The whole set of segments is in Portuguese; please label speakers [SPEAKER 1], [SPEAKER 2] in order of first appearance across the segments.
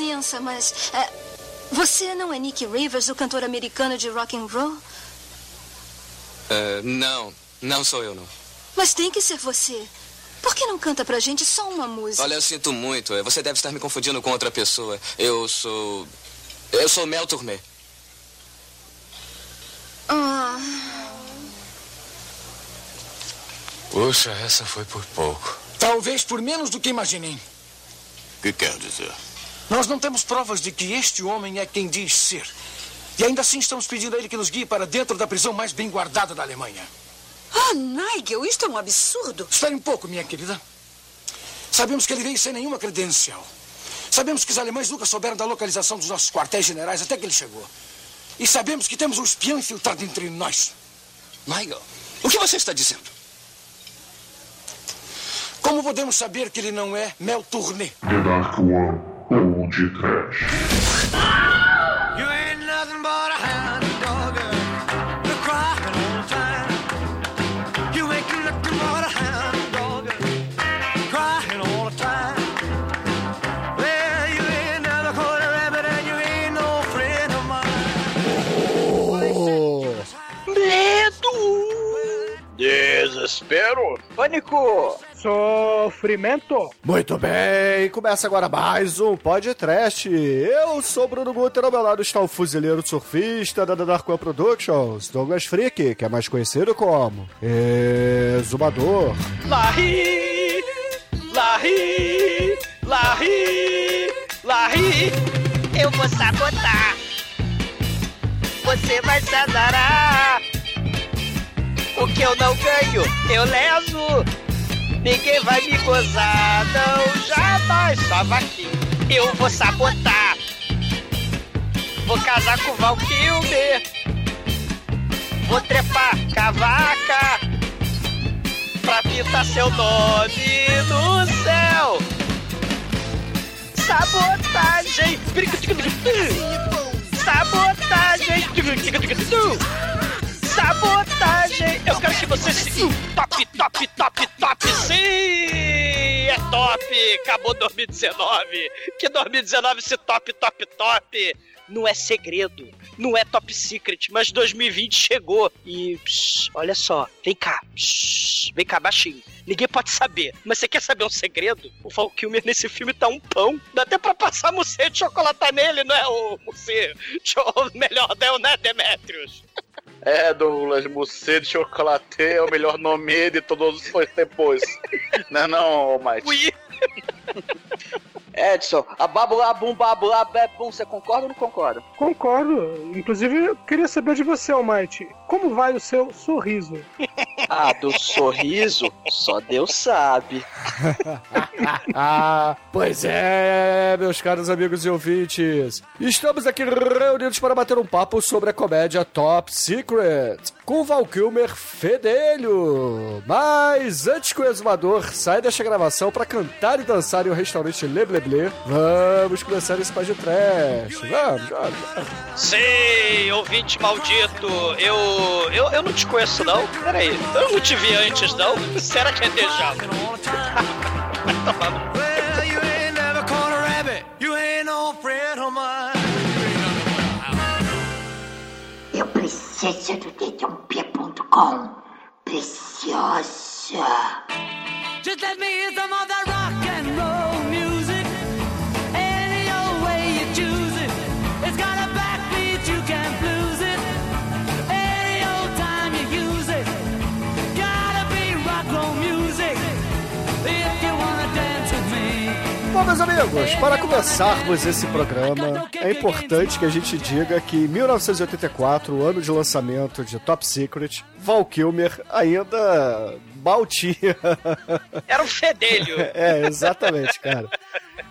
[SPEAKER 1] licença, mas é, você não é Nick Rivers, o cantor americano de rock and roll?
[SPEAKER 2] Uh, não, não sou eu, não.
[SPEAKER 1] Mas tem que ser você. Por que não canta pra gente só uma música?
[SPEAKER 2] Olha, eu sinto muito. Você deve estar me confundindo com outra pessoa. Eu sou. Eu sou Mel Tourné.
[SPEAKER 1] Ah.
[SPEAKER 3] Puxa, essa foi por pouco.
[SPEAKER 4] Talvez por menos do que imaginei.
[SPEAKER 3] O que quer dizer?
[SPEAKER 4] Nós não temos provas de que este homem é quem diz ser. E ainda assim estamos pedindo a ele que nos guie para dentro da prisão mais bem guardada da Alemanha.
[SPEAKER 5] Ah, Nigel, isto é um absurdo.
[SPEAKER 4] Espere um pouco, minha querida. Sabemos que ele veio sem nenhuma credencial. Sabemos que os alemães nunca souberam da localização dos nossos quartéis generais até que ele chegou. E sabemos que temos um espião infiltrado entre nós.
[SPEAKER 2] Nigel, o que você está dizendo?
[SPEAKER 4] Como podemos saber que ele não é Mel Tourné?
[SPEAKER 6] The Dark One de Trash.
[SPEAKER 7] You ain't nothing but a hound dog, you're crying all the time. You ain't nothing but a hound dog, crying all the time. Well, you ain't never caught a rabbit and you ain't no friend of mine.
[SPEAKER 8] Medo! Desespero! Pânico!
[SPEAKER 9] Sofrimento.
[SPEAKER 10] Muito bem, começa agora mais um podcast. Eu sou Bruno Guter, ao meu lado está o fuzileiro surfista da Dark One Productions, Douglas Freak, que é mais conhecido como Exumador.
[SPEAKER 8] Larry! Larry! Larry! Larry!
[SPEAKER 11] Eu vou sabotar. Você vai se azarar. O que eu não ganho, eu levo. Ninguém vai me gozar, não, jamais, só aqui. Eu vou sabotar. Vou casar com o Val Kilmer. Vou trepar cavaca. Pra pintar seu nome no céu. Sabotagem. Sabotagem. Sabotagem. Eu quero que você se top, top, top, top, sim! É top! Acabou 2019. Que 2019 se top, top, top. Não é segredo, não é top secret, mas 2020 chegou e psh, olha só, vem cá, psh, vem cá baixinho. Ninguém pode saber, mas você quer saber um segredo? O Val Kilmer nesse filme tá um pão. Dá até pra passar mousse de chocolate nele, não é o mousse? Melhor não, né, Demetrius?
[SPEAKER 8] É, Douglas, Mousse de Chocolate é o melhor nome de todos os tempos. não é não, Mike?
[SPEAKER 11] Ui.
[SPEAKER 12] Edson, a babulá bum babulá bebum, você concorda ou não concorda?
[SPEAKER 9] Concordo. Inclusive, eu queria saber de você, Almighty. Como vai o seu sorriso?
[SPEAKER 12] Ah, do sorriso, só Deus sabe.
[SPEAKER 10] ah, pois é, meus caros amigos e ouvintes. Estamos aqui reunidos para bater um papo sobre a comédia Top Secret com Val Kilmer Fedelho. Mas antes que o exumador saia desta gravação para cantar e dançar em um restaurante Lebleble, vamos começar esse página trash. Vamos, vamos.
[SPEAKER 11] Sim, ouvinte maldito, eu, eu eu não te conheço não. Peraí, eu não te vi antes não. Será que é déjà vu?
[SPEAKER 7] Well, you ain't never caught a rabbit, you ain't no friend of mine.
[SPEAKER 13] Eu preciso do. Preciosa.
[SPEAKER 7] Just let me hear some of that rock
[SPEAKER 10] meus amigos, para começarmos esse programa, é importante que a gente diga que em 1984, o ano de lançamento de Top Secret, Val Kilmer ainda mal tinha.
[SPEAKER 11] Era um fedelho.
[SPEAKER 10] é, exatamente, cara.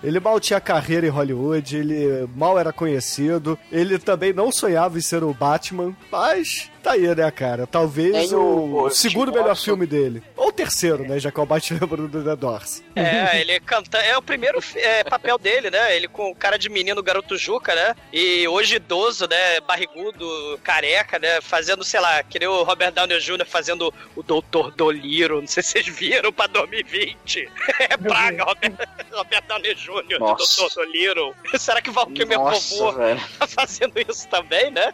[SPEAKER 10] Ele mal tinha carreira em Hollywood, ele mal era conhecido, ele também não sonhava em ser o Batman, mas tá aí, né, cara? Talvez o,
[SPEAKER 12] o- o
[SPEAKER 10] segundo melhor
[SPEAKER 12] Watson.
[SPEAKER 10] filme dele. Ou terceiro, né? Já que é o Bate lembra do The Doors.
[SPEAKER 11] É, ele canta. É o primeiro é, papel dele, né? Ele com cara de menino garoto Juca, né? E hoje idoso, né? Barrigudo, careca, né? Fazendo, sei lá, que nem o Robert Downey Jr. fazendo o Doutor Doliro. Não sei se vocês viram pra 2020. É praga, Robert, Robert Downey Jr. do
[SPEAKER 12] Nossa.
[SPEAKER 11] Doutor Doliro. Será que o Valkyrie
[SPEAKER 12] Nossa,
[SPEAKER 11] Povo
[SPEAKER 12] velho.
[SPEAKER 11] tá fazendo isso também, né?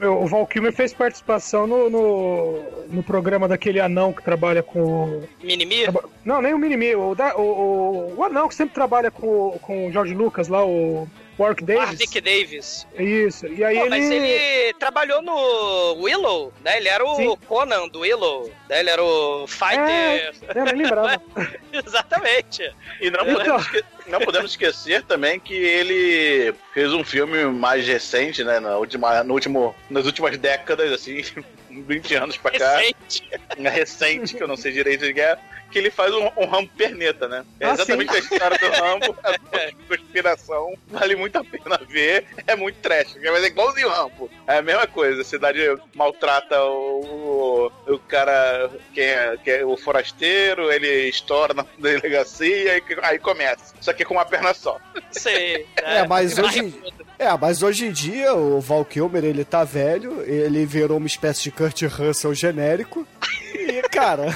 [SPEAKER 9] O Val Kilmer fez participação no, no, no programa daquele anão que trabalha com.
[SPEAKER 11] Minimi?
[SPEAKER 9] Não, nem o Minimi, o, o, o, o anão que sempre trabalha com, o- com o George Lucas lá, o Warwick Davis.
[SPEAKER 11] Warwick Davis.
[SPEAKER 9] Isso, e aí
[SPEAKER 11] Pô,
[SPEAKER 9] ele.
[SPEAKER 11] Mas ele trabalhou no Willow, né? Ele era o
[SPEAKER 9] Sim.
[SPEAKER 11] Conan do Willow, né? Ele era o Fighter.
[SPEAKER 9] É, nem lembrava.
[SPEAKER 11] Exatamente.
[SPEAKER 8] E não
[SPEAKER 11] Então.
[SPEAKER 8] podemos, esque- não podemos esquecer também que ele fez um filme mais recente, né? Na última, no último, nas últimas décadas, assim, 20 anos pra cá.
[SPEAKER 11] Recente.
[SPEAKER 8] É recente, que eu não sei direito de que é, que ele faz um, um Rambo perneta, né? É
[SPEAKER 9] Ah,
[SPEAKER 8] exatamente
[SPEAKER 9] sim.
[SPEAKER 8] a história do Rambo, a conspiração, vale muito a pena ver, é muito trash, mas é igualzinho o Rambo. É a mesma coisa, a cidade maltrata o, o, o cara que é, que é o forasteiro, ele estoura na delegacia e aí começa. Só que com uma perna só.
[SPEAKER 11] Sei.
[SPEAKER 10] É, mas
[SPEAKER 11] Ele
[SPEAKER 10] hoje, é, mas hoje em dia o Val Kilmer, ele tá velho, ele virou uma espécie de Kurt Russell genérico. E, cara.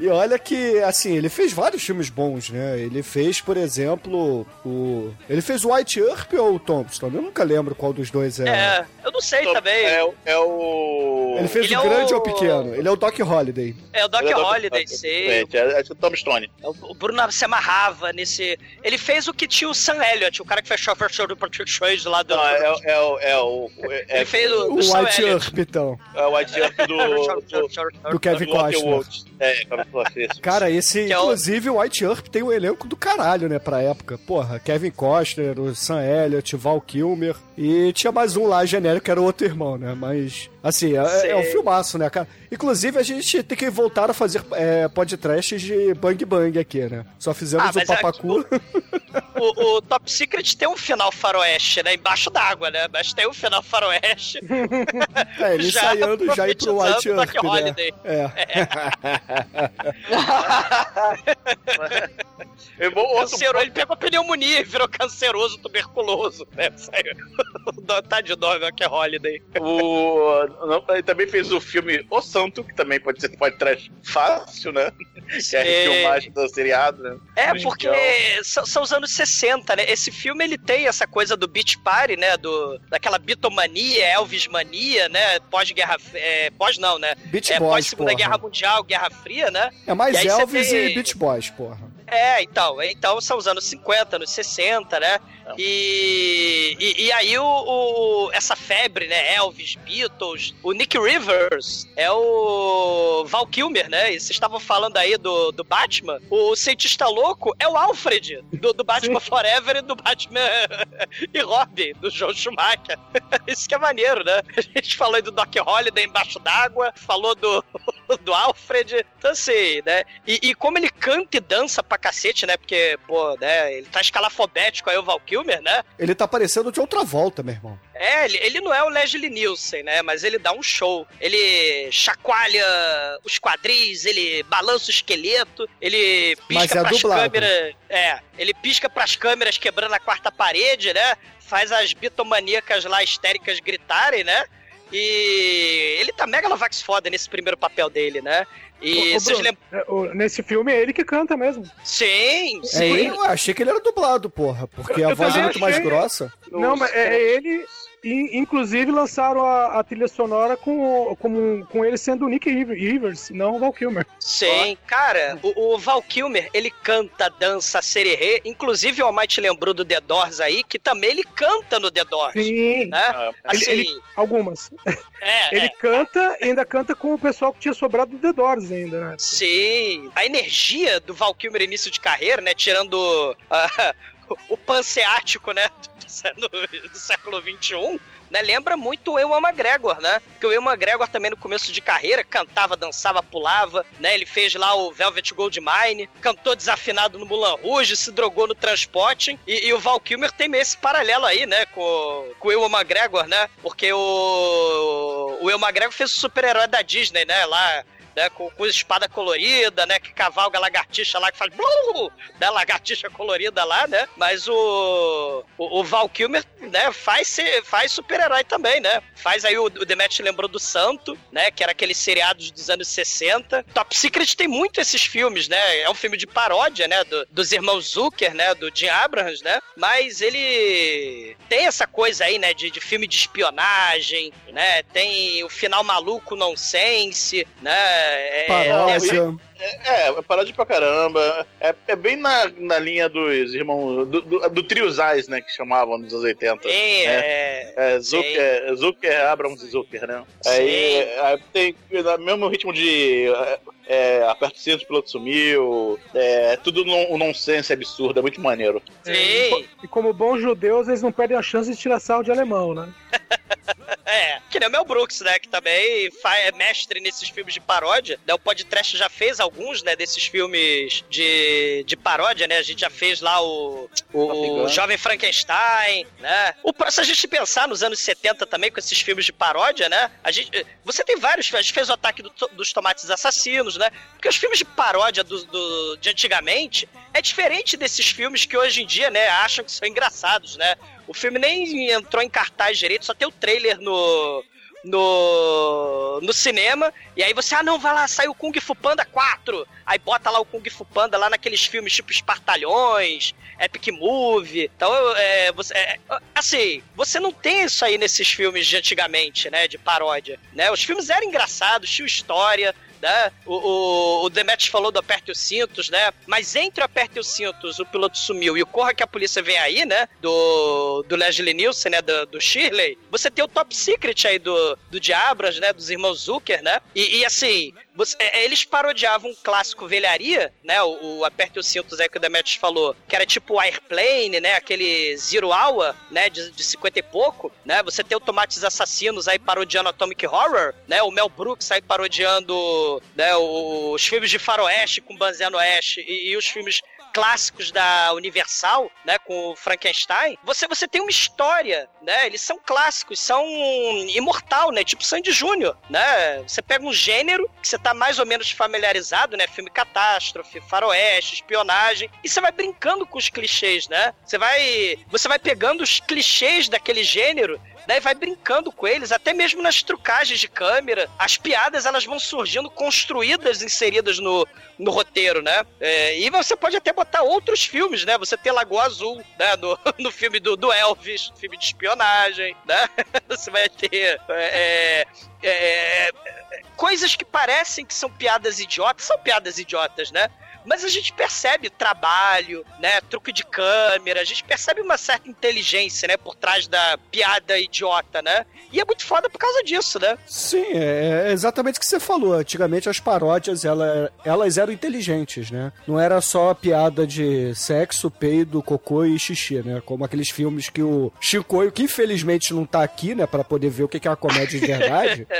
[SPEAKER 10] E olha que, assim, ele fez vários filmes bons, né? Ele fez, por exemplo, o. Ele fez o White Earp ou o Tombstone? Eu nunca lembro qual dos dois é.
[SPEAKER 11] É, eu não sei também.
[SPEAKER 8] É, o- é o.
[SPEAKER 10] Ele fez
[SPEAKER 11] Ele
[SPEAKER 10] o
[SPEAKER 11] é
[SPEAKER 10] grande
[SPEAKER 11] o-
[SPEAKER 10] ou o pequeno? Ele é o Doc Holiday.
[SPEAKER 11] É o Doc
[SPEAKER 8] Ele é
[SPEAKER 11] Holiday, sei.
[SPEAKER 8] É, é, é o Tom Stone.
[SPEAKER 11] O Bruno se amarrava nesse. Ele fez o que tinha o Sam Elliott, o cara que fechou a versão do Patrick Swayze lá do.
[SPEAKER 8] Não, é, é, é, o- é o. É,
[SPEAKER 11] Ele fez o,
[SPEAKER 10] O White
[SPEAKER 11] Elliott.
[SPEAKER 10] Earp, então.
[SPEAKER 8] é o White Earp do. do,
[SPEAKER 10] Do Kevin
[SPEAKER 8] do Walter
[SPEAKER 10] Costner.
[SPEAKER 8] É.
[SPEAKER 10] Cara, esse,
[SPEAKER 11] Que é o-
[SPEAKER 10] inclusive, o White Earp tem um elenco do caralho, né, pra época. Porra, Kevin Costner, o Sam Elliott, Val Kilmer. E tinha mais um lá genérico, que era o outro irmão, né? Mas, assim, é, é um filmaço, né, cara? Inclusive, a gente tem que voltar a fazer é, podcasts de Bang Bang aqui, né? Só fizemos
[SPEAKER 11] Ah,
[SPEAKER 10] o
[SPEAKER 11] é-
[SPEAKER 10] Papacu.
[SPEAKER 11] O, o Top Secret tem um final faroeste, né? Embaixo d'água, né? Mas tem um final faroeste.
[SPEAKER 10] É, ele
[SPEAKER 11] Já
[SPEAKER 10] ensaiando já ir pro White Earp, né? É.
[SPEAKER 8] É bom, outro,
[SPEAKER 11] Canceroso, ele pegou pneumonia e virou canceroso, tuberculoso, né? Saiu. tá de nome, ó, que é Holiday.
[SPEAKER 8] o, não, ele também fez o filme O Santo, que também pode ser pode trash fácil, né? Que é a
[SPEAKER 11] Sei.
[SPEAKER 8] refilmagem do seriado, né?
[SPEAKER 11] É, porque são, são os anos 60, né? Esse filme, ele tem essa coisa do beach party, né? Do, daquela bitomania, Elvis mania, né? Pós-guerra... É, pós não, né?
[SPEAKER 10] Beach
[SPEAKER 11] é, Pós-segunda. Guerra Mundial, Guerra Fria, né?
[SPEAKER 10] É mais Elvis
[SPEAKER 11] tem-
[SPEAKER 10] e Beach Boys, porra.
[SPEAKER 11] É, então, então são os anos 50, anos 60, né? E, e, e aí o, o- essa febre, né? Elvis, Beatles, o Nick Rivers é o Val Kilmer, né? E vocês estavam falando aí do, do Batman. O cientista louco é o Alfred, do, do Batman Forever e do Batman e Robin, do Joe Schumacher. Isso que é maneiro, né? A gente falou aí do Doc Holliday embaixo d'água, falou do, do Alfred. Então, assim, né? E, e como ele canta e dança pra cacete, né? Porque, pô, né? Ele tá escalafobético aí, o Val Kilmer, né?
[SPEAKER 10] Ele tá parecendo de outra volta, meu irmão.
[SPEAKER 11] É, ele, ele não é o Leslie Nielsen, né? Mas ele dá um show. Ele chacoalha os quadris, ele balança o esqueleto, ele
[SPEAKER 10] Mas
[SPEAKER 11] pisca
[SPEAKER 10] é
[SPEAKER 11] pras
[SPEAKER 10] dublado.
[SPEAKER 11] câmeras. É, ele pisca pras câmeras quebrando a quarta parede, né? Faz as bitomaníacas lá histéricas gritarem, né? E ele tá megalovax foda nesse primeiro papel dele, né? E
[SPEAKER 9] Ô, ô,
[SPEAKER 11] vocês
[SPEAKER 9] Bruno,
[SPEAKER 11] lembram.
[SPEAKER 9] é, o- Nesse filme é ele que canta mesmo.
[SPEAKER 11] Sim,
[SPEAKER 10] É,
[SPEAKER 11] sim.
[SPEAKER 10] eu achei que ele era dublado, porra. Porque
[SPEAKER 9] Eu-
[SPEAKER 10] a
[SPEAKER 9] eu
[SPEAKER 10] voz é muito mais
[SPEAKER 9] achei.
[SPEAKER 10] grossa.
[SPEAKER 9] Não, mas é, é ele. E, inclusive lançaram a, a trilha sonora com, com, com ele sendo o Nick Rivers, não o Val Kilmer.
[SPEAKER 11] Sim, cara, o, o Val Kilmer, ele canta, dança, sererê. Inclusive, o Almighty lembrou do The Doors aí, que também ele canta no The Doors.
[SPEAKER 9] Sim.
[SPEAKER 11] Né?
[SPEAKER 9] Ele-
[SPEAKER 11] Assim,
[SPEAKER 9] ele- algumas.
[SPEAKER 11] é,
[SPEAKER 9] Ele
[SPEAKER 11] é.
[SPEAKER 9] canta e ainda canta com o pessoal que tinha sobrado do The Doors ainda, né?
[SPEAKER 11] Sim, a energia do Val Kilmer início de carreira, né? Tirando ah, o panseático, né? Do, do- século XXI, né? Lembra muito o Ewan McGregor, né? Porque o Ewan McGregor também no começo de carreira cantava, dançava, pulava, né? Ele fez lá o Velvet Goldmine, cantou desafinado no Mulan Rouge, se drogou no Transporting. E, e o Val Kilmer tem meio esse paralelo aí, né? Com, com o Ewan McGregor, né? Porque o, o Ewan McGregor fez o super-herói da Disney, né? Lá né? Com, com espada colorida, né? Que cavalga a lagartixa lá, que faz blu, né? Lagartixa colorida lá, né? Mas o, o, o Val Kilmer, né? Faz, faz super-herói também, né? Faz aí o, o Demet lembrou do Santo, né? Que era aqueles seriados dos anos 60. Top Secret tem muito esses filmes, né? É um filme de paródia, né? do- dos irmãos Zucker, né? Do Jim Abrams, né? Mas ele tem essa coisa aí, né? De, de filme de espionagem, né? Tem o final maluco nonsense, né? É,
[SPEAKER 10] Paródia.
[SPEAKER 8] É, é paródia pra caramba. É, é bem na, na linha dos irmãos. Do, do, do trio Zais, né? Que chamavam nos anos 80.
[SPEAKER 11] Sim,
[SPEAKER 8] né?
[SPEAKER 11] é.
[SPEAKER 8] É, Zucker, Zucker, Abrams e Zucker, né? Aí, aí tem no mesmo ritmo de é, é, aperta o cinto, o piloto sumiu. É, tudo num um nonsense absurdo, é muito maneiro.
[SPEAKER 11] Sim.
[SPEAKER 9] E como bons judeus, eles não perdem a chance de tirar sarro de alemão, né?
[SPEAKER 11] É, que nem o Mel Brooks, né? Que também é mestre nesses filmes de paródia. Né, o podcast já fez alguns, né? Desses filmes de, de paródia, né? A gente já fez lá o, o
[SPEAKER 12] Gun.
[SPEAKER 11] Jovem Frankenstein, né? O, se a gente pensar nos anos 70 também, com esses filmes de paródia, né? A gente, você tem vários filmes. A gente fez o Ataque do dos Tomates Assassinos, né? Porque os filmes de paródia do, do- de antigamente é diferente desses filmes que hoje em dia, né? Acham que são engraçados, né? O filme nem entrou em cartaz direito, só tem o trailer no, no, no cinema. E aí você, ah, não, vai lá, sai o Kung Fu Panda 4. Aí bota lá o Kung Fu Panda lá naqueles filmes tipo Espartalhões, Epic Movie. Então, é, você, é, assim, você não tem isso aí nesses filmes de antigamente, né? De paródia. Né? Os filmes eram engraçados, tinham história. Né? O, o, o falou do aperte os cintos, né? Mas entre o aperte os cintos, o piloto sumiu e o corra que a polícia vem aí, né? Do, do Leslie Nielsen, né? Do, do Shirley. Você tem o Top Secret aí do, do Diabras, né? Dos irmãos Zucker, né? E, e, assim, você- é, eles parodiavam um clássico velharia, né? O, o aperte aí que o Demetrius falou, que era tipo o Airplane, né? Aquele Zero Hour, né? De, de 50 e pouco, né? Você tem o Tomates Assassinos aí parodiando Atomic Horror, né? O Mel Brooks aí parodiando né, os filmes de faroeste com Banzé Oeste e, e os filmes clássicos da Universal, né, com o Frankenstein, você, você tem uma história, né, eles são clássicos, são imortal, né, tipo Sandy Júnior, né, você pega um gênero que você tá mais ou menos familiarizado, né, filme catástrofe, faroeste, espionagem, e você vai brincando com os clichês, né, você vai, você vai pegando os clichês daquele gênero né, e vai brincando com eles, até mesmo nas trucagens de câmera. As piadas elas vão surgindo construídas, inseridas no, no roteiro, né? É, e você pode até botar outros filmes, né? Você tem Lagoa Azul, né? No, no filme do, do Elvis, filme de espionagem, né? Você vai ter. é, é, é, coisas que parecem que são piadas idiotas, são piadas idiotas, né? Mas a gente percebe trabalho, né? Truque de câmera, a gente percebe uma certa inteligência, né? Por trás da piada idiota, né? E é muito foda por causa disso, né?
[SPEAKER 10] Sim, é é exatamente o que você falou. Antigamente as paródias, ela, elas eram inteligentes, né? Não era só piada de sexo, peido, cocô e xixi, né? Como aqueles filmes que o Chicoio, que infelizmente não tá aqui, né? Pra poder ver o que é uma comédia de verdade.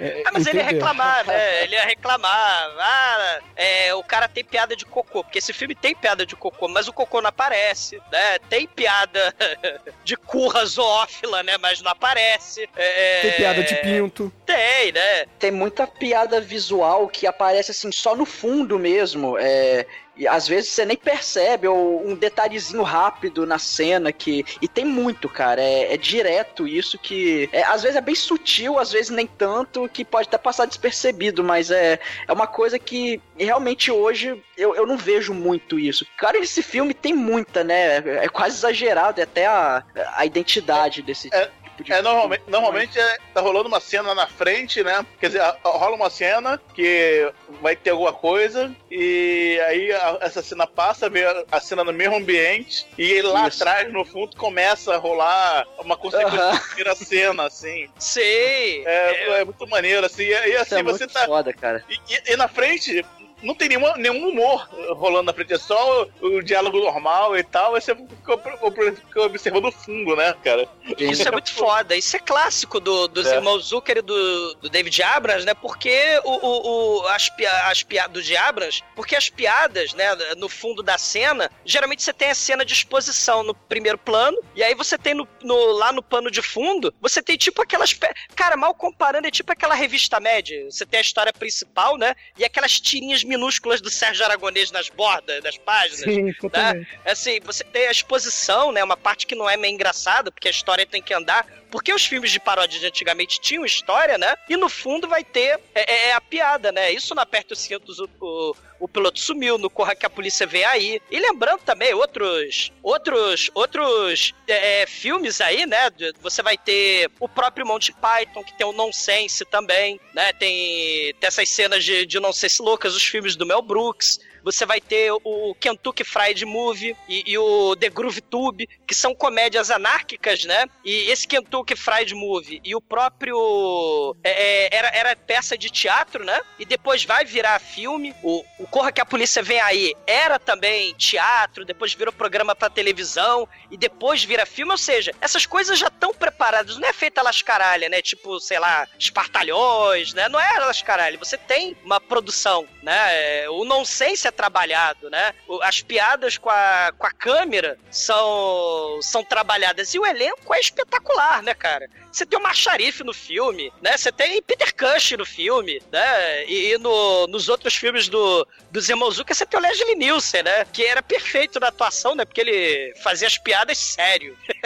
[SPEAKER 10] É,
[SPEAKER 11] Ah, mas ele ia reclamar, né? Ele ia reclamar. Ah, é, o cara tem piada de cocô, porque esse filme tem piada de cocô, mas o cocô não aparece, né? Tem piada de curra zoófila, né? Mas não aparece. É,
[SPEAKER 10] Tem piada de pinto.
[SPEAKER 11] Tem, né?
[SPEAKER 12] Tem muita piada visual que aparece assim só no fundo mesmo. É, e às vezes você nem percebe, ou um detalhezinho rápido na cena que. E tem muito, cara. É, é direto isso que. é, às vezes é bem sutil, às vezes nem tanto, que pode até passar despercebido, mas é, é uma coisa que realmente hoje eu, eu não vejo muito isso. Cara, esse filme tem muita, né? É, é quase exagerado, é até a, a identidade desse. tipo de
[SPEAKER 8] É, normalmente, normalmente é, tá rolando uma cena na frente, né? Quer dizer, a- a- rola uma cena que vai ter alguma coisa e aí a- essa cena passa, vê a, a cena no mesmo ambiente e lá
[SPEAKER 12] Isso.
[SPEAKER 8] atrás, no fundo, começa a rolar uma consequência
[SPEAKER 12] Aham.
[SPEAKER 8] da primeira cena, assim.
[SPEAKER 11] Sim.
[SPEAKER 8] É, é muito maneiro, assim. E, e
[SPEAKER 12] Isso
[SPEAKER 8] assim,
[SPEAKER 12] é
[SPEAKER 8] você
[SPEAKER 12] muito
[SPEAKER 8] tá...
[SPEAKER 12] foda, cara.
[SPEAKER 8] E, e- e na frente não tem nenhuma, nenhum humor rolando na frente, é só o, o diálogo normal e tal, você fica, fica observando o fundo, né, cara?
[SPEAKER 11] Isso é muito foda. Isso é clássico do, dos
[SPEAKER 8] É.
[SPEAKER 11] irmãos Zucker e do, do David Abrams, né? Porque o, o, o- as, as piadas do de Abrams, porque as piadas, né, no fundo da cena, geralmente você tem a cena de exposição no primeiro plano, e aí você tem no, no- lá no pano de fundo, você tem tipo aquelas. Cara, mal comparando, é tipo aquela revista média. Você tem a história principal, né? E aquelas tirinhas minúsculas do Sérgio Aragonês nas bordas das páginas.
[SPEAKER 9] Sim,
[SPEAKER 11] né? Assim, você tem a exposição, né? Uma parte que não é meio engraçada, porque a história tem que andar. Porque os filmes de paródia de antigamente tinham história, né? E no fundo vai ter é, é- é a piada, né? Isso não aperta os cintos, o, o, o piloto sumiu, no Corra que a polícia vem aí. E lembrando também, outros outros outros é, é, filmes aí, né? Você vai ter o próprio Monty Python, que tem o Nonsense também, né? Tem, tem essas cenas de, de nonsense loucas, os filmes do Mel Brooks. Você vai ter o Kentucky Fried Movie e, e o The Groove Tube, que são comédias anárquicas, né? E esse Kentucky Fried Movie e o próprio. é, é, era, era peça de teatro, né? E depois vai virar filme. O, o Corra que a Polícia Vem Aí era também teatro, depois virou programa pra televisão e depois vira filme. Ou seja, essas coisas já estão preparadas. Não é feita lascaralha, né? Tipo, sei lá, espartalhões, né? Não é lascaralha. Você tem uma produção, né? É, O nonsense é trabalhado, né? As piadas com a, com a câmera são, são trabalhadas. E o elenco é espetacular, né, cara? Você tem o Macharife no filme, né? Você tem Peter Cush no filme, né? E, e no, nos outros filmes do, dos irmãos você tem o Leslie Nielsen, né? Que era perfeito na atuação, né? Porque ele fazia as piadas sério.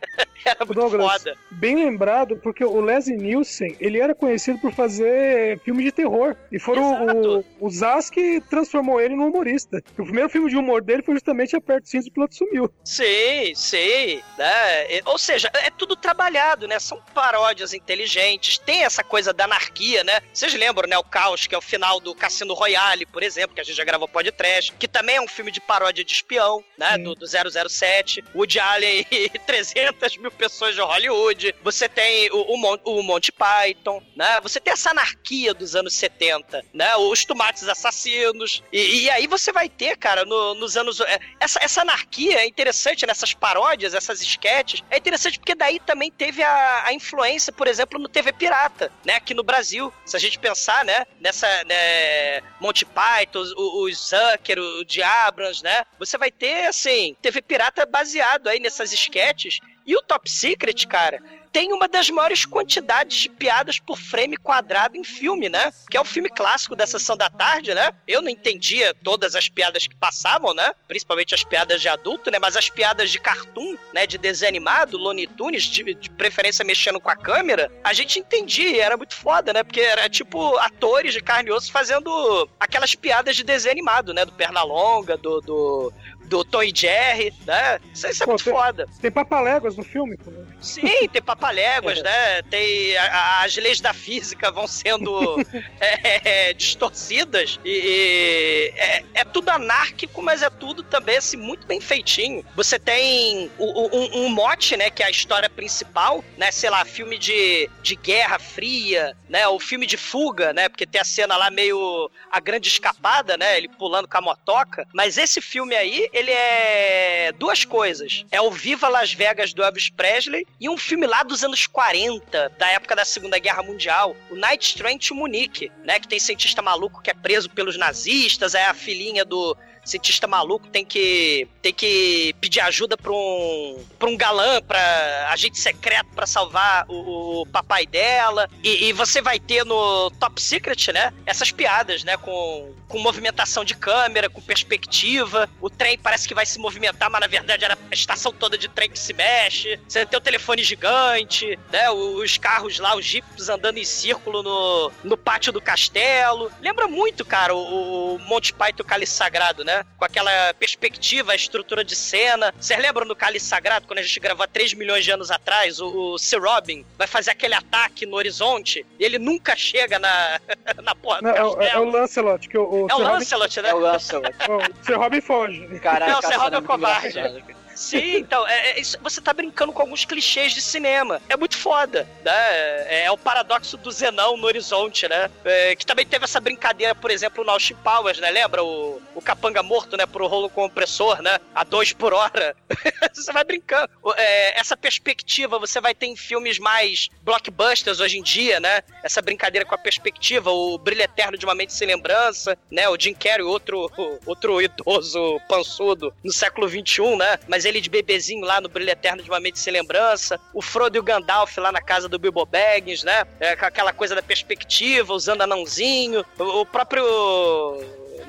[SPEAKER 11] era muito
[SPEAKER 9] Douglas,
[SPEAKER 11] foda.
[SPEAKER 9] bem lembrado, porque o Leslie Nielsen, ele era conhecido por fazer filme de terror. E foram o, o Zaz que transformou ele num humorista. O primeiro filme de humor dele foi justamente Aperto o Cinto e o Piloto Sumiu.
[SPEAKER 11] Sim, sim. Né? Ou seja, é tudo trabalhado, né? São paródias inteligentes, tem essa coisa da anarquia, né? Vocês lembram, né? O Caos, que é o final do Cassino Royale, por exemplo, que a gente já gravou podcast, que também é um filme de paródia de espião, né? Do, do 007. Woody Allen e 300 mil pessoas de Hollywood. Você tem o, o, Mon- o Monty Python, né? Você tem essa anarquia dos anos 70, né? Os tomates assassinos. E, e aí você vai ter, cara, no- nos anos. é, Essa, essa anarquia é interessante nessas paródias, essas esquetes. É interessante porque daí também teve a, a influência, por exemplo, no TV Pirata, né? Aqui no Brasil. Se a gente pensar, né? Nessa. Né, Monty Python, o, o Zucker, o Diabrams, né? Você vai ter, assim, TV Pirata baseado aí nessas esquetes. E o Top Secret, cara, tem uma das maiores quantidades de piadas por frame quadrado em filme, né? Que é o filme clássico da Sessão da Tarde, né? Eu não entendia todas as piadas que passavam, né? Principalmente as piadas de adulto, né? Mas as piadas de cartoon, né? De desenho animado, Looney Tunes, de, de preferência mexendo com a câmera, a gente entendia, e era muito foda, né? Porque era tipo atores de carne e osso fazendo aquelas piadas de desenho animado, né? Do Pernalonga, do, do, do Tom e Jerry, né? Isso, isso é
[SPEAKER 9] Pô,
[SPEAKER 11] muito
[SPEAKER 9] tem-
[SPEAKER 11] foda.
[SPEAKER 9] Tem Papaléguas no filme.
[SPEAKER 11] Sim, tem papaléguas, né? Tem a- a- as leis da física vão sendo é, é, distorcidas e, é, é tudo anárquico, mas é tudo também assim muito bem feitinho. Você tem o- o- um, um mote, né? Que é a história principal, né? Sei lá, filme de, de guerra fria, né? O filme de fuga, né? Porque tem a cena lá meio a grande escapada, né? Ele pulando com a motoca. Mas esse filme aí, ele é duas coisas. É o Viva Las Vegas do Elvis Presley e um filme lá dos anos 40, da época da Segunda Guerra Mundial, o Night Train to Munique, né? Que tem cientista maluco que é preso pelos nazistas, é a filhinha do cientista maluco tem que tem que pedir ajuda pra um para um galã, pra agente secreto pra salvar o, o papai dela. E, e você vai ter no Top Secret, né? Essas piadas, né? Com, com movimentação de câmera, com perspectiva. O trem parece que vai se movimentar, mas na verdade era a estação toda de trem que se mexe. Você tem o telefone gigante, né? Os carros lá, os jipes andando em círculo no, no pátio do castelo. Lembra muito, cara, o, o Monty Python Cálice Sagrado, né? Com aquela perspectiva, a estrutura de cena. Vocês lembram no Cálice Sagrado, quando a gente gravou há 3 milhões de anos atrás, o, o Sir Robin vai fazer aquele ataque no horizonte e ele nunca chega na, na porra do
[SPEAKER 9] Não, é, o-
[SPEAKER 11] castelo.
[SPEAKER 9] é o Lancelot, que o, o
[SPEAKER 11] É o
[SPEAKER 9] Sir Robin-
[SPEAKER 11] Lancelot, né?
[SPEAKER 12] É o Lancelot.
[SPEAKER 9] o Sir Robin foge.
[SPEAKER 12] Caraca,
[SPEAKER 11] Não, você roda
[SPEAKER 12] cena
[SPEAKER 11] o
[SPEAKER 12] muito
[SPEAKER 11] covarde.
[SPEAKER 12] engraçada.
[SPEAKER 11] Sim, então, é, é isso, você tá brincando com alguns clichês de cinema. É muito foda, né? É, é o paradoxo do Zenão no horizonte, né? É, que também teve essa brincadeira, por exemplo, no Austin Powers, né? Lembra o, o capanga morto, né? Pro rolo compressor, né? A dois por hora. você vai brincando. É, essa perspectiva você vai ter em filmes mais blockbusters hoje em dia, né? Essa brincadeira com a perspectiva, o Brilho Eterno de uma Mente Sem Lembrança, né? O Jim Carrey, outro, outro idoso pançudo no século XXI, né? Mas ele de bebezinho lá no Brilho Eterno de uma Mente Sem Lembrança. O Frodo e o Gandalf lá na casa do Bilbo Baggins, né? É, aquela coisa da perspectiva, usando anãozinho. O, o próprio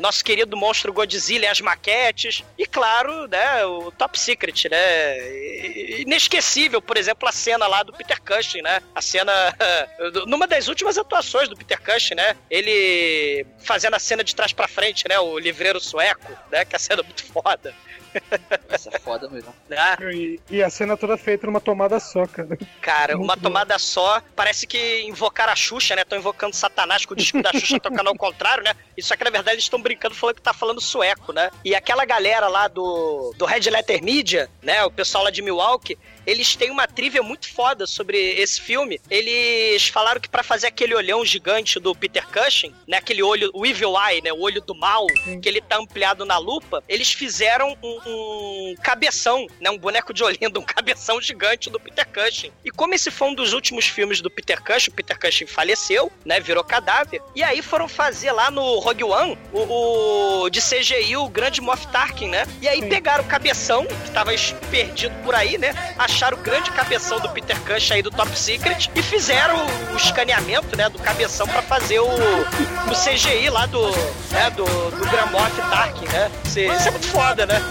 [SPEAKER 11] nosso querido monstro Godzilla e as maquetes. E claro, né, o Top Secret, né? Inesquecível, por exemplo, a cena lá do Peter Cushing, né? A cena. Numa das últimas atuações do Peter Cushing, né? Ele fazendo a cena de trás pra frente, né? O livreiro sueco, né? Que a cena é muito foda.
[SPEAKER 12] Essa é foda mesmo.
[SPEAKER 11] Né?
[SPEAKER 9] E, e a cena toda feita numa tomada só, cara.
[SPEAKER 11] Cara, uma tomada só, parece que invocaram a Xuxa, né? Estão invocando Satanás com o disco da Xuxa tocando ao contrário, né? E só que na verdade eles estão brincando falando que tá falando sueco, né? E aquela galera lá do, do Red Letter Media, né? O pessoal lá de Milwaukee, eles têm uma trivia muito foda sobre esse filme. Eles falaram que pra fazer aquele olhão gigante do Peter Cushing, né? Aquele olho, o Evil Eye, né? O olho do mal, que ele tá ampliado na lupa, eles fizeram um, um cabeção, né? Um boneco de Olinda, um cabeção gigante do Peter Cushing. E como esse foi um dos últimos filmes do Peter Cushing, o Peter Cushing faleceu, né? Virou cadáver. E aí foram fazer lá no Rogue One o, o de CGI o grande Moff Tarkin, né? E aí pegaram o cabeção, que tava perdido por aí, né? Acharam o grande cabeção do Peter Cushing aí do Top Secret e fizeram o escaneamento, né? Do cabeção pra fazer o, o CGI lá do, né? Do, do Grand Moff Tarkin, né? Isso, isso é muito foda, né?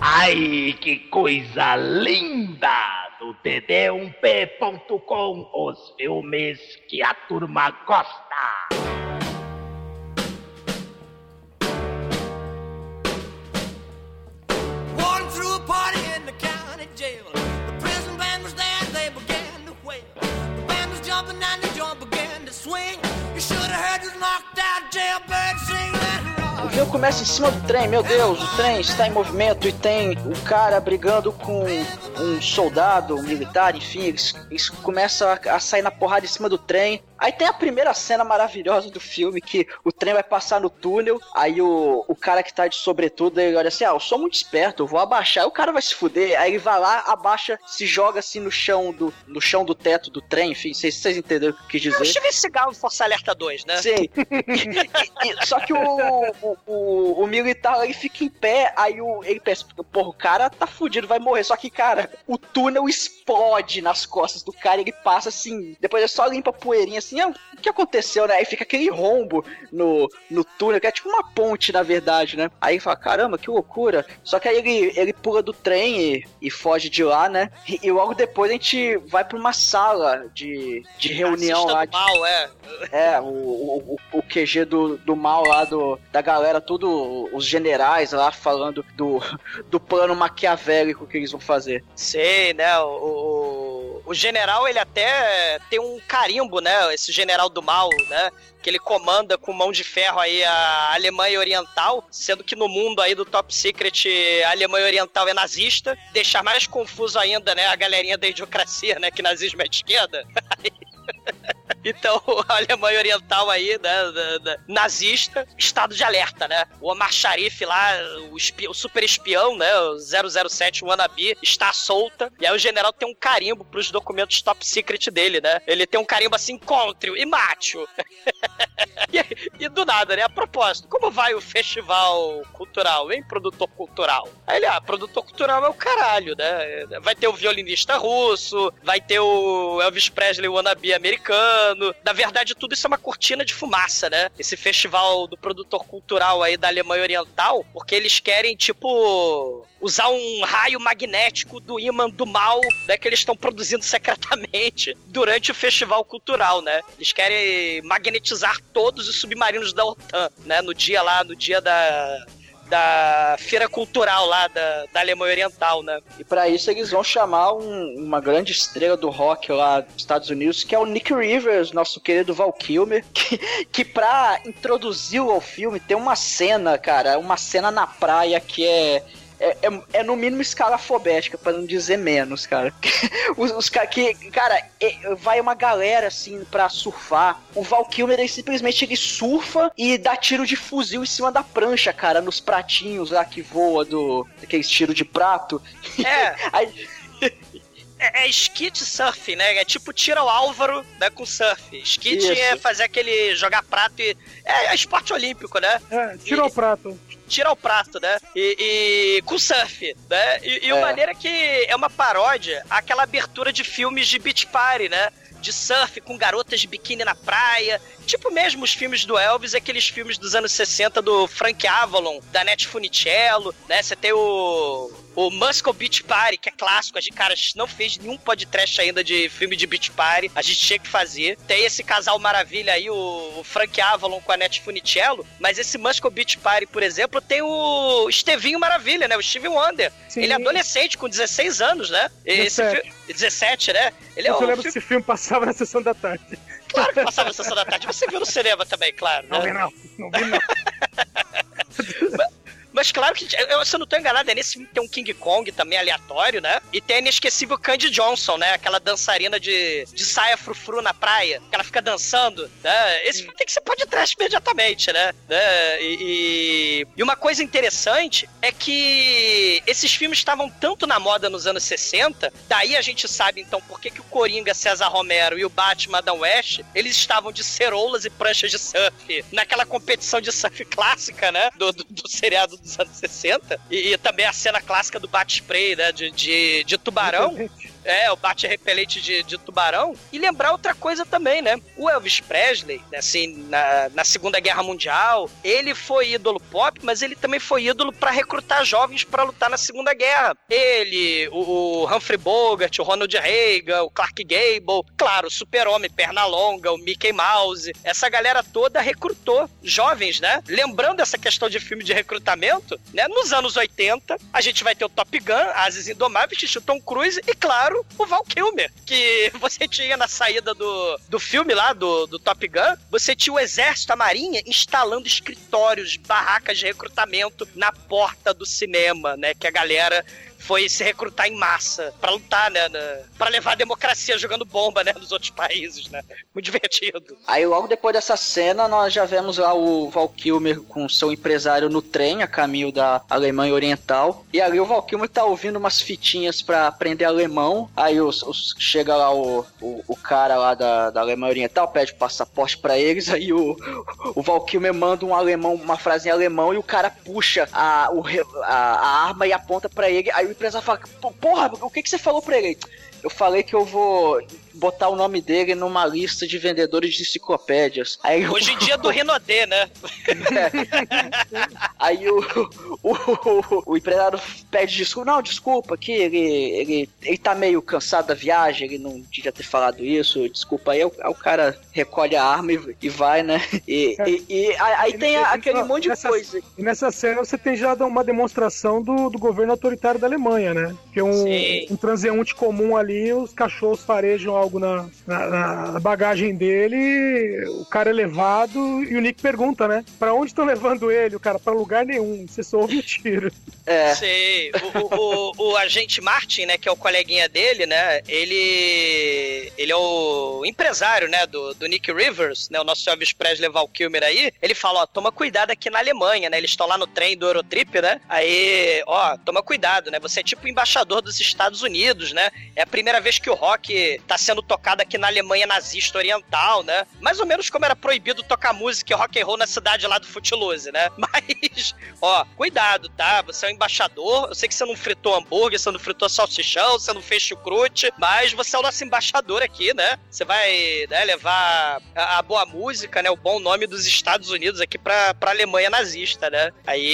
[SPEAKER 14] Ai, que coisa linda! No td1p.com, os filmes que a turma gosta.
[SPEAKER 7] Jumping and the joint began to swing. You should have heard this knocked out jailbird sing that
[SPEAKER 12] O filme começa em cima do trem, meu Deus, o trem está em movimento e tem o cara brigando com um soldado, um militar, enfim, eles, eles começam a, a sair na porrada em cima do trem. Aí tem a primeira cena maravilhosa do filme, que o trem vai passar no túnel, aí o, o cara que tá de sobretudo, ele olha assim, ah, eu sou muito esperto, eu vou abaixar, aí o cara vai se fuder, aí ele vai lá, abaixa, se joga assim no chão do, no chão do teto do trem, enfim, vocês, vocês entenderam o que eu quis dizer?
[SPEAKER 11] É o Steven Seagal em Força Alerta 2, né?
[SPEAKER 12] Sim. E- e- só que o, o, o, o militar ele fica em pé, aí o, ele pensa, porra, o cara tá fudido, vai morrer. Só que, cara, o túnel explode nas costas do cara, ele passa assim, depois é só limpa a poeirinha assim, ah, o que aconteceu, né? Aí fica aquele rombo no, no túnel, que é tipo uma ponte, na verdade, né? Aí ele fala, caramba, que loucura. Só que aí ele, ele pula do trem e, e foge de lá, né? E, e logo depois a gente vai pra uma sala de, de reunião
[SPEAKER 11] Racista
[SPEAKER 12] lá.
[SPEAKER 11] do mal, é.
[SPEAKER 12] É, o, o, o- o QG do, do mal lá, do, da galera, tudo, os generais lá falando do, do plano maquiavélico que eles vão fazer.
[SPEAKER 11] Sei, né? O, o, o general, ele até tem um carimbo, né? Esse general do mal, né? Que ele comanda com mão de ferro aí a Alemanha Oriental, sendo que no mundo aí do Top Secret a Alemanha Oriental é nazista. Deixar mais confuso ainda, né? A galerinha da idiocracia, né? Que nazismo é de esquerda. Então, a Alemanha Oriental aí, né, da- da- nazista, estado de alerta, né? O Omar Sharif lá, o, espi- o super espião, né, o 007 Wannabe, está solta. E aí o general tem um carimbo pros documentos top secret dele, né? Ele tem um carimbo assim, encontre e mate-o. e, e do nada, né? A propósito, como vai o festival cultural, hein, produtor cultural? Aí ele, ah, produtor cultural é o caralho, né? Vai ter o violinista russo, vai ter o Elvis Presley wannabe americano. Na verdade, tudo isso é uma cortina de fumaça, né? Esse festival do produtor cultural aí da Alemanha Oriental, porque eles querem, tipo, usar um raio magnético do imã do mal, né, que eles estão produzindo secretamente durante o festival cultural, né? Eles querem magnetizar todos os submarinos da OTAN, né, no dia lá, no dia da da feira cultural lá da, da Alemanha Oriental, né?
[SPEAKER 12] E pra isso eles vão chamar um- uma grande estrela do rock lá dos Estados Unidos, que é o Nick Rivers, nosso querido Val Kilmer, que, que pra introduzir ao filme tem uma cena, cara, uma cena na praia que é. É, é, é no mínimo escalafobética, pra não dizer menos, cara. Os, os caras que. Cara, é- vai uma galera assim pra surfar. O Val Kilmer ele simplesmente ele surfa e dá tiro de fuzil em cima da prancha, cara, nos pratinhos lá que voa do. Aqueles tiro de prato.
[SPEAKER 11] É.
[SPEAKER 12] Aí,
[SPEAKER 11] É, é skit surf, né? É tipo tira o Álvaro né, com surf. Skit
[SPEAKER 9] Isso.
[SPEAKER 11] é fazer aquele jogar prato e. É, é esporte olímpico, né?
[SPEAKER 9] É, tirou o prato.
[SPEAKER 11] Tira o prato, né? E, e- com surf, né? E, e o
[SPEAKER 9] É.
[SPEAKER 11] maneiro é que é uma paródia àquela abertura de filmes de beach party, né? De surf com garotas de biquíni na praia. Tipo mesmo os filmes do Elvis, aqueles filmes dos anos 60 do Frank Avalon, da Net Funicello, né? Você tem o, o Muscle Beach Party, que é clássico. A gente, cara, a gente não fez nenhum podcast ainda de filme de beach party. A gente tinha que fazer. Tem esse casal maravilha aí, o, Frank Avalon com a Net Funicello. Mas esse Muscle Beach Party, por exemplo, tem o Estevinho Maravilha, né? O Steven Wonder.
[SPEAKER 9] Sim.
[SPEAKER 11] Ele é adolescente, com 16 anos, né? Esse
[SPEAKER 9] 17.
[SPEAKER 11] fi- 17, né? Ele é
[SPEAKER 9] eu
[SPEAKER 11] o
[SPEAKER 9] lembro
[SPEAKER 11] filme-
[SPEAKER 9] que esse filme passava na sessão da tarde.
[SPEAKER 11] Claro que passava na sessão da tarde. Você viu no cinema também, claro.
[SPEAKER 9] Não
[SPEAKER 11] né?
[SPEAKER 9] vi não, não vi não.
[SPEAKER 11] Mas claro que, eu, se eu não tô enganado, é nesse filme que tem um King Kong também aleatório, né? E tem a inesquecível Candy Johnson, né? Aquela dançarina de, de saia frufru na praia, que ela fica dançando, né? Esse filme tem que ser pode trash imediatamente, né? né? E, e, e uma coisa interessante é que esses filmes estavam tanto na moda nos anos 60, daí a gente sabe então por que, que o Coringa César Romero e o Batman Adam West, eles estavam de ceroulas e pranchas de surf, naquela competição de surf clássica, né? Do, do, do seriado dos anos 60. E, e também a cena clássica do bate-spray, né? De, de, de tubarão. É, o bate repelente de, de tubarão. E lembrar outra coisa também, né? O Elvis Presley, assim, na, na Segunda Guerra Mundial, ele foi ídolo pop, mas ele também foi ídolo para recrutar jovens para lutar na Segunda Guerra. Ele, o, o Humphrey Bogart, o Ronald Reagan, o Clark Gable, claro, o Super-Homem, Pernalonga, o Mickey Mouse, essa galera toda recrutou jovens, né? Lembrando essa questão de filme de recrutamento, né? Nos anos 80, a gente vai ter o Top Gun, Ases Indomáveis, Tom Cruise e, claro, o Val Kilmer, que você tinha na saída do, do filme lá, do, do Top Gun, você tinha o Exército, a Marinha, instalando escritórios, barracas de recrutamento na porta do cinema, né? Que a galera foi se recrutar em massa pra lutar, né? na- Pra levar a democracia jogando bomba, né? Nos outros países, né? Muito divertido.
[SPEAKER 12] Aí logo depois dessa cena, nós já vemos lá o Val Kilmer com seu empresário no trem, a caminho da Alemanha Oriental. E ali o Val Kilmer tá ouvindo umas fitinhas pra aprender alemão. Aí os, os- chega lá o, o, o cara lá da, da Alemanha Oriental, pede o passaporte pra eles. Aí o, o Val Kilmer manda um alemão, uma frase em alemão e o cara puxa a, o a, a arma e aponta pra ele. Aí empresário fala: "Pô, Porra, o que, que você falou pra ele? Eu falei que eu vou botar o nome dele numa lista de vendedores de enciclopédias. Aí
[SPEAKER 11] Hoje em dia é do Renaudet, né?
[SPEAKER 12] Aí o, o, o, o empresário pede desculpa. Não, desculpa, que ele, ele, ele tá meio cansado da viagem, ele não devia ter falado isso, desculpa. Aí o, aí o cara recolhe a arma e, e vai, né? E, e, e aí aí tem a- aquele monte de
[SPEAKER 9] Nessa-
[SPEAKER 12] coisa.
[SPEAKER 9] E nessa cena você tem já uma demonstração do, do governo autoritário da Alemanha, né? Que um,
[SPEAKER 11] Sim.
[SPEAKER 9] um transeunte comum ali, os cachorros farejam algo na, na, na bagagem dele, o cara é levado e o Nick pergunta, né? Pra onde estão levando ele? O cara, pra lugar nenhum, você só ouve o tiro.
[SPEAKER 12] É.
[SPEAKER 11] Sei. O, o, o, o agente Martin, né, que é o coleguinha dele, né, ele ele é o empresário, né, do, do Nick Rivers, né, o nosso Elvis Presley Kilmer aí, ele fala, ó, toma cuidado aqui na Alemanha, né, eles estão lá no trem do Eurotrip, né, aí, ó, toma cuidado, né, você é tipo embaixador dos Estados Unidos, né, é a primeira vez que o rock tá sendo tocado aqui na Alemanha nazista oriental, né, mais ou menos como era proibido tocar música e rock and roll na cidade lá do Footloose, né, mas, ó, cuidado, tá, você é um embaixador, eu sei que você não fritou hambúrguer, você não fritou salsichão, você não fez chucrute, mas você é o nosso embaixador aqui, né, você vai, né, levar a, a boa música, né, o bom nome dos Estados Unidos aqui pra, pra Alemanha nazista, né, aí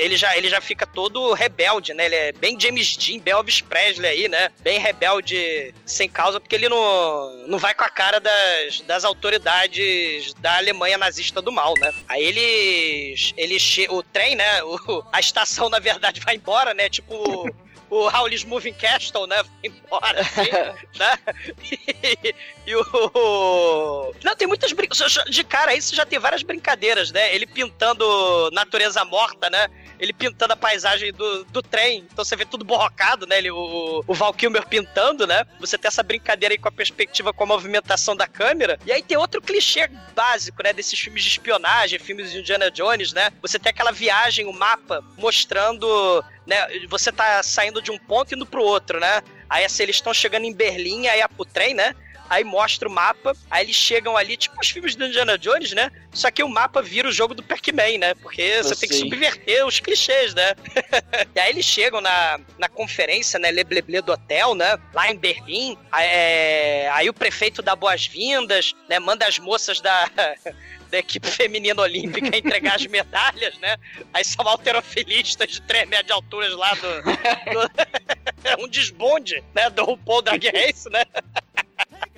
[SPEAKER 11] ele já, ele já fica todo rebelde, né, ele é bem James Dean, bem Elvis Presley aí, né, bem rebelde sem causa, porque ele não, não vai com a cara das, das autoridades da Alemanha nazista do mal, né? Aí eles. eles o trem, né? o- a estação, na verdade, vai embora, né? Tipo. O Howl's Moving Castle, né? Vai embora, assim, né? E, e o. Não, tem muitas brincadeiras. De cara aí você já tem várias brincadeiras, né? Ele pintando natureza morta, né? Ele pintando a paisagem do, do trem. Então você vê tudo borrocado, né? Ele, o, o Val Kilmer pintando, né? Você tem essa brincadeira aí com a perspectiva, com a movimentação da câmera. E aí tem outro clichê básico, né? Desses filmes de espionagem, filmes de Indiana Jones, né? Você tem aquela viagem, o mapa, mostrando né? Você tá saindo de um ponto e indo pro outro, né? Aí assim, eles estão chegando em Berlim, aí o trem, né? Aí mostra o mapa, aí eles chegam ali, tipo os filmes do Indiana Jones, né? Só que o mapa vira o jogo do Pac-Man, né? Porque você tem que subverter os clichês, né? e aí eles chegam na, na conferência, né? Le Blé Blé do hotel, né? Lá em Berlim. Aí, é, aí o prefeito dá boas-vindas, né? Manda as moças da. Da equipe feminina olímpica entregar as medalhas, né? Aí são alterofilistas de 3 metros de alturas lá do. do- É um desbonde, né? Do RuPaul Drag Race, né?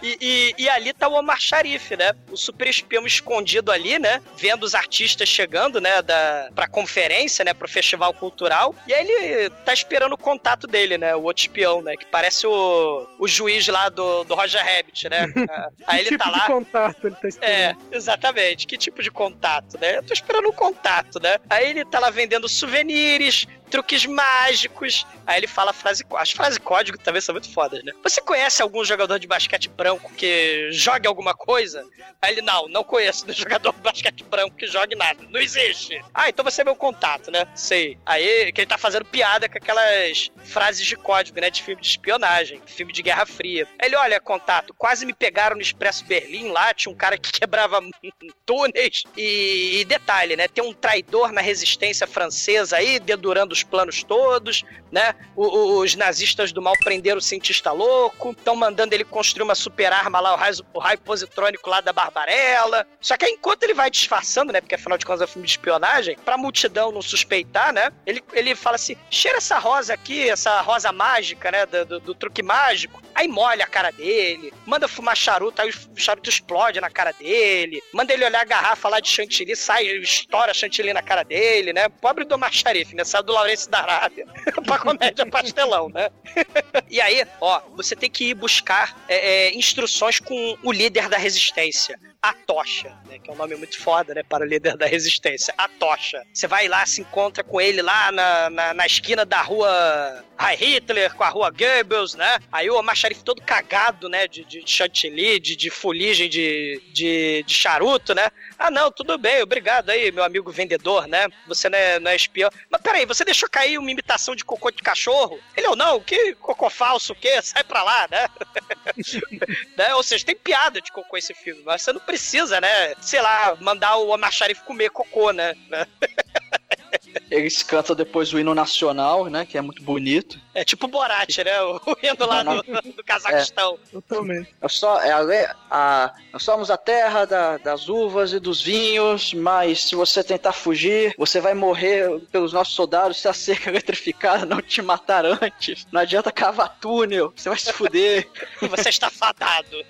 [SPEAKER 11] E, e- e ali tá o Omar Sharif, né? O super espião escondido ali, né? Vendo os artistas chegando, né? Da, pra conferência, né? Pro festival cultural. E aí ele tá esperando o contato dele, né? O outro espião, né? Que parece o, o juiz lá do, do Roger Rabbit, né? Aí ele
[SPEAKER 9] que
[SPEAKER 11] tá
[SPEAKER 9] tipo
[SPEAKER 11] lá.
[SPEAKER 9] de contato ele tá esperando?
[SPEAKER 11] É, exatamente. Que tipo de contato, né? Eu tô esperando um contato, né? Aí ele tá lá vendendo souvenirs, truques mágicos. Aí ele fala a frase. As frases código também são muito fodas, né? Você conhece algum jogador de basquete branco que jogue alguma coisa? Aí ele, não, não conheço nenhum jogador de basquete branco que jogue nada. Não existe. Ah, então você é meu contato, né? Sei. Aí que ele tá fazendo piada com aquelas frases de código, né? De filme de espionagem, filme de Guerra Fria. Aí ele, olha, contato, quase me pegaram no Expresso Berlim lá, tinha um cara que quebrava túneis. E, e detalhe, né? Tem um traidor na resistência francesa aí, dedurando os planos todos, né? O- o- os nazistas do mal prenderam o cientista louco, estão mandando ele construir uma super arma lá, o raio, o raio positrônico lá da Barbarella. Só que enquanto ele vai disfarçando, né? Porque afinal de contas é um filme de espionagem, pra multidão não suspeitar, né? Ele, ele fala assim: cheira essa rosa aqui, essa rosa mágica, né? Do, do- do truque mágico. Aí molha a cara dele, manda fumar charuto, aí o charuto explode na cara dele, manda ele olhar a garrafa lá de chantilly, sai, estoura chantilly na cara dele, né? Pobre do Sharif, né? Saiu do Laurence da Arábia pra comédia pastelão, né? e aí, ó, você tem que ir buscar é, é, instruções com o líder da resistência. A Tocha, né? Que é um nome muito foda, né? Para o líder da resistência. A Tocha. Você vai lá, se encontra com ele lá na, na, na esquina da rua Heil Hitler, com a rua Goebbels, né? Aí o Omar Sharif todo cagado, né? De, de chantilly, de, de fuligem de, de, de charuto, né? Ah, não, tudo bem, obrigado aí, meu amigo vendedor, né? Você não é, não é espião. Mas peraí, você deixou cair uma imitação de cocô de cachorro? Ele, ou não, que cocô falso, o quê? Sai pra lá, né? né? Ou seja, tem piada de cocô esse filme, mas você não precisa, né? Sei lá, mandar o Omar Sharif comer cocô, né?
[SPEAKER 12] Eles cantam depois o hino nacional, né? Que é muito bonito.
[SPEAKER 11] É tipo o Borat, né? O hino lá do, do Cazaquistão.
[SPEAKER 9] Totalmente.
[SPEAKER 12] É só, é a, a- nós somos a terra da- das uvas e dos vinhos, mas se você tentar fugir, você vai morrer pelos nossos soldados se a cerca eletrificada não te matar antes. Não adianta cavar túnel, você vai se fuder.
[SPEAKER 11] Você está fadado.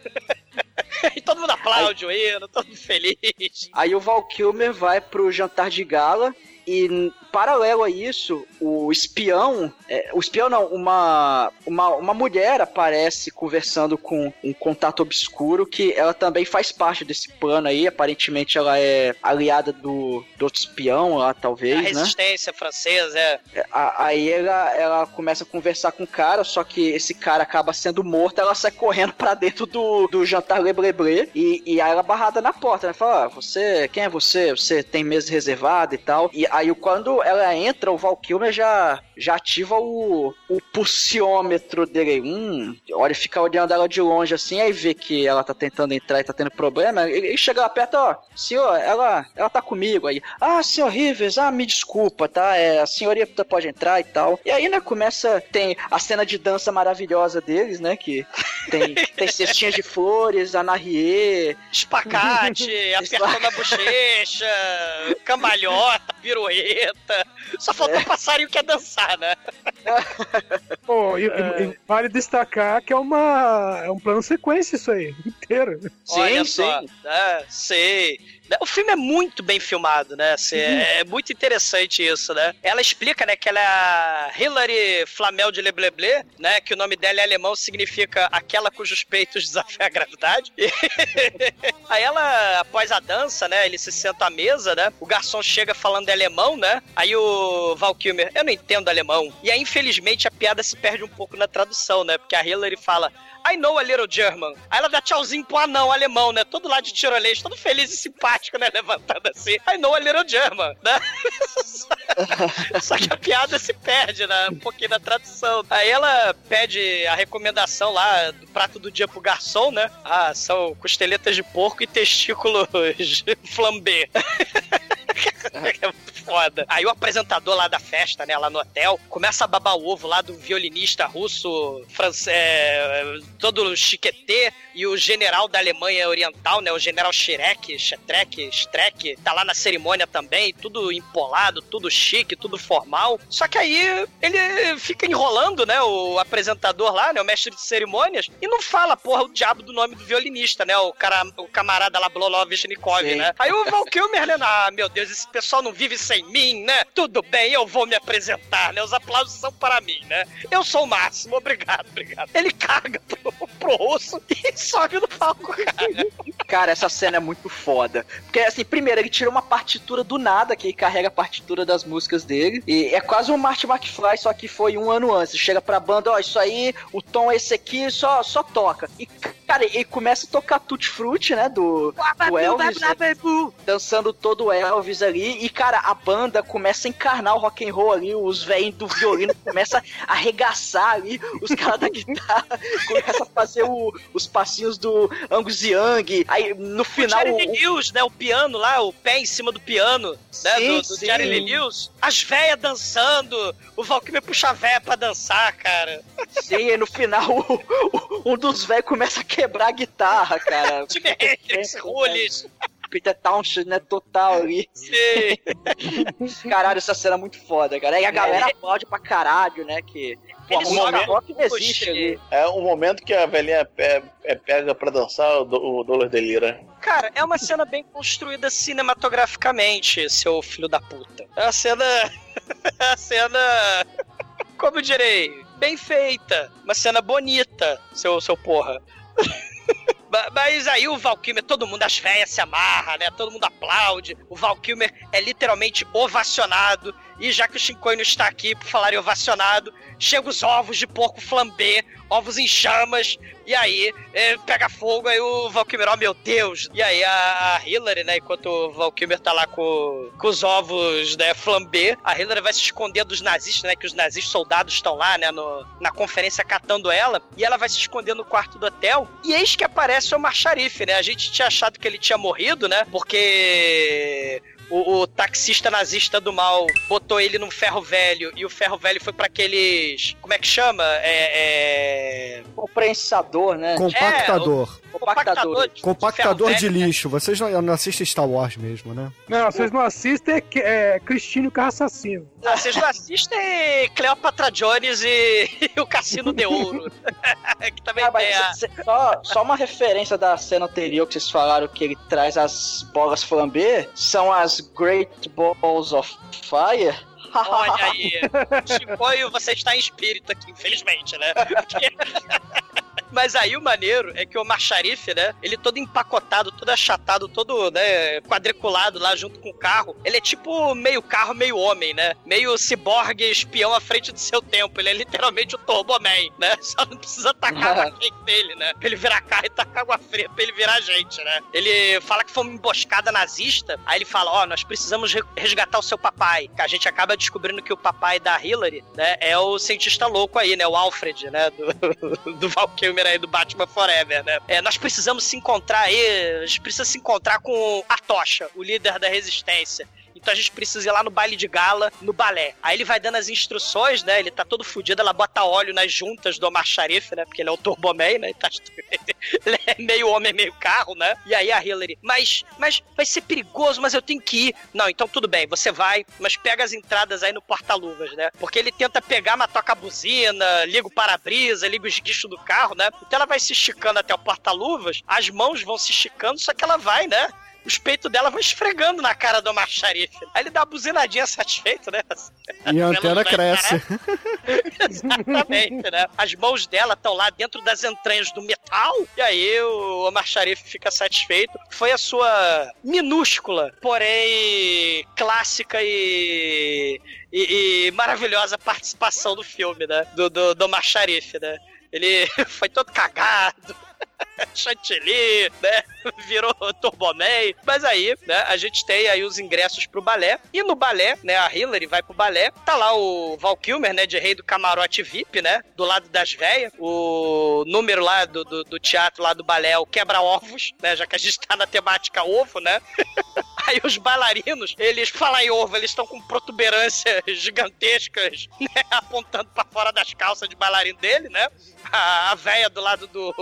[SPEAKER 11] e todo mundo aplaude o hino, todo mundo feliz.
[SPEAKER 12] Aí o Val Kilmer vai pro jantar de gala e paralelo a isso, o espião, é, o espião não, uma, uma, uma mulher aparece conversando com um contato obscuro que ela também faz parte desse plano aí, aparentemente ela é aliada do, do outro espião lá,
[SPEAKER 11] A
[SPEAKER 12] talvez, né?
[SPEAKER 11] resistência francesa, é.
[SPEAKER 12] É, a- Aí ela, ela começa a conversar com o cara, só que esse cara acaba sendo morto, ela sai correndo pra dentro do, do jantar lebleble e, e aí ela é barrada na porta, né? Fala, ah, você, quem é você? Você tem mesa reservada e tal. E aí quando ela entra, o Val Kilmer já, já ativa o, o pulsiômetro dele. Hum, olha, fica olhando ela de longe assim, aí vê que ela tá tentando entrar e tá tendo problema. Ele, ele chega lá perto, ó, senhor, ela, ela tá comigo aí. Ah, senhor Rivers, ah, me desculpa, tá? É, a senhorita pode entrar e tal. E aí, né, começa, tem a cena de dança maravilhosa deles, né, que Tem, tem cestinha de flores, anarrie.
[SPEAKER 11] Espacate, apertando a bochecha, cambalhota, pirueta. Só faltou o passarinho que é dançar, né?
[SPEAKER 9] Pô, e- e- e vale destacar que é uma é um plano sequência isso aí, inteiro.
[SPEAKER 11] Olha só, né? Sei. O filme é muito bem filmado, né? Assim, é, é muito interessante isso, né? Ela explica, né, que ela é a Hilary Flamel de Lebleble, né? Que o nome dela em alemão significa aquela cujos peitos desafiam a gravidade. Aí ela, após a dança, né? Ele se senta à mesa, né? O garçom chega falando em alemão, né? Aí o Val Kilmer, eu não entendo alemão. E aí, infelizmente, a piada se perde um pouco na tradução, né? Porque a Hillary fala, I know a little German. Aí ela dá tchauzinho pro anão alemão, né? Todo lá de tirolês, todo feliz e simpático, né? Levantando assim. I know a little German, né? Só que a piada se perde, né? Um pouquinho na tradução. Aí ela pede a recomendação lá do prato do dia pro garçom, né? Ah, são costeletas de porco e testículos flambé. É foda. Aí o apresentador lá da festa, né, lá no hotel, começa a babar o ovo lá do violinista russo, francês, todo chiquetê, e o general da Alemanha Oriental, né, o general Schreck, Streck, Streck, tá lá na cerimônia também, tudo empolado, tudo chique, tudo formal. Só que aí ele fica enrolando, né, o apresentador lá, né, o mestre de cerimônias, e não fala, porra, o diabo do nome do violinista, né, o, cara, o camarada lá, Blolov Vishnikov,
[SPEAKER 12] Sim.
[SPEAKER 11] né. Aí o Val Kilmer, né, ah, meu Deus, esse pessoal não vive sem mim, né? Tudo bem, eu vou me apresentar, né? Os aplausos são para mim, né? Eu sou o máximo, obrigado, obrigado. Ele caga pro, pro russo e sobe no palco, cara.
[SPEAKER 12] Cara, essa cena é muito foda. Porque, assim, primeiro, ele tira uma partitura do nada, que ele carrega a partitura das músicas dele. E é quase um Marty McFly, só que foi um ano antes. Chega pra banda, ó, isso aí, o tom é esse aqui, só, só toca. E, cara, ele começa a tocar Tutti Frutti, né, do, do Elvis. né, dançando todo o Elvis ali. E, cara, a banda começa a encarnar o rock and roll ali. Os velhos do violino começam a arregaçar ali. Os caras da guitarra começam a fazer o- os passinhos do Angus Young. Aí, no
[SPEAKER 11] O
[SPEAKER 12] final...
[SPEAKER 11] Jerry
[SPEAKER 12] o-
[SPEAKER 11] Lee Lewis, né? O piano lá, o pé em cima do piano, né?
[SPEAKER 12] Sim,
[SPEAKER 11] Do, do
[SPEAKER 12] sim.
[SPEAKER 11] Jerry Lee Lewis. As véias dançando. O Valkyrie puxa a véia pra dançar, cara.
[SPEAKER 12] Sim, e no final o- o- um dos velhos começa a quebrar a guitarra, cara.
[SPEAKER 11] Jimi Hendrix, Rules.
[SPEAKER 12] Peter Townshend, né? Total ali.
[SPEAKER 11] Sim.
[SPEAKER 12] Caralho, essa cena é muito foda, cara. E a galera aplaude pra caralho, né? Que. Pô, a música
[SPEAKER 8] sobe-
[SPEAKER 12] rock não existe ali.
[SPEAKER 8] É o momento que a velhinha pe- é pega pra dançar o, do, o Dolores Delira.
[SPEAKER 11] Cara, é uma cena bem construída cinematograficamente, seu filho da puta. É uma cena. É uma cena. Como eu direi? Bem feita. Uma cena bonita, seu, seu porra. Ma- Mas aí o Val Kilmer, todo mundo, as velhas se amarra, né? Todo mundo aplaude. O Val Kilmer é literalmente ovacionado. E já que o Shinkoio não está aqui por falar ovacionado, chega os ovos de porco flambé, ovos em chamas. E aí, é, pega fogo, aí o Val Kilmer, oh meu Deus! E aí a, a Hillary, né, enquanto o Val Kilmer tá lá com, com os ovos, né, flambé, a Hillary vai se esconder dos nazistas, né, que os nazistas soldados estão lá, né, no, na conferência catando ela, e ela vai se esconder no quarto do hotel, e eis que aparece o Omar Sharif, né, a gente tinha achado que ele tinha morrido, né, porque... O, o taxista nazista do mal botou ele num ferro velho e o ferro velho foi pra aqueles. Como é que chama? É. é...
[SPEAKER 12] Né?
[SPEAKER 10] Compactador.
[SPEAKER 12] Compactador.
[SPEAKER 10] Compactador
[SPEAKER 11] ferro
[SPEAKER 10] de
[SPEAKER 11] né?
[SPEAKER 10] lixo. Vocês não, não assistem Star Wars mesmo, né?
[SPEAKER 9] Não, vocês não assistem é, é Cristino Carro Assassino.
[SPEAKER 11] Ah, vocês não assistem Cleopatra Jones e, e o Cassino de Ouro. que também
[SPEAKER 12] Ah, mas
[SPEAKER 11] tem a.
[SPEAKER 12] só, só uma referência da cena anterior que vocês falaram que ele traz as bolas flambé são as Great Balls of Fire.
[SPEAKER 11] Olha aí. Chicoio, você está em espírito aqui, infelizmente, né? Porque- Mas aí o maneiro é que o Omar Sharif, né? Ele todo empacotado, todo achatado, todo, né, quadriculado lá junto com o carro. Ele é tipo meio carro, meio homem, né? Meio ciborgue espião à frente do seu tempo. Ele é literalmente o Turbo Man, né? Só não precisa tacar água quente nele, né? Pra ele virar carro e tacar água fria pra ele virar gente, né? Ele fala que foi uma emboscada nazista. Aí ele fala: Ó, nós precisamos re- resgatar o seu papai. Que a gente acaba descobrindo que o papai da Hillary, né, é o cientista louco aí, né? O Alfred, né? Do, do Val Aí do Batman Forever, né? É, nós precisamos se encontrar aí. A gente precisa se encontrar com a Tocha, o líder da resistência. Então a gente precisa ir lá no baile de gala, no balé. Aí ele vai dando as instruções, né? Ele tá todo fudido, ela bota óleo nas juntas do Omar Sharif, né? Porque ele é o Turboman, né? Ele, tá... ele é meio homem, meio carro, né? E aí a Hillary, mas, mas vai ser perigoso, mas eu tenho que ir. Não, então tudo bem, você vai, mas pega as entradas aí no porta-luvas, né? Porque ele tenta pegar, mas toca a buzina, liga o para-brisa, liga o esguicho do carro, né? Então ela vai se esticando até o porta-luvas, as mãos vão se esticando, só que ela vai, né? Os peitos dela vão esfregando na cara do Omar Sharif. Aí ele dá uma buzinadinha satisfeito, né?
[SPEAKER 10] E a antena cresce.
[SPEAKER 11] Exatamente, né? As mãos dela estão lá dentro das entranhas do metal. E aí o Omar Sharif fica satisfeito. Foi a sua minúscula, porém clássica e, e, e maravilhosa participação do filme, né? Do, do, do Omar Sharif, né? Ele foi todo cagado. Chantilly, né? Virou Turboman. Mas aí, né, a gente tem aí os ingressos pro balé. E no balé, né, a Hillary vai pro balé. Tá lá o Val Kilmer, né, de rei do camarote VIP, né? Do lado das véias. O número lá do, do, do teatro, lá do balé, é o quebra-ovos, né? Já que a gente tá na temática ovo, né? Aí os bailarinos, eles falam em ovo, eles estão com protuberâncias gigantescas, né? Apontando pra fora das calças de bailarino dele, né? A, a véia do lado do,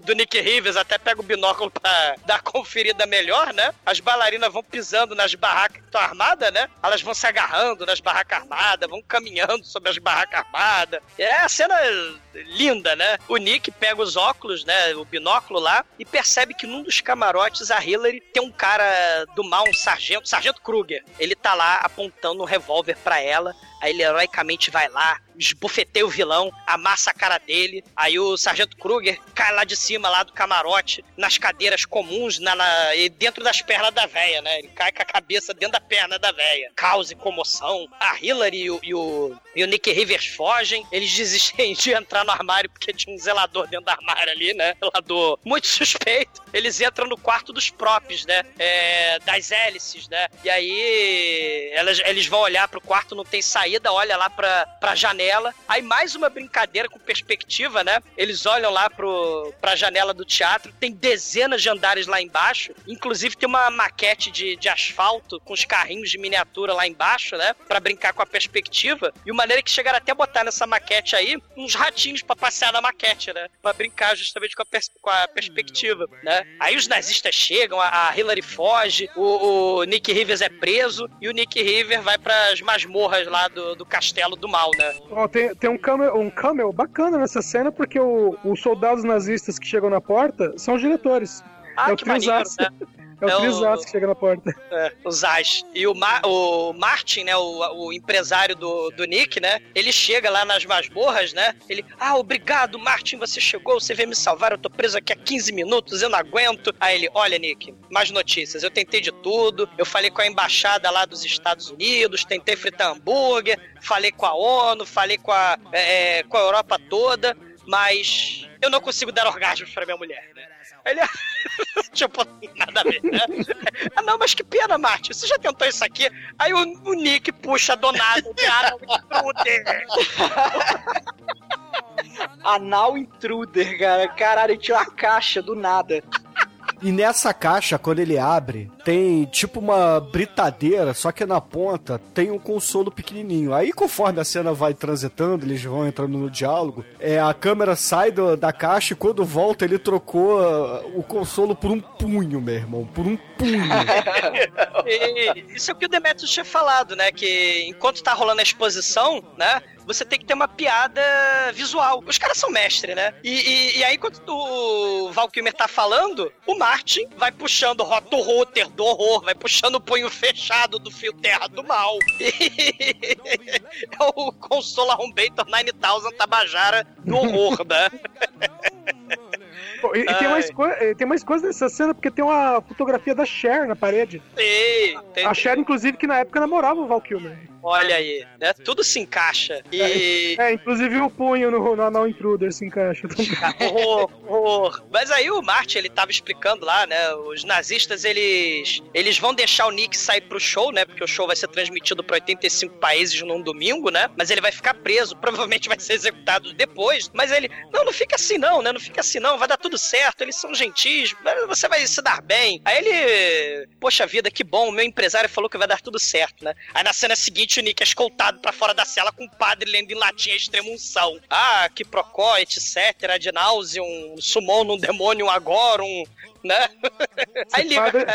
[SPEAKER 11] do Nick Rivers até pega o binóculo pra dar conferida melhor, né? As bailarinas vão pisando nas barracas que estão armadas, né? Elas vão se agarrando nas barracas armadas, vão caminhando sobre as barracas armadas. É a cena linda, né? O Nick pega os óculos, né? O binóculo lá e percebe que num dos camarotes a Hillary tem um cara do mal, um sargento, sargento Kruger. Ele tá lá apontando um revólver pra ela. Aí ele heroicamente vai lá, esbufeteia o vilão, amassa a cara dele. Aí o Sargento Kruger cai lá de cima, lá do camarote, nas cadeiras comuns, na, na- dentro das pernas da véia, né? Ele cai com a cabeça dentro da perna da véia. Causa e comoção. A Hillary e o, e o, e o Nick Rivers fogem. Eles desistem de entrar no armário porque tinha um zelador dentro do armário ali, né? Zelador muito suspeito. Eles entram no quarto dos props, né? É, das hélices, né? E aí elas, eles vão olhar pro quarto, não tem saída, olha lá pra, pra janela. Aí mais uma brincadeira com perspectiva, né? Eles olham lá pro, pra janela do teatro, tem dezenas de andares lá embaixo. Inclusive tem uma maquete de, de asfalto com os carrinhos de miniatura lá embaixo, né? Pra brincar com a perspectiva. E o maneira que chegaram até a botar nessa maquete aí uns ratinhos pra passear na maquete, né? Pra brincar justamente com a, pers- com a perspectiva, né? Aí os nazistas chegam, a, Hillary foge, o, o Nick Rivers é preso e o Nick Rivers vai pras masmorras lá do, do castelo do mal, né?
[SPEAKER 9] Ó, tem, tem um, camel, um camel bacana nessa cena, porque o- os soldados nazistas que chegam na porta são os diretores.
[SPEAKER 11] Ah,
[SPEAKER 9] é
[SPEAKER 11] que maneiro, né?
[SPEAKER 9] É o
[SPEAKER 11] É o-
[SPEAKER 9] Trilzaço que chega na porta.
[SPEAKER 11] É, o Zaz. E o, Ma- o Martin, né, o, o empresário do, do Nick, né, ele chega lá nas masmorras, né, ele, ah, obrigado, Martin, você chegou, você veio me salvar, eu tô preso aqui há 15 minutos, eu não aguento. Aí ele, olha, Nick, mais notícias, eu tentei de tudo, eu falei com a embaixada lá dos Estados Unidos, tentei fritar hambúrguer, falei com a ONU, falei com a, é, com a Europa toda, mas eu não consigo dar orgasmos pra minha mulher, né. Ele, tipo, nada a ver, né? Ah, não, mas que pena, Martin. Você já tentou isso aqui? Aí o, o Nick puxa do nada de Anal Intruder.
[SPEAKER 12] Anal Intruder, cara. Caralho, ele tirou a caixa do nada.
[SPEAKER 10] E nessa caixa, quando ele abre, tem tipo uma britadeira, só que na ponta tem um consolo pequenininho. Aí, conforme a cena vai transitando, eles vão entrando no diálogo, é, a câmera sai do- da caixa e quando volta ele trocou ah, o consolo por um punho, meu irmão. Por um punho.
[SPEAKER 11] E isso é o que o Demetrius tinha falado, né? Que enquanto tá rolando a exposição, né? Você tem que ter uma piada visual. Os caras são mestres, né? E, e- e aí, enquanto o Val Kilmer tá falando, o Martin vai puxando o Roto Router do horror, vai puxando o punho fechado do fio terra do mal. é o Consola Hombator 9000 Tabajara do horror, né?
[SPEAKER 9] Pô, E, e tem,
[SPEAKER 11] Ai.
[SPEAKER 9] mais tem mais coisa nessa cena, porque tem uma fotografia da Cher na parede.
[SPEAKER 11] Tem.
[SPEAKER 9] A Cher, inclusive, que na época namorava o Val Kilmer.
[SPEAKER 11] Olha aí, né? Tudo se encaixa. E.
[SPEAKER 9] É, inclusive o punho no, no Anal Intruder se encaixa também.
[SPEAKER 11] Horror, horror. Mas aí o Martin, ele tava explicando lá, né? Os nazistas, eles eles vão deixar o Nick sair pro show, né? Porque o show vai ser transmitido pra 85 países num domingo, né? Mas ele vai ficar preso, provavelmente vai ser executado depois. Mas ele, não, não fica assim não, né? Não fica assim não, vai dar tudo certo, eles são gentis, você vai se dar bem. Aí ele, poxa vida, que bom, o meu empresário falou que vai dar tudo certo, né? Aí na cena seguinte é escoltado pra fora da cela com o padre lendo em latim a extrema unção. Ah, que procó, etc, ad nauseum, summon num demônio agora, um né? Aí
[SPEAKER 9] Esse
[SPEAKER 11] liga,
[SPEAKER 9] padre,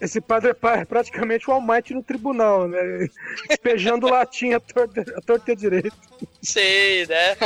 [SPEAKER 9] esse padre é pa- praticamente o Almighty no tribunal, né? Despejando latim à torta, à torta à direita.
[SPEAKER 11] Sei, né?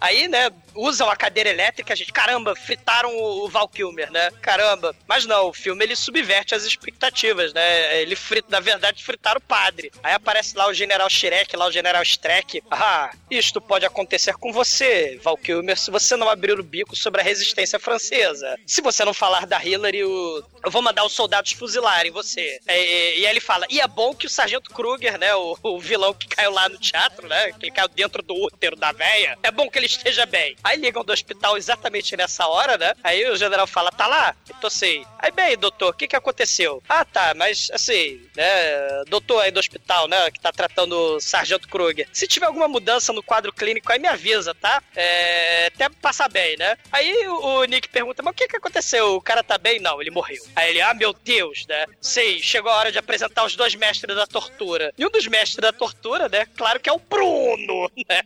[SPEAKER 11] Aí, né, usam a cadeira elétrica, a gente, caramba, fritaram o o Val Kilmer, né? Caramba. Mas não, o filme ele subverte as expectativas, né? Ele frita, na verdade, fritaram o padre. Aí aparece lá o General Shrek, lá o General Streck. Ah, isto pode acontecer com você, Val Kilmer, se você não abrir o bico sobre a resistência francesa. Se você não falar da Hillary, o- eu vou mandar os soldados fuzilarem você. E, e- e aí ele fala, e é bom que o Sargento Kruger, né, o, o vilão que caiu lá no teatro, né, que ele caiu dentro do útero da véia, é bom que ele esteja bem. Aí ligam do hospital exatamente nessa hora, né, aí o general fala, tá lá? Tô sei. Aí, bem, doutor, o que que aconteceu? Ah, tá, mas assim, né, doutor aí do hospital, né, que tá tratando o Sargento Kruger, se tiver alguma mudança no quadro clínico aí me avisa, tá? É, até passar bem, né? Aí o Nick pergunta, mas o que que aconteceu? O cara tá bem? Não, ele morreu. Aí ele, ah, meu Deus, né? Sei, chegou a hora de apresentar os dois mestres da tortura. E um dos mestres da tortura, né? Claro que é o Bruno, né?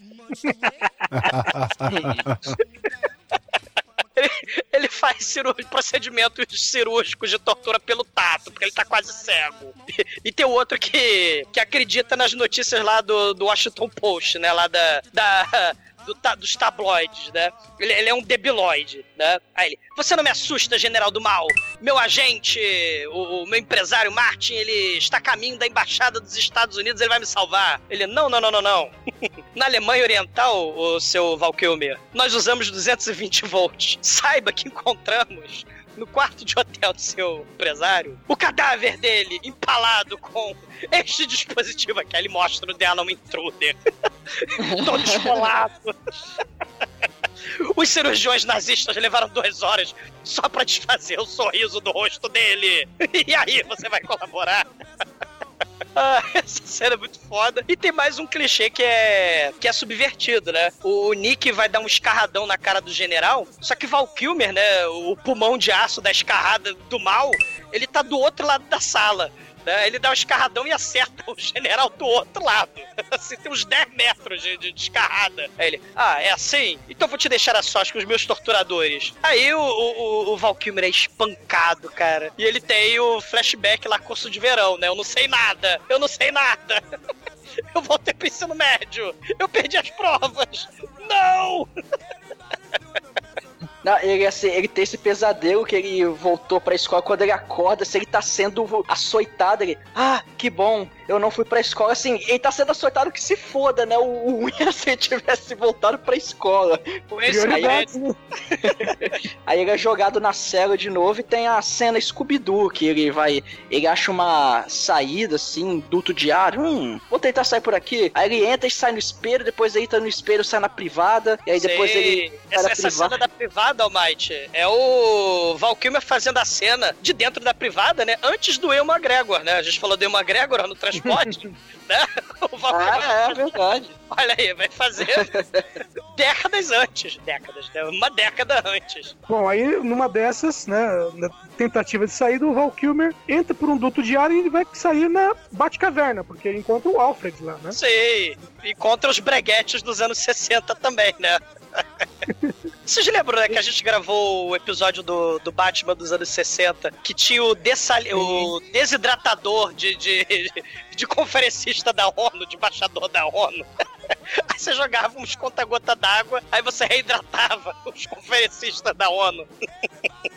[SPEAKER 11] Ele, ele faz procedimentos cirúrgicos de tortura pelo tato, porque ele tá quase cego. E, e tem outro que, que acredita nas notícias lá do, do Washington Post, né? Lá da. da do dos tabloides, né? Ele, ele é um debiloide, né? Aí ele, você não me assusta, general do mal. Meu agente, o, o meu empresário Martin, ele está a caminho da embaixada dos Estados Unidos, ele vai me salvar. Ele, não, não, não, não, não. Na Alemanha Oriental, o seu Valkymer, nós usamos 220 volts. Saiba que encontramos no quarto de hotel do seu empresário o cadáver dele empalado com este dispositivo aqui. Ele mostra o dela um intruder. Todo esfolado. Os cirurgiões nazistas levaram duas horas só pra desfazer o sorriso do rosto dele. E aí, você vai colaborar? Ah, essa cena é muito foda. E tem mais um clichê que é que é subvertido, né? O Nick vai dar um escarradão na cara do general, só que Val Kilmer, né, o pulmão de aço da escarrada do mal, ele tá do outro lado da sala. Né? Ele dá um escarradão e acerta o general do outro lado. Assim, tem uns 10 metros de, de descarrada. Aí ele, ah, é assim? Então vou te deixar a sós com os meus torturadores. Aí o, o, o é espancado, cara. E ele tem o flashback lá, curso de verão, né? Eu não sei nada. Eu não sei nada. Eu voltei pro ensino médio. Eu perdi as provas. Não!
[SPEAKER 12] Não, ele, assim, ele tem esse pesadelo que ele voltou pra escola. Quando ele acorda, se ele tá sendo açoitado, ele. Ah, que bom, eu não fui pra escola. Assim, ele tá sendo açoitado que se foda, né? O, ruim é se ele tivesse voltado pra escola.
[SPEAKER 9] Prioridades, né?
[SPEAKER 12] Aí ele é jogado na cela de novo e tem a cena Scooby-Doo, que ele vai. Ele acha uma saída, assim, duto de ar. Hum, vou tentar sair por aqui. Aí ele entra e sai no espelho, depois ele entra no espelho, sai na privada. E aí depois
[SPEAKER 11] Sei.
[SPEAKER 12] ele.
[SPEAKER 11] Essa, essa cena da privada, Almighty, é o Val Kilmer fazendo a cena de dentro da privada, né? Antes do Ewan McGregor, né? A gente falou do Ewan McGregor no transporte, né? O Val Kilmer
[SPEAKER 12] Ah, é verdade.
[SPEAKER 11] Olha aí, vai fazer décadas antes. Décadas, né? Uma década antes.
[SPEAKER 9] Bom, aí numa dessas, né, na tentativa de sair, o Val Kilmer entra por um duto de ar e ele vai sair na Batcaverna, porque ele encontra o Alfred lá, né?
[SPEAKER 11] Sei. E contra os breguetes dos anos 60 também, né? Vocês lembram, né, que a gente gravou o episódio do, do Batman dos anos 60, que tinha o, dessal... o desidratador de, de, de conferencista da ONU, de embaixador da ONU? Aí você jogava uns conta-gota d'água, aí você reidratava os conferencistas da ONU.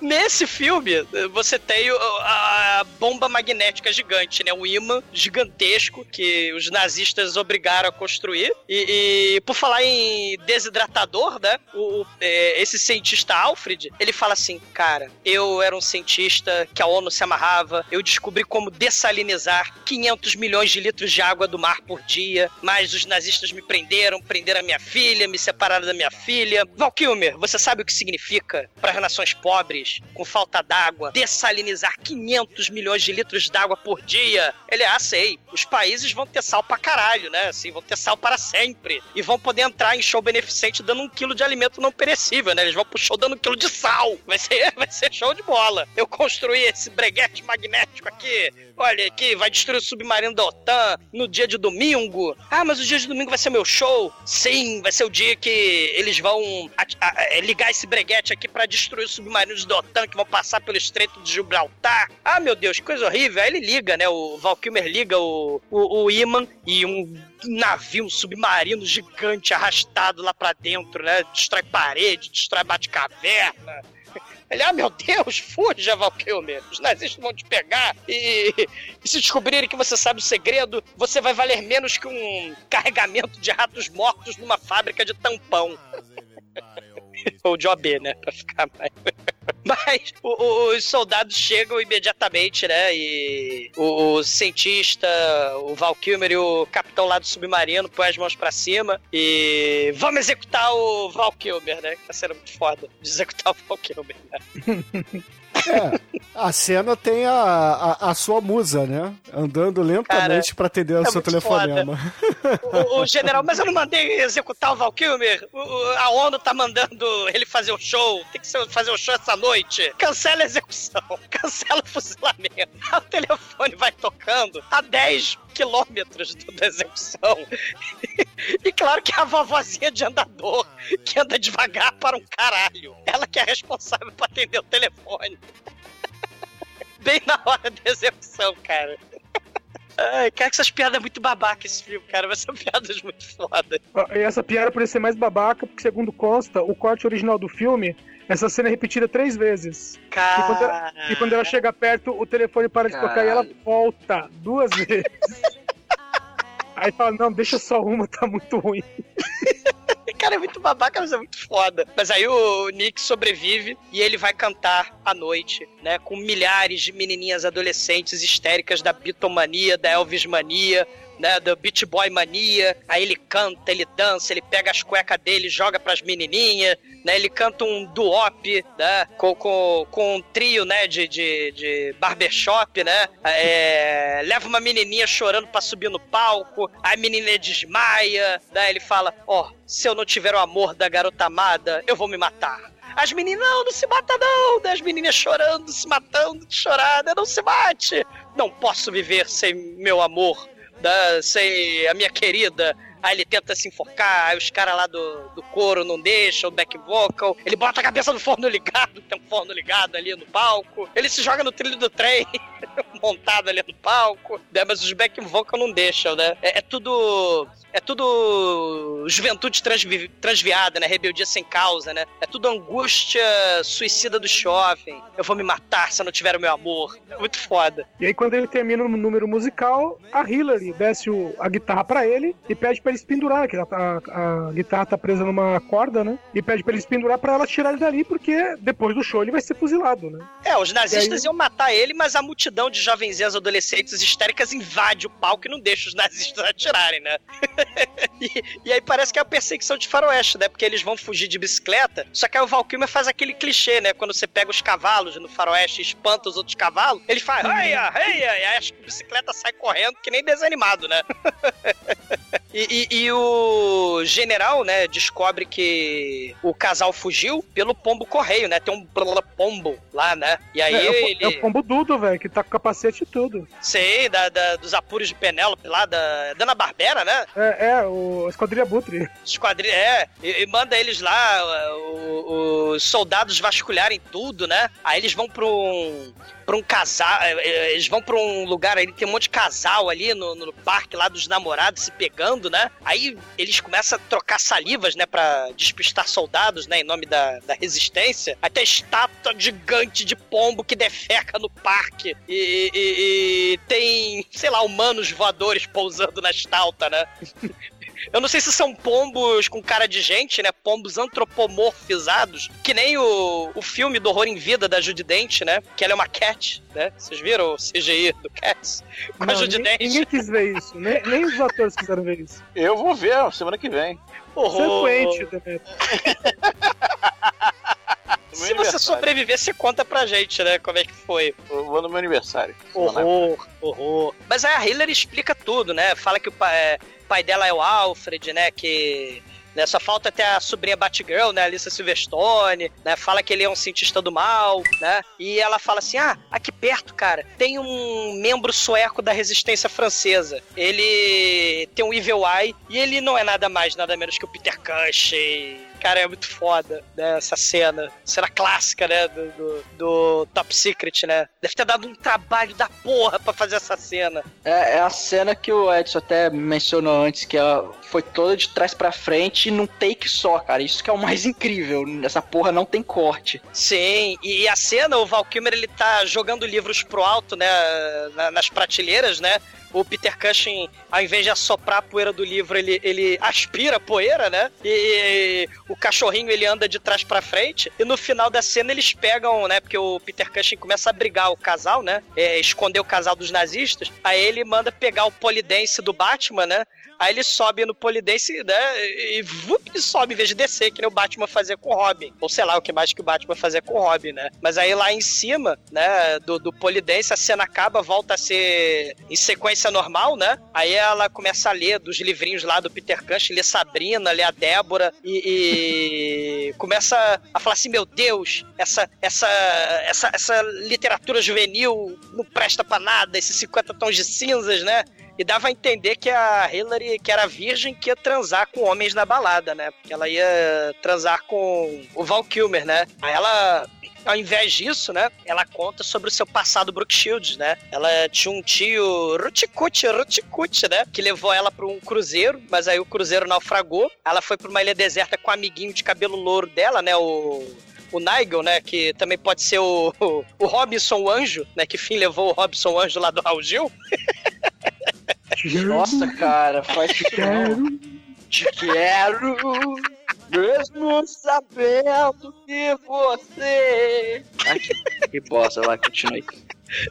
[SPEAKER 11] Nesse filme, você tem a, bomba magnética gigante, né? O imã gigantesco que os nazistas obrigaram a construir. E, e por falar em desidratador, né? O, o- é, esse cientista Alfred, ele fala assim, cara, eu era um cientista que a ONU se amarrava, eu descobri como dessalinizar 500 milhões de litros de água do mar por dia, mas os nazistas me prenderam, prenderam a minha filha, me separaram da minha filha. Val Kilmer, você sabe o que significa para as nações pobres, com falta d'água, dessalinizar 500 milhões de litros d'água por dia? Ele, ah, sei, os países vão ter sal pra caralho, né? Assim, vão ter sal para sempre. E vão poder entrar em show beneficente dando um quilo de alimento não perecível, né? Eles vão pro show dando um quilo de sal. Vai ser, vai ser show de bola. Eu construí esse breguete magnético aqui. Olha aqui, vai destruir o submarino da OTAN no dia de domingo. Ah, mas o dia de domingo vai ser meu show. Sim, vai ser o dia que eles vão a- a- a- ligar esse breguete aqui pra destruir os submarinos da OTAN que vão passar pelo Estreito de Gibraltar. Ah, meu Deus, que coisa horrível. Aí ele liga, né? O Val Kilmer liga o, o, o imã e um navio, um submarino gigante arrastado lá pra dentro, né? Destrói parede, destrói bate-caverna. Ele, ah, meu Deus, fuja, Val Kilmer. Os nazistas vão te pegar e, e se descobrirem que você sabe o segredo, você vai valer menos que um carregamento de ratos mortos numa fábrica de tampão. Ou de OB, né? Pra ficar mais. Mas o- o- os soldados chegam imediatamente, né? E o, o cientista, o Val Kilmer e o capitão lá do submarino põem as mãos pra cima e vamos executar o Val Kilmer, né? Tá sendo muito foda de executar o Val Kilmer, né?
[SPEAKER 10] É, a cena tem a, a, a sua musa, né? Andando lentamente pra atender o
[SPEAKER 11] é
[SPEAKER 10] seu telefonema.
[SPEAKER 11] O, o general, mas eu não mandei executar o Val Kilmer. O- o- a ONU tá mandando ele fazer o show. Tem que fazer o show essa noite. Cancela a execução. Cancela o fuzilamento. O telefone vai tocando a 10 quilômetros da execução. Claro que a vovozinha de andador, que anda devagar para um caralho. Ela que é responsável por atender o telefone. Bem na hora da execução, cara. Ai, cara, que essas piadas é muito babaca esse filme, cara. Mas são piadas muito foda.
[SPEAKER 9] E essa piada poderia ser mais babaca, porque segundo consta, o corte original do filme, essa cena é repetida três vezes. E quando, ela, e quando ela chega perto, o telefone para de tocar e ela volta duas vezes. Aí fala, não, deixa só uma, tá muito ruim.
[SPEAKER 11] Cara, é muito babaca, mas é muito foda. Mas aí o Nick sobrevive e ele vai cantar à noite, né? Com milhares de menininhas adolescentes histéricas da bitomania, da Elvis mania. Né, da Beach Boy mania, aí ele canta, ele dança, ele pega as cuecas dele, joga pras menininhas, né, ele canta um duop, né, com, com, com um trio, né, de, de, de barbershop, né, é, leva uma menininha chorando pra subir no palco, a menina desmaia, né, ele fala, ó, se eu não tiver o amor da garota amada, eu vou me matar. As meninas, não, não se mata não, né, as meninas chorando, se matando chorada, não se mate. Não posso viver sem meu amor, sem a minha querida. Aí ele tenta se enforcar, aí os caras lá do, do coro não deixam, o back vocal. Ele bota a cabeça no forno ligado, tem um forno ligado ali no palco. Ele se joga no trilho do trem, montado ali no palco. Né? Mas os back vocal não deixam, né? É, é tudo. É tudo juventude transvi- transviada, né? Rebeldia sem causa, né? É tudo angústia suicida do jovem. Eu vou me matar se eu não tiver o meu amor. É muito foda.
[SPEAKER 9] E aí, quando ele termina o número musical, a Hillary desce o- a guitarra pra ele e pede pra ele se pendurar, que a, a- a guitarra tá presa numa corda, né? E pede pra ele se pendurar pra ela tirar ele dali, porque depois do show ele vai ser fuzilado, né?
[SPEAKER 11] É, os nazistas
[SPEAKER 9] aí-
[SPEAKER 11] iam matar ele, mas a multidão de jovenzinhas adolescentes histéricas invade o palco e não deixa os nazistas atirarem, né? e, e aí parece que é a perseguição de faroeste, né? Porque eles vão fugir de bicicleta, só que aí o Valkyrie faz aquele clichê, né? Quando você pega os cavalos no faroeste e espanta os outros cavalos, ele faz reia, reia, e aí acho que a bicicleta sai correndo que nem desanimado, né? E, e- e o general, né, descobre que o casal fugiu pelo pombo correio, né? Tem um pombo lá, né? E aí
[SPEAKER 9] é, é o-
[SPEAKER 11] ele.
[SPEAKER 9] é o pombo Dudo, velho, que tá com capacete e tudo.
[SPEAKER 11] Sei, da, da- dos apuros de Penélope lá, da Dana Barbera, né?
[SPEAKER 9] É, é o Esquadrilha Butre.
[SPEAKER 11] Esquadrilha, é, e, e manda eles lá, os soldados vasculharem tudo, né? Aí eles vão pra um, pra um casal. eh, eh, Eles vão pra um lugar aí, tem um monte de casal ali no, no parque lá dos namorados se pegando, né? Aí eles começam a trocar salivas, né? Pra despistar soldados, né? Em nome da, da resistência. Tem estátua gigante de pombo que defeca no parque. E, e- e tem, sei lá, humanos voadores pousando na estalta, né? Eu não sei se são pombos com cara de gente, né? Pombos antropomorfizados, que nem o, o filme do Horror em Vida da Judy Dent, né? Que ela é uma cat, né? Vocês viram o CGI do Cats? Com a
[SPEAKER 9] Não,
[SPEAKER 11] Judy
[SPEAKER 9] ninguém,
[SPEAKER 11] Dent.
[SPEAKER 9] ninguém quis ver isso. Nem, nem os atores quiseram ver isso.
[SPEAKER 8] Eu vou ver semana que vem.
[SPEAKER 9] Doente, Demetrio.
[SPEAKER 11] Se você sobreviver, você conta pra gente, né? Como é que foi.
[SPEAKER 8] Eu vou no meu aniversário.
[SPEAKER 11] Horror, horror. Mas aí a Hillary explica tudo, né? Fala que o pai, é, pai dela é o Alfred, né? Que. Né, só falta até a sobrinha Batgirl, né? Alissa Silverstone, né? Fala que ele é um cientista do mal, né? E ela fala assim: ah, aqui perto, cara, tem um membro sueco da resistência francesa. Ele tem um Evil Eye e ele não é nada mais, nada menos que o Peter Cushing. Cara, é muito foda, né? Essa cena. Cena clássica, né? Do, do, do Top Secret, né? Deve ter dado um trabalho da porra pra fazer essa cena.
[SPEAKER 12] É, é a cena que o Edson até mencionou antes, que ela foi toda de trás pra frente num take só, cara. Isso que é o mais incrível. Essa porra não tem corte.
[SPEAKER 11] Sim, e a cena, o Val Kilmer, ele tá jogando livros pro alto, né? na- nas prateleiras, né? O Peter Cushing, ao invés de assoprar a poeira do livro, ele, ele aspira a poeira, né? E o cachorrinho ele anda de trás pra frente. E no final da cena eles pegam, né? Porque o Peter Cushing começa a brigar o casal, né? É, esconder o casal dos nazistas. Aí ele manda pegar o polidense do Batman, né? Aí ele sobe no polidense, né? E vup, sobe em vez de descer, que nem o Batman fazia com o Robin. Ou sei lá o que mais que o Batman fazia com o Robin, né? Mas aí lá em cima, né, do, do polidense, a cena acaba, volta a ser em sequência normal, né? Aí ela começa a ler dos livrinhos lá do Peter Cushing, lê Sabrina, lê a Débora e, e começa a falar assim, meu Deus, essa, essa, essa, essa literatura juvenil não presta pra nada, esses 50 tons de cinzas, né? E dava a entender que a Hillary, que era virgem, que ia transar com homens na balada, né? Porque ela ia transar com o Val Kilmer, né? Aí ela, ao invés disso, né? Ela conta sobre o seu passado Brooke Shields, né? Ela tinha um tio Ruticuti, Ruticuti, né? Que levou ela para um cruzeiro, mas aí o cruzeiro naufragou. Ela foi para uma ilha deserta com o amiguinho de cabelo louro dela, né? O o Nigel, né, que também pode ser o, o, o o Anjo, né, que fim levou o Robinson Anjo lá do Raul Gil.
[SPEAKER 12] Nossa, cara, faz te quero. Te quero. Mesmo sabendo que você. Ai, que, bosta, vai, continua aí.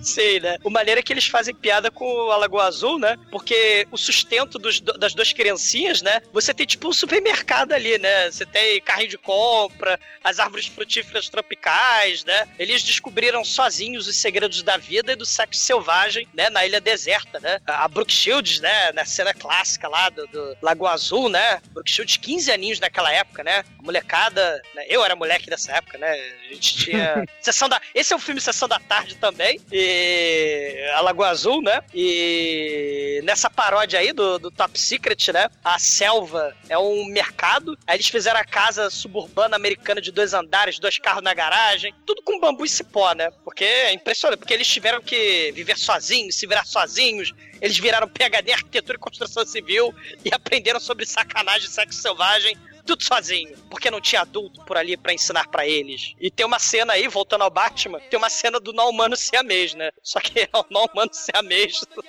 [SPEAKER 11] Sei, né? O maneiro é que eles fazem piada com o Alagoa Azul, né? Porque o sustento dos, do- das duas criancinhas, né? Você tem tipo um supermercado ali, né? Você tem carrinho de compra, as árvores frutíferas tropicais, né? Eles descobriram sozinhos os segredos da vida e do sexo selvagem, né? Na ilha deserta, né? A Brooke Shields, né? Na cena clássica lá do, do Lagoa Azul, né? Brooke Shields, 15 aninhos naquela época, né? A molecada, né? Eu era moleque dessa época, né? A gente tinha. Sessão da... Esse é um filme Sessão da Tarde também. E. A Lagoa Azul, né? E. Nessa paródia aí do, do Top Secret, né? A selva é um mercado. Aí eles fizeram a casa suburbana americana de dois andares, dois carros na garagem. Tudo com bambu e cipó, né? Porque é impressionante. Porque eles tiveram que viver sozinhos, se virar sozinhos. Eles viraram PHD em arquitetura e construção civil e aprenderam sobre sacanagem e sexo selvagem tudo sozinho, porque não tinha adulto por ali pra ensinar pra eles. E tem uma cena aí, voltando ao Batman, tem uma cena do não humano siamês, né? Só que é o não humano siamês do,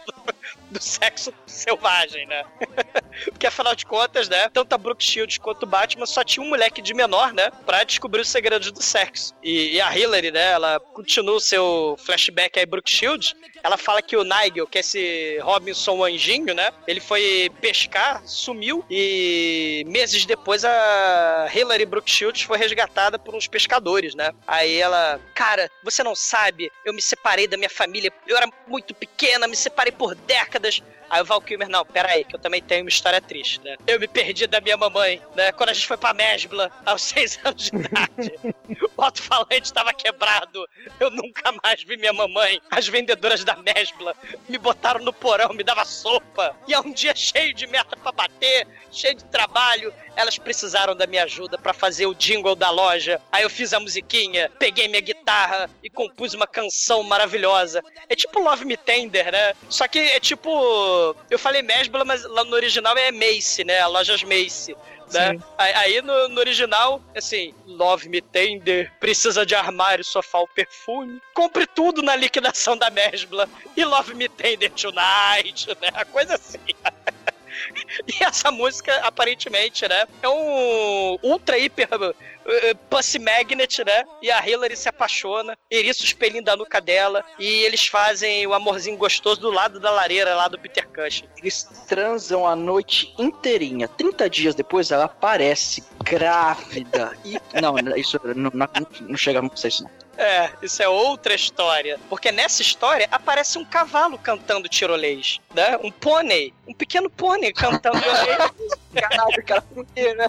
[SPEAKER 11] do sexo selvagem, né? porque afinal de contas, né, tanto a Brooke Shields quanto o Batman só tinha um moleque de menor, né, pra descobrir os segredos do sexo. E, e a Hillary, né, ela continua o seu flashback aí, Brooke Shields, ela fala que o Nigel, que é esse Robinson anjinho, né? Ele foi pescar, sumiu e meses depois a Hillary Brooke Shields foi resgatada por uns pescadores, né? Aí ela, cara, você não sabe, eu me separei da minha família, eu era muito pequena, me separei por décadas. Aí o Val Kilmer, não, pera aí, que eu também tenho uma história triste, né? Eu me perdi da minha mamãe, né? Quando a gente foi pra Mesbla, aos seis anos de idade. o alto-falante estava quebrado. Eu nunca mais vi minha mamãe. As vendedoras da Mesbla me botaram no porão, me dava sopa. E é um dia cheio de meta pra bater, cheio de trabalho. Elas precisaram da minha ajuda pra fazer o jingle da loja. Aí eu fiz a musiquinha, peguei minha guitarra e compus uma canção maravilhosa. É tipo Love Me Tender, né? Só que é tipo. Eu falei Mesbla, mas lá no original é Macy, né? A lojas Macy. Né? Aí, no, no original, assim, Love Me Tender, precisa de armário, sofá ou perfume. Compre tudo na liquidação da Mesbla. E Love Me Tender Tonight, né? A coisa assim. E essa música, aparentemente, né? É um ultra hiper Pussy Magnet, né? E a Hillary se apaixona, eriça o espelhinho da nuca dela, e eles fazem o amorzinho gostoso do lado da lareira lá do Peter Cushing.
[SPEAKER 12] Eles transam a noite inteirinha. 30 dias depois ela aparece grávida. E. Não, isso não, não, não chega a ser isso, não.
[SPEAKER 11] É, isso é outra história. Porque nessa história aparece um cavalo cantando tirolês, né? Um pônei, um pequeno pônei cantando tirolês.
[SPEAKER 12] Caralho, cara, por quê, né?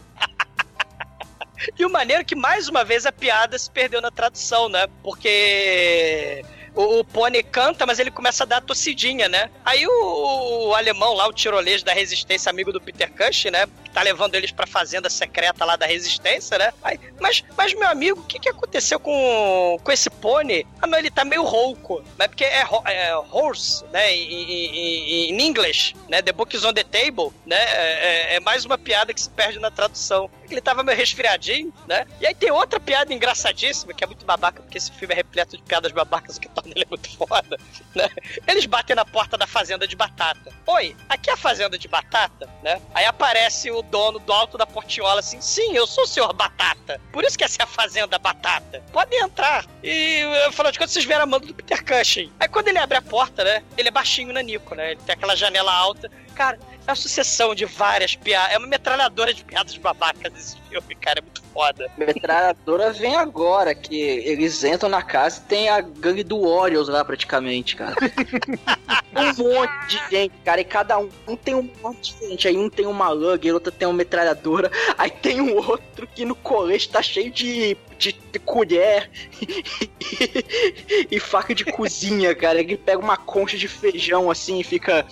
[SPEAKER 11] E o maneiro é que, mais uma vez, a piada se perdeu na tradução, né? Porque o, o canta, mas ele começa a dar tossidinha, né? Aí o, o alemão lá, o tirolês da resistência, amigo do Peter Cush, né? Que tá levando eles pra fazenda secreta lá da resistência, né? Aí, mas, mas, meu amigo, o que que aconteceu com, com esse pônei? Ah, não, ele tá meio rouco, né? Porque é, é horse, né? Em inglês, né? The book is on the table, né? É, é- é mais uma piada que se perde na tradução. Ele tava meio resfriadinho, né? E aí tem outra piada engraçadíssima, que é muito babaca, porque esse filme é repleto de piadas babacas, o que torna ele muito foda, né? Eles batem na porta da fazenda de batata. Oi, aqui é a fazenda de batata, né? Aí aparece o dono do alto da portiola assim, sim, eu sou o senhor Batata. Por isso que essa é a fazenda Batata. Podem entrar. E, afinal de contas, vocês vieram a mando do Peter Cushing. Aí quando ele abre a porta, né? Ele é baixinho nanico, né? Ele tem aquela janela alta. Cara, é uma sucessão de várias piadas. É uma metralhadora de piadas babacas esse filme, cara. É muito foda.
[SPEAKER 12] Metralhadora vem agora, que eles entram na casa e tem a gangue do Warriors lá praticamente, cara. um monte de gente, cara, e cada um, um tem um monte diferente. Aí um tem uma lug, outro tem uma metralhadora, aí tem um outro que no colete tá cheio de, de, de colher e faca de cozinha, cara. Ele pega uma concha de feijão assim e fica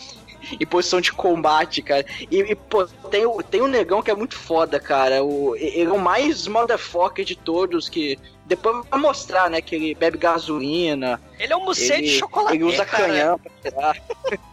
[SPEAKER 12] em posição de combate, cara. E, e, pô, tem, o- tem um negão que é muito foda, cara. O, ele é o mais motherfucker de todos que. Depois vai mostrar, né? Que ele bebe gasolina.
[SPEAKER 11] Ele é um mucete
[SPEAKER 12] ele,
[SPEAKER 11] de chocolate.
[SPEAKER 12] Ele usa
[SPEAKER 11] cara.
[SPEAKER 12] canhão pra tirar.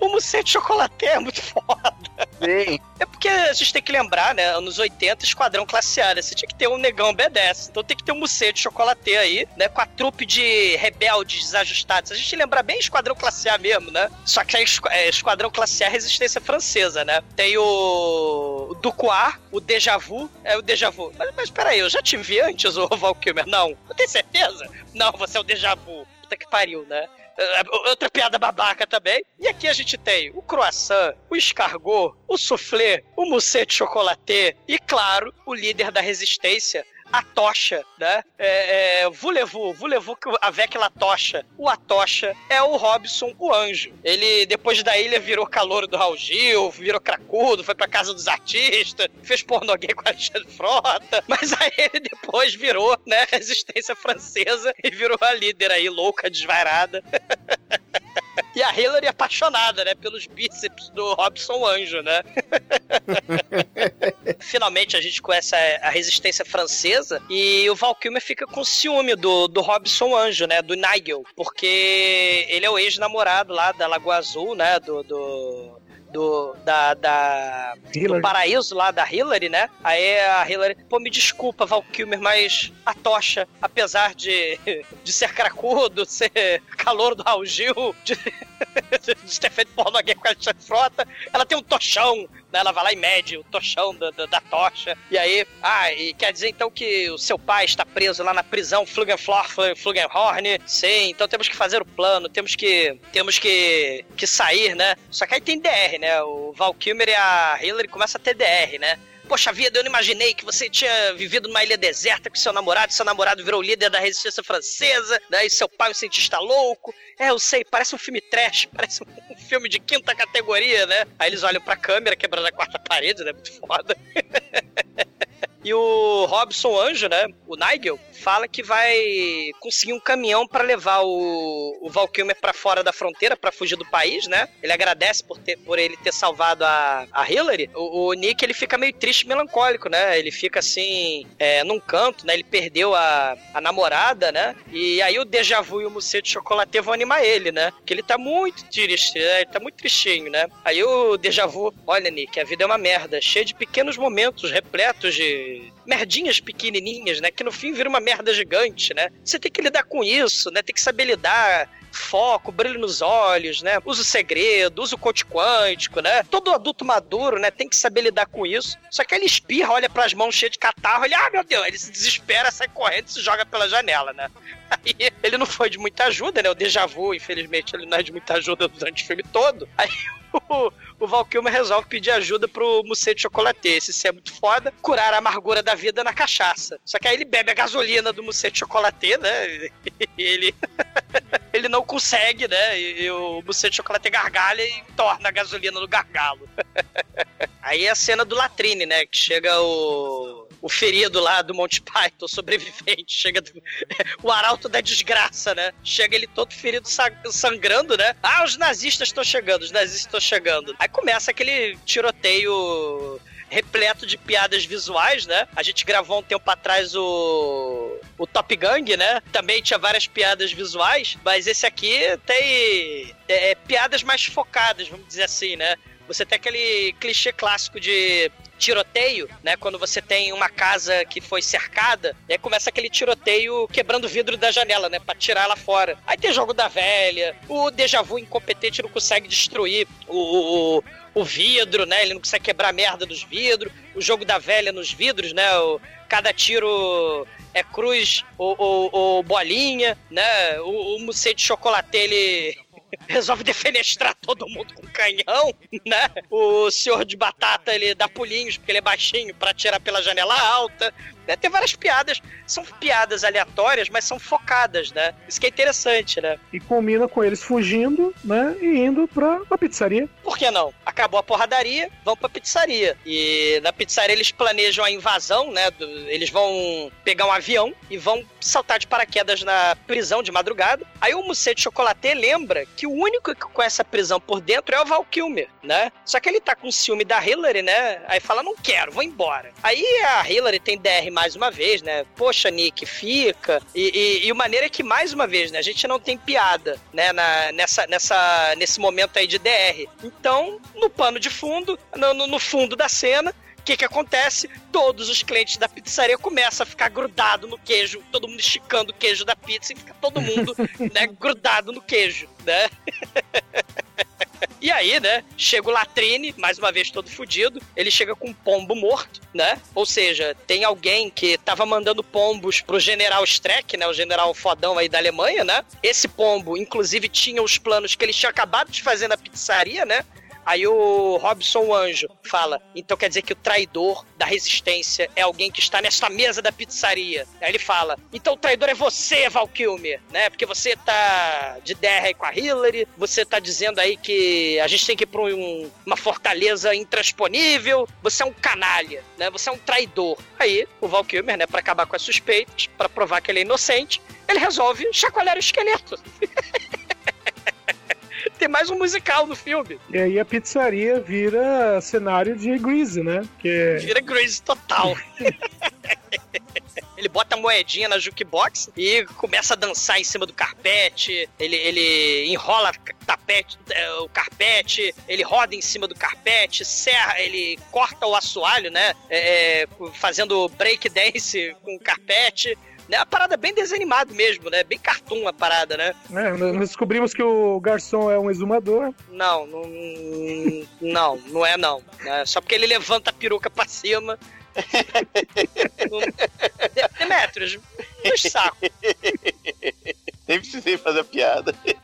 [SPEAKER 11] O mucete de chocolate é muito foda.
[SPEAKER 12] Sim.
[SPEAKER 11] É porque a gente tem que lembrar, né? Anos 80, Esquadrão Classe A, né? Você tinha que ter um negão B10. Então tem que ter um mucete de chocolate aí, né? Com a trupe de rebeldes desajustados. A gente lembra bem Esquadrão Classe A mesmo, né? Só que é é Esquadrão Classe A Resistência Francesa, né? Tem o, o Ducoir, o Deja Vu. É o Deja Vu. Mas, mas peraí, eu já te vi antes, o Val Não. Não tem certeza? Não, você é o Deja Vu. Puta que pariu, né? É, Outra piada babaca também. E aqui a gente tem o croissant, o escargot, o soufflé, o mousse de chocolate e, claro, o líder da resistência, a tocha, né? É, é, voulez-vous, voulez-vous avec la tocha. O Atocha é o Robson, o anjo. Ele, depois da ilha, virou calouro do Raul Gil, virou cracudo, foi pra casa dos artistas, fez pornô gay com a Alexandre Frota, mas aí ele depois virou, né, resistência francesa e virou a líder aí, louca, desvairada. E a Hillary apaixonada, né, pelos bíceps do Robson Anjo, né? Finalmente a gente conhece a, a resistência francesa e o Val Kilmer fica com ciúme do, do Robson Anjo, né, do Nigel, porque ele é o ex-namorado lá da Lagoa Azul, né, do... do do, da, da do paraíso lá da Hillary, né? Aí a Hillary, pô, me desculpa, Val Kilmer, mas a tocha, apesar de, de ser cracudo, ser calor do Raul Gil, de, de ter feito pornô gay com a Frota, ela tem um tochão, né? Ela vai lá e mede o tochão da, da, da tocha. E aí, ah, e quer dizer então que o seu pai está preso lá na prisão Flugenflor, Flugenhorn? Sim, então temos que fazer o plano, temos que temos que, que sair, né? Só que aí tem DR, né? O Val Kilmer e a Hillary começam a ter DR, né? Poxa vida, eu não imaginei que você tinha vivido numa ilha deserta com seu namorado, seu namorado virou líder da resistência francesa, daí seu pai é um cientista louco. É, eu sei, parece um filme trash, parece um filme de quinta categoria, né? Aí eles olham pra câmera, quebrando a quarta parede, né? Muito foda. E o Robson Anjo, né? O Nigel, fala que vai conseguir um caminhão para levar o, o Val Kilmer pra fora da fronteira, para fugir do país, né? Ele agradece por, ter, por ele ter salvado a, a Hillary. O, o Nick, ele fica meio triste e melancólico, né? Ele fica assim, é, num canto, né? Ele perdeu a, a namorada, né? E aí o Deja Vu e o Museu de Chocolate vão animar ele, né? Que ele tá muito triste, né? Ele tá muito tristinho, né? Aí o Deja Vu, olha, Nick, a vida é uma merda, cheia de pequenos momentos repletos de merdinhas pequenininhas, né? Que no fim vira uma merda gigante, né? Você tem que lidar com isso, né? Tem que saber lidar foco, brilho nos olhos, né? Usa o segredo, usa o coach quântico, né? Todo adulto maduro, né, tem que saber lidar com isso. Só que ele espirra, olha pras mãos cheias de catarro, ele, ah, meu Deus, ele se desespera, sai correndo e se joga pela janela, né? Aí ele não foi de muita ajuda, né? O déjà vu, infelizmente, ele não é de muita ajuda durante o filme todo. Aí o, o resolve pedir ajuda pro Museu de Chocolate. Esse ser é muito foda, curar a amargura da vida na cachaça. Só que aí ele bebe a gasolina do Museu de Chocolate, né? E ele. Ele não consegue, né? E, e o Museu de Chocolate gargalha e torna a gasolina no gargalo. aí é a cena do Latrine, né? Que chega o o ferido lá do Monty Python, sobrevivente, chega do... o arauto da desgraça, né? Chega ele todo ferido, sangrando, né? Ah, os nazistas estão chegando, os nazistas estão chegando. Aí começa aquele tiroteio repleto de piadas visuais, né? A gente gravou um tempo atrás o, o Top Gang, né? Também tinha várias piadas visuais, mas esse aqui tem é, piadas mais focadas, vamos dizer assim, né? Você tem aquele clichê clássico de tiroteio, né? Quando você tem uma casa que foi cercada, e aí começa aquele tiroteio quebrando o vidro da janela, né? Pra tirar ela fora. Aí tem jogo da velha, o déjà vu incompetente não consegue destruir o, o, o vidro, né? Ele não consegue quebrar a merda dos vidros. O jogo da velha nos vidros, né? O, cada tiro é cruz ou, ou, ou bolinha, né? O, o Museu de Chocolate, ele resolve defenestrar todo mundo com canhão, né? O senhor de batata, ele dá pulinhos, porque ele é baixinho, para tirar pela janela alta. Né? Tem várias piadas, são piadas aleatórias, mas são focadas, né? Isso que é interessante, né?
[SPEAKER 9] E combina com eles fugindo, né? E indo pra uma pizzaria.
[SPEAKER 11] Por que não? Acabou a porradaria, vão pra pizzaria. E na pizzaria eles planejam a invasão, né? Eles vão pegar um avião e vão saltar de paraquedas na prisão de madrugada. Aí o Museu de Chocolate lembra que o único que conhece a prisão por dentro é o Val Kilmer, né? Só que ele tá com ciúme da Hillary, né? Aí fala, não quero, vou embora. Aí a Hillary tem DR mais uma vez, né? Poxa, Nick, fica. E, e, e o maneira é que, mais uma vez, né? A gente não tem piada, né? Na, nessa, nessa, nesse momento aí de DR. Então, no pano de fundo, no, no fundo da cena, que, que acontece? Todos os clientes da pizzaria começam a ficar grudado no queijo, todo mundo esticando o queijo da pizza e fica todo mundo né, grudado no queijo, né? E aí, né, chega o Latrine, mais uma vez todo fudido, ele chega com um pombo morto, né? Ou seja, tem alguém que tava mandando pombos pro general Streck, né, o general fodão aí da Alemanha, né? Esse pombo, inclusive, tinha os planos que ele tinha acabado de fazer na pizzaria, né? Aí o Robson Anjo fala: então quer dizer que o traidor da resistência é alguém que está nesta mesa da pizzaria. Aí ele fala: então o traidor é você, Val Kilmer, né? Porque você tá de DR com a Hillary, você tá dizendo aí que a gente tem que ir pra um, uma fortaleza intransponível, você é um canalha, né? Você é um traidor. Aí o Val Kilmer, né, pra acabar com as suspeitas, para provar que ele é inocente, ele resolve chacoalhar o esqueleto. Tem mais um musical no filme.
[SPEAKER 9] E aí a pizzaria vira cenário de Grease, né? Que...
[SPEAKER 11] Vira Grease total. Ele bota a moedinha na jukebox e começa a dançar em cima do carpete. Ele, ele enrola tapete, é, o carpete, ele roda em cima do carpete, serra, ele corta o assoalho, né? É, é fazendo break dance com o carpete. Né? A parada bem desanimada mesmo, né? Bem cartoon a parada, né?
[SPEAKER 9] É, nós descobrimos que o garçom é um exumador.
[SPEAKER 11] Não, não, não, não é não. É só porque ele levanta a peruca pra cima. Demetrius, dois saco.
[SPEAKER 8] Nem precisei fazer a piada.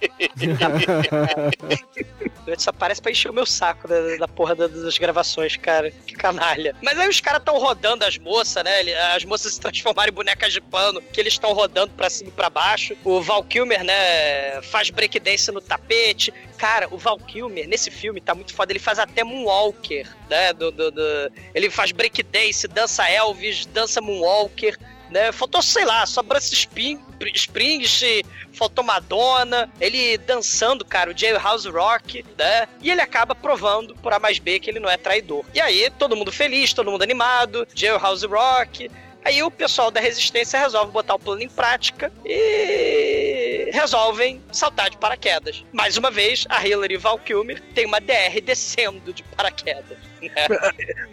[SPEAKER 11] Só aparece pra encher o meu saco da, da porra da- das gravações, cara. Que canalha. Mas aí os caras estão rodando as moças, né? As moças se transformaram em bonecas de pano, que eles estão rodando pra cima e pra baixo. O Val Kilmer, né, faz breakdance no tapete. Cara, o Val Kilmer, nesse filme, tá muito foda. Ele faz até Moonwalker, né? Do, do, do- Ele faz breakdance, dança Elvis, dança Moonwalker. Né? Faltou, sei lá, só Bruce Spring, Springsteen, faltou Madonna, ele dançando, cara, o Jailhouse Rock, né? E ele acaba provando por A mais B que ele não é traidor. E aí, todo mundo feliz, todo mundo animado, Jailhouse Rock. Aí o pessoal da Resistência resolve botar o plano em prática e resolvem saltar de paraquedas. Mais uma vez, a Hillary Val Kilmer tem uma DR descendo de paraquedas.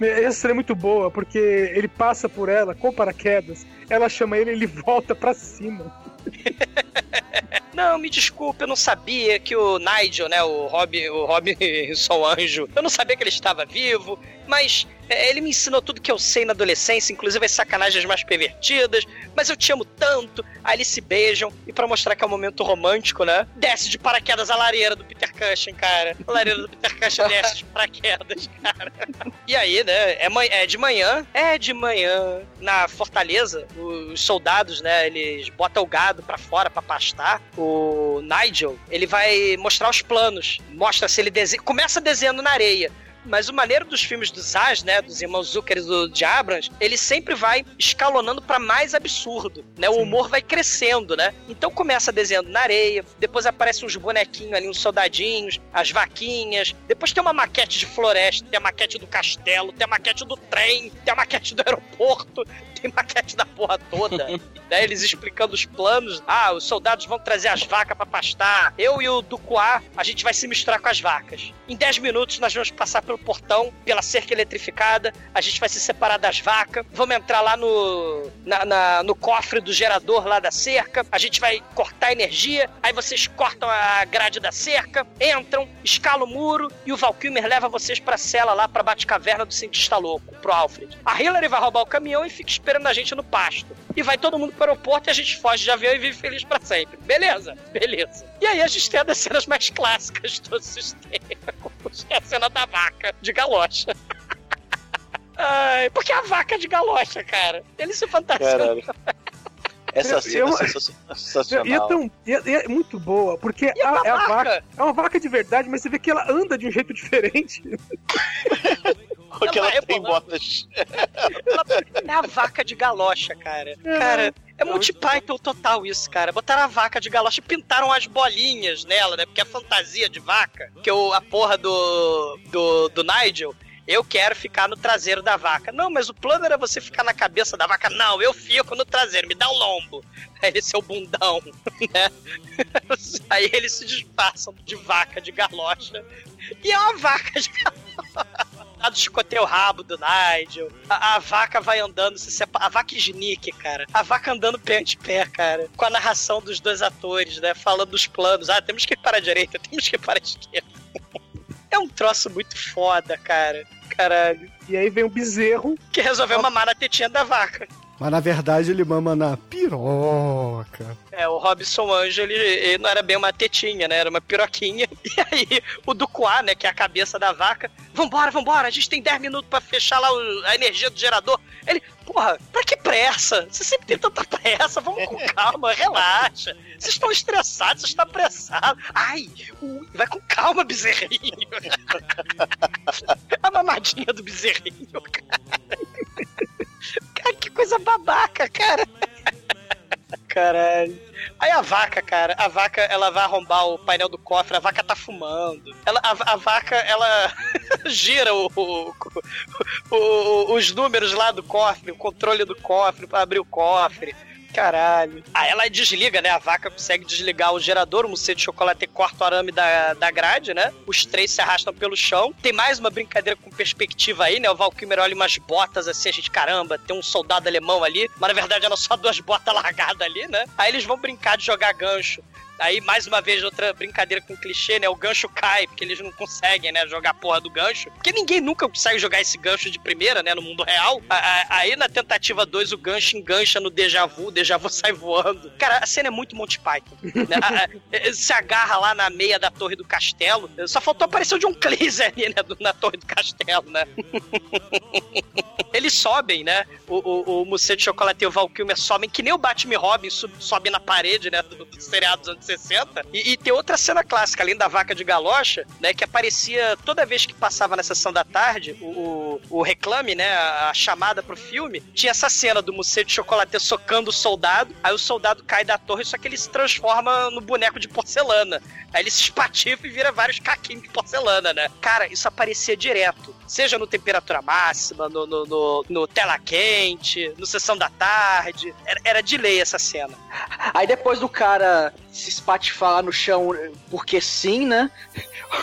[SPEAKER 9] Essa cena é muito boa, porque ele passa por ela com paraquedas, ela chama ele e ele volta pra cima.
[SPEAKER 11] Não, me desculpe, eu não sabia que o Nigel, né, o Robin, o Robinson Anjo, eu não sabia que ele estava vivo, mas ele me ensinou tudo que eu sei na adolescência, inclusive as sacanagens mais pervertidas, mas eu te amo tanto. Aí eles se beijam, e pra mostrar que é um momento romântico, né, desce de paraquedas a lareira do Peter Cushing, cara. A lareira do Peter Cushing desce de paraquedas, cara. E aí, né, é, é de manhã, é de manhã, na fortaleza, os soldados, né, eles botam o gado pra fora pra pastar. O Nigel, ele vai mostrar os planos. Mostra se ele desenha. Começa desenhando na areia. Mas o maneiro dos filmes do Zaz, né, dos irmãos Zucker e do de Abrams, ele sempre vai escalonando pra mais absurdo, né? O humor vai crescendo, né? Então começa desenhando na areia, depois aparecem uns bonequinhos ali, uns soldadinhos, as vaquinhas, depois tem uma maquete de floresta, tem a maquete do castelo, tem a maquete do trem, tem a maquete do aeroporto, tem maquete da porra toda. né? Eles explicando os planos. Ah, os soldados vão trazer as vacas pra pastar. Eu e o Ducuá, a gente vai se misturar com as vacas. Em 10 minutos nós vamos passar pelo portão, pela cerca eletrificada. A gente vai se separar das vacas. Vamos entrar lá no, na- na- no cofre do gerador lá da cerca. A gente vai cortar a energia. Aí vocês cortam a grade da cerca, entram, escalam o muro e o Valkymer leva vocês pra cela lá pra Batcaverna do cientista louco, pro Alfred. A Hillary vai roubar o caminhão e fica esperando a gente no pasto. E vai todo mundo pro aeroporto e a gente foge de avião e vive feliz pra sempre. Beleza? Beleza. E aí a gente tem uma das cenas mais clássicas do sistema. É a cena da vaca de galocha. Ai, porque a vaca de galocha, cara. Ele se.
[SPEAKER 8] Caralho. Essa cena
[SPEAKER 9] Eu-
[SPEAKER 8] é sensa-
[SPEAKER 9] E é,
[SPEAKER 8] sensacional.
[SPEAKER 9] tão, e é- é muito boa, porque a,
[SPEAKER 11] a
[SPEAKER 9] é a
[SPEAKER 11] vaca?
[SPEAKER 9] vaca. É uma vaca de verdade, mas você vê que ela anda de um jeito diferente.
[SPEAKER 8] Porque ela
[SPEAKER 11] vai
[SPEAKER 8] tem botas.
[SPEAKER 11] É a vaca de galocha, cara. Cara, é Monty Python total isso, cara. Botaram a vaca de galocha e pintaram as bolinhas nela, né? Porque é fantasia de vaca. Que o, a porra do, do, do Nigel. Eu quero ficar no traseiro da vaca. Não, mas o plano era você ficar na cabeça da vaca. Não, eu fico no traseiro, me dá o lombo. Aí ele, seu bundão, né? Aí eles se disfarçam de vaca de galocha. E é uma vaca de galocha. A escoteia o rabo do Nigel. A, a vaca vai andando, se separa. A vaca Snick, cara. A vaca andando pé ante pé, cara. Com a narração dos dois atores, né? Falando dos planos. Ah, temos que ir para a direita, temos que ir para a esquerda. É um troço muito foda, cara. Caralho.
[SPEAKER 9] E aí vem o bezerro.
[SPEAKER 11] Que resolveu mamar na tetinha da vaca.
[SPEAKER 10] Mas na verdade ele mama na piroca.
[SPEAKER 11] É, o Robson Anjo, ele, ele não era bem uma tetinha, né? Era uma piroquinha. E aí, o Ducuá, né? Que é a cabeça da vaca. Vambora, vambora, a gente tem 10 minutos pra fechar lá o- a energia do gerador. Ele, porra, pra que pressa? Você sempre tem tanta pressa, vamos com calma, relaxa. Vocês estão estressados, vocês estão apressados. Ai, ui, vai com calma, bezerrinho. a mamadinha do bezerrinho, cara. Cara, que coisa babaca, cara. Caralho. Aí a vaca, cara, a vaca, ela vai arrombar o painel do cofre, a vaca tá fumando. Ela, a, a vaca, ela gira o, o- o- os números lá do cofre, o controle do cofre pra abrir o cofre. Caralho. Aí ela desliga, né? A vaca consegue desligar o gerador, o mousse de chocolate corta o arame da, da grade, né? Os três se arrastam pelo chão. Tem mais uma brincadeira com perspectiva aí, né? O Valkymer olha umas botas assim, a gente, caramba, tem um soldado alemão ali. Mas na verdade eram só duas botas largadas ali, né? Aí eles vão brincar de jogar gancho. Aí, mais uma vez, outra brincadeira com clichê, né? O gancho cai, porque eles não conseguem, né? Jogar a porra do gancho. Porque ninguém nunca consegue jogar esse gancho de primeira, né? No mundo real. Aí, na tentativa 2, o gancho engancha no déjà vu, o déjà vu sai voando. Cara, a cena é muito Monty Python. né? A- a- Se agarra lá na meia da torre do castelo. Só faltou aparecer o John Cleese ali, né? Na torre do castelo, né? Eles sobem, né? O, o, o de Chocolate e o Val Kilmer sobem, que nem o Batman Robin sobe na parede, né? Do, do seriado dos anos 60. E, e tem outra cena clássica, além da vaca de galocha, né? Que aparecia toda vez que passava na sessão da tarde, o, o, o reclame, né? A, a chamada pro filme, tinha essa cena do Museu de Chocolate socando o soldado, aí o soldado cai da torre, só que ele se transforma no boneco de porcelana. Aí ele se espatifa e vira vários caquinhos de porcelana, né? Cara, isso aparecia direto. Seja no temperatura máxima, no, no, no, no tela quente, no sessão da tarde. Era, era de lei essa cena.
[SPEAKER 12] Aí depois do cara se espatifar no chão, porque sim, né?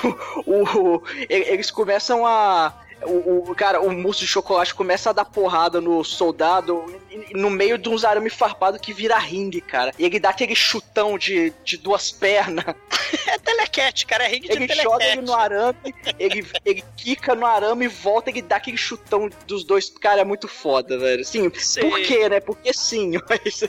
[SPEAKER 12] O, o- eles começam a. O, o- cara, o mousse de chocolate começa a dar porrada no soldado no meio de uns arame farpado que vira ringue, cara. E ele dá aquele chutão de, de duas pernas.
[SPEAKER 11] É telequete, cara, é ringue de
[SPEAKER 12] Ele
[SPEAKER 11] telequete.
[SPEAKER 12] joga ele no arame, ele, ele quica no arame e volta, ele dá aquele chutão dos dois. Cara, é muito foda, velho. Sim, por quê, né? Porque sim. Mas,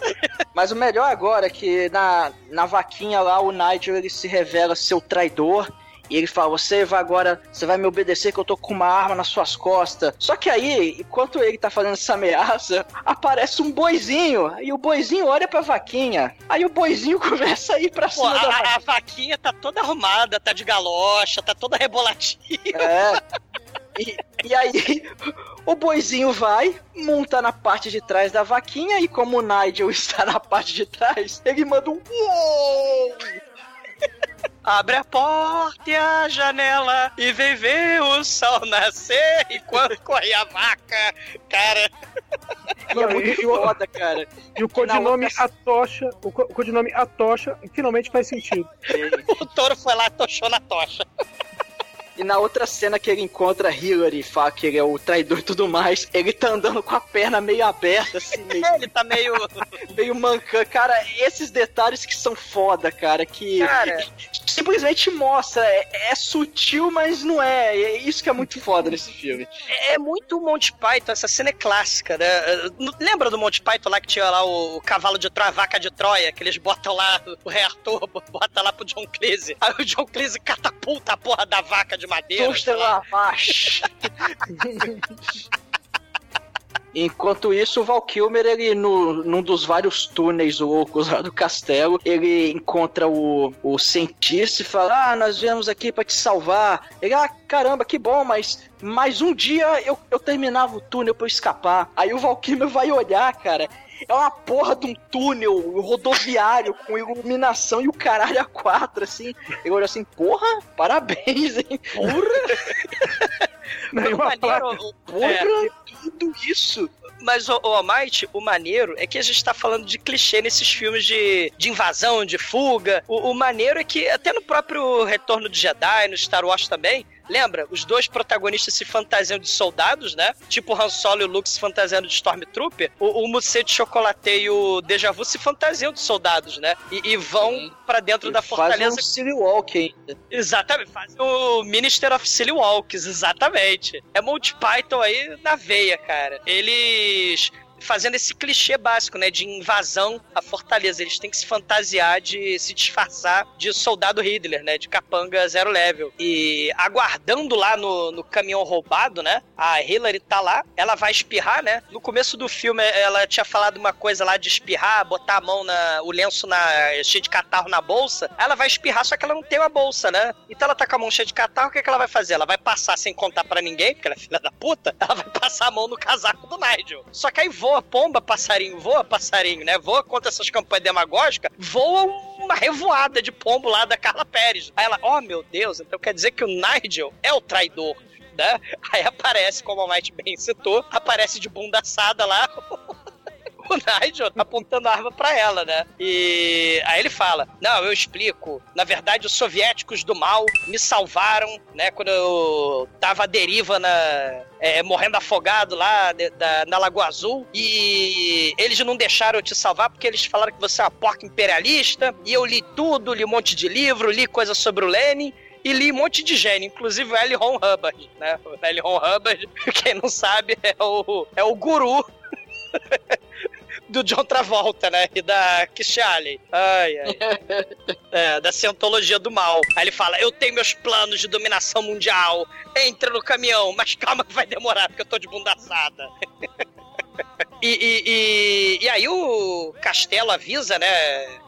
[SPEAKER 12] mas o melhor agora é que na, na vaquinha lá, o Nigel ele se revela seu traidor. E ele fala: Você vai agora, você vai me obedecer que eu tô com uma arma nas suas costas. Só que aí, enquanto ele tá fazendo essa ameaça, aparece um boizinho. E o boizinho olha pra vaquinha. Aí o boizinho começa a ir pra
[SPEAKER 11] Pô,
[SPEAKER 12] cima da
[SPEAKER 11] a, a vaquinha tá toda arrumada, tá de galocha, tá toda rebolatinha.
[SPEAKER 12] É. E, e aí, o boizinho vai, monta na parte de trás da vaquinha, e como o Nigel está na parte de trás, ele manda um uou!
[SPEAKER 11] Abre a porta e a janela e vem ver o sol nascer enquanto corre a vaca. Cara,
[SPEAKER 12] E é muito foda, cara.
[SPEAKER 9] E o codinome Atocha, o, co- o codinome Atocha finalmente faz sentido.
[SPEAKER 11] o touro foi lá e tochou na tocha.
[SPEAKER 12] E na outra cena que ele encontra Hillary, fala que ele é o traidor e tudo mais, ele tá andando com a perna meio aberta, assim, meio,
[SPEAKER 11] Ele tá meio.
[SPEAKER 12] meio mancando. Cara, esses detalhes que são foda, cara, que
[SPEAKER 11] Cara.
[SPEAKER 12] simplesmente mostra. É, é sutil, mas não é. É isso que é muito foda nesse filme.
[SPEAKER 11] É é muito Monty Python, essa cena é clássica, né? Lembra do Monty Python lá que tinha lá o, o cavalo de Troia, a vaca de Troia, que eles botam lá, o rei Arthur bota lá pro John Cleese. Aí o John Cleese catapulta a porra da vaca de madeira.
[SPEAKER 12] Tosta lá abaixo. Enquanto isso, o Val Kilmer, ele, no, num dos vários túneis loucos lá do castelo, ele encontra o, o cientista e fala: Ah, nós viemos aqui pra te salvar. Ele, ah, caramba, que bom, mas mais um dia eu, eu terminava o túnel pra eu escapar. Aí o Val Kilmer vai olhar, cara. É uma porra de um túnel rodoviário com iluminação e o caralho a quatro, assim. Ele olha assim, porra, parabéns, hein? Porra!
[SPEAKER 9] Não,
[SPEAKER 11] maneiro,
[SPEAKER 12] Porra,
[SPEAKER 11] é,
[SPEAKER 12] tudo isso.
[SPEAKER 11] Mas, o, o Almighty, o maneiro é que a gente tá falando de clichê nesses filmes de, de invasão, de fuga. O, o maneiro é que, até no próprio Retorno de Jedi, no Star Wars também, lembra? Os dois protagonistas se fantasiam de soldados, né? Tipo o Han Solo e o Luke se fantasiando de Stormtrooper. O, o Museu de Chocolate e o Deja Vu se fantasiam de soldados, né? E, e vão pra dentro da fortaleza.
[SPEAKER 12] Faz um silly walk ainda.
[SPEAKER 11] Exatamente, faz o Minister of Silly Walks, exatamente. É Monty Python aí na veia, cara. Eles fazendo esse clichê básico, né, de invasão à fortaleza. Eles têm que se fantasiar de se disfarçar de soldado Hitler, né, de capanga zero level. E aguardando lá no, no caminhão roubado, né, a Hillary tá lá, ela vai espirrar, né. No começo do filme ela tinha falado uma coisa lá de espirrar, botar a mão na o lenço na cheio de catarro na bolsa. Ela vai espirrar, só que ela não tem uma bolsa, né? Então ela tá com a mão cheia de catarro, o que, que ela vai fazer? Ela vai passar sem contar pra ninguém, porque ela é filha da puta. Ela vai passar a mão no casaco do Nigel. Só que aí voa pomba, passarinho, voa passarinho, né? Voa contra essas campanhas demagógicas, voa uma revoada de pombo lá da Carla Pérez. Aí ela, oh meu Deus, então quer dizer que o Nigel é o traidor. Né? Aí aparece, como a Might bem citou, aparece de bunda assada lá o Nigel apontando a arma pra ela, né? E aí ele fala: Não, eu explico. Na verdade, os soviéticos do mal me salvaram, né? Quando eu tava à deriva na. É, morrendo afogado lá de- da- na Lagoa Azul. E eles não deixaram eu te salvar porque eles falaram que você é uma porca imperialista. E eu li tudo, li um monte de livro, li coisa sobre o Lenin. E li um monte de gênio, inclusive o L. Ron Hubbard, né? O L. Ron Hubbard, quem não sabe, é o, é o guru do John Travolta, né? E da Kish. Ai, ai. É, da cientologia do mal. Aí ele fala: Eu tenho meus planos de dominação mundial. Entra no caminhão, mas calma que vai demorar, porque eu tô de bunda assada. E, e, e, e aí o Castelo avisa, né?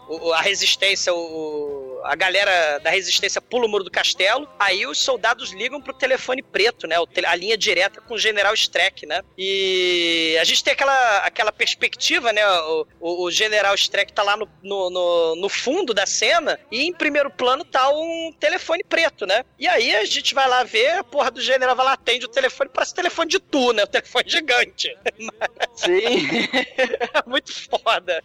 [SPEAKER 11] O- a resistência, o, a galera da resistência pula o muro do castelo. Aí os soldados ligam pro telefone preto, né? a linha direta com o General Streck, né? E a gente tem aquela, aquela perspectiva, né? O, o, o General Streck tá lá no, no, no, no fundo da cena e em primeiro plano tá um telefone preto, né? E aí a gente vai lá ver, a porra do General vai lá, atende o telefone, parece telefone de tu, né? O telefone gigante.
[SPEAKER 12] Sim.
[SPEAKER 11] É muito foda.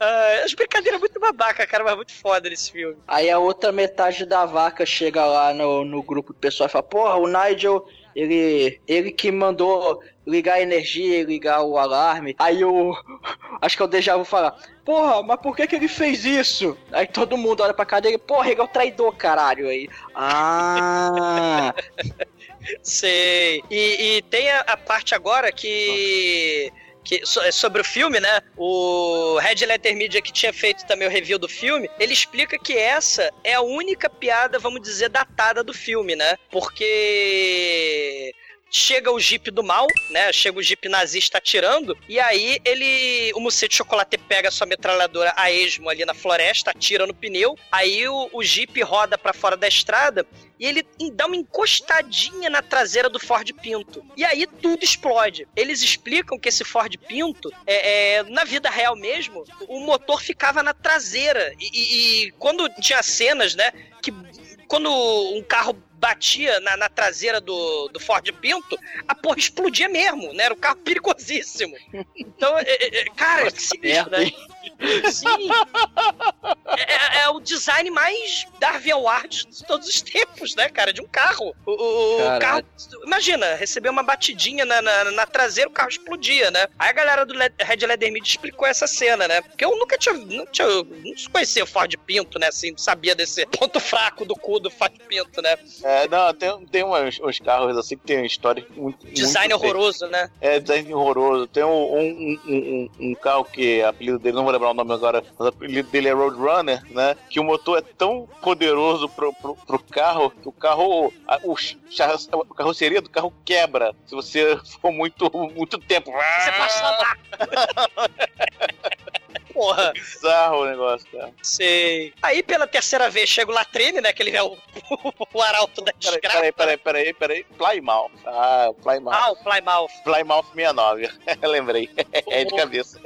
[SPEAKER 11] Ah, as brincadeiras muito babaca, cara, mas muito foda nesse filme.
[SPEAKER 12] Aí a outra metade da vaca chega lá no, no grupo do pessoal e fala, porra, o Nigel, ele, ele que mandou ligar a energia e ligar o alarme. Aí o. Acho que é o Deja Vu falar, porra, mas por que, que ele fez isso? Aí todo mundo olha pra cara dele, porra, ele é o traidor, caralho. Aí. Ah!
[SPEAKER 11] Sei. E, e tem a, a parte agora que. Que, é sobre o filme, né? O Red Letter Media, que tinha feito também o review do filme, ele explica que essa é a única piada, vamos dizer, datada do filme, né? Porque chega o Jeep do mal, né? Chega o Jeep nazista atirando, e aí ele. O de Chocolate pega sua metralhadora a esmo ali na floresta, atira no pneu, aí o, o Jeep roda pra fora da estrada e ele dá uma encostadinha na traseira do Ford Pinto. E aí tudo explode. Eles explicam que esse Ford Pinto, é, é, na vida real mesmo, o motor ficava na traseira. E, e- e quando tinha cenas, né, que quando um carro batia na, na traseira do, do Ford Pinto, a porra explodia mesmo, né? Era um carro perigosíssimo. Então, é, é, é, cara, que sinistro, né? Sim. É, é o design mais Darwin Award de todos os tempos, né, cara? De um carro. O, o- carro. Imagina, receber uma batidinha na, na, na traseira, o carro explodia, né? Aí a galera do Le- Red Leather Media explicou essa cena, né? Porque eu nunca tinha. Não, tinha, não conhecia o Ford Pinto, né? Assim, não sabia desse ponto fraco do cu do Ford Pinto, né?
[SPEAKER 8] É, não, tem, tem uns, uns carros assim que tem uma história muito.
[SPEAKER 11] Design
[SPEAKER 8] muito
[SPEAKER 11] horroroso, né?
[SPEAKER 8] É, design horroroso. Tem um, um, um, um, carro que, apelido dele, não vou lembrar o nome agora, mas o apelido dele é Roadrunner, né? Que o motor é tão poderoso pro, pro, pro carro que o carro, a, o, a carroceria do carro quebra se você for muito, muito tempo.
[SPEAKER 11] Você passa lá. Porra.
[SPEAKER 8] Bizarro o negócio, cara.
[SPEAKER 11] Sei. Aí pela terceira vez chega o Latrine, né? Que ele é o, o arauto da desgraça.
[SPEAKER 8] peraí, peraí, peraí, peraí. Plymouth. Ah, Plymouth.
[SPEAKER 11] Ah, o Plymouth.
[SPEAKER 8] Plymouth 69. Lembrei. É de cabeça.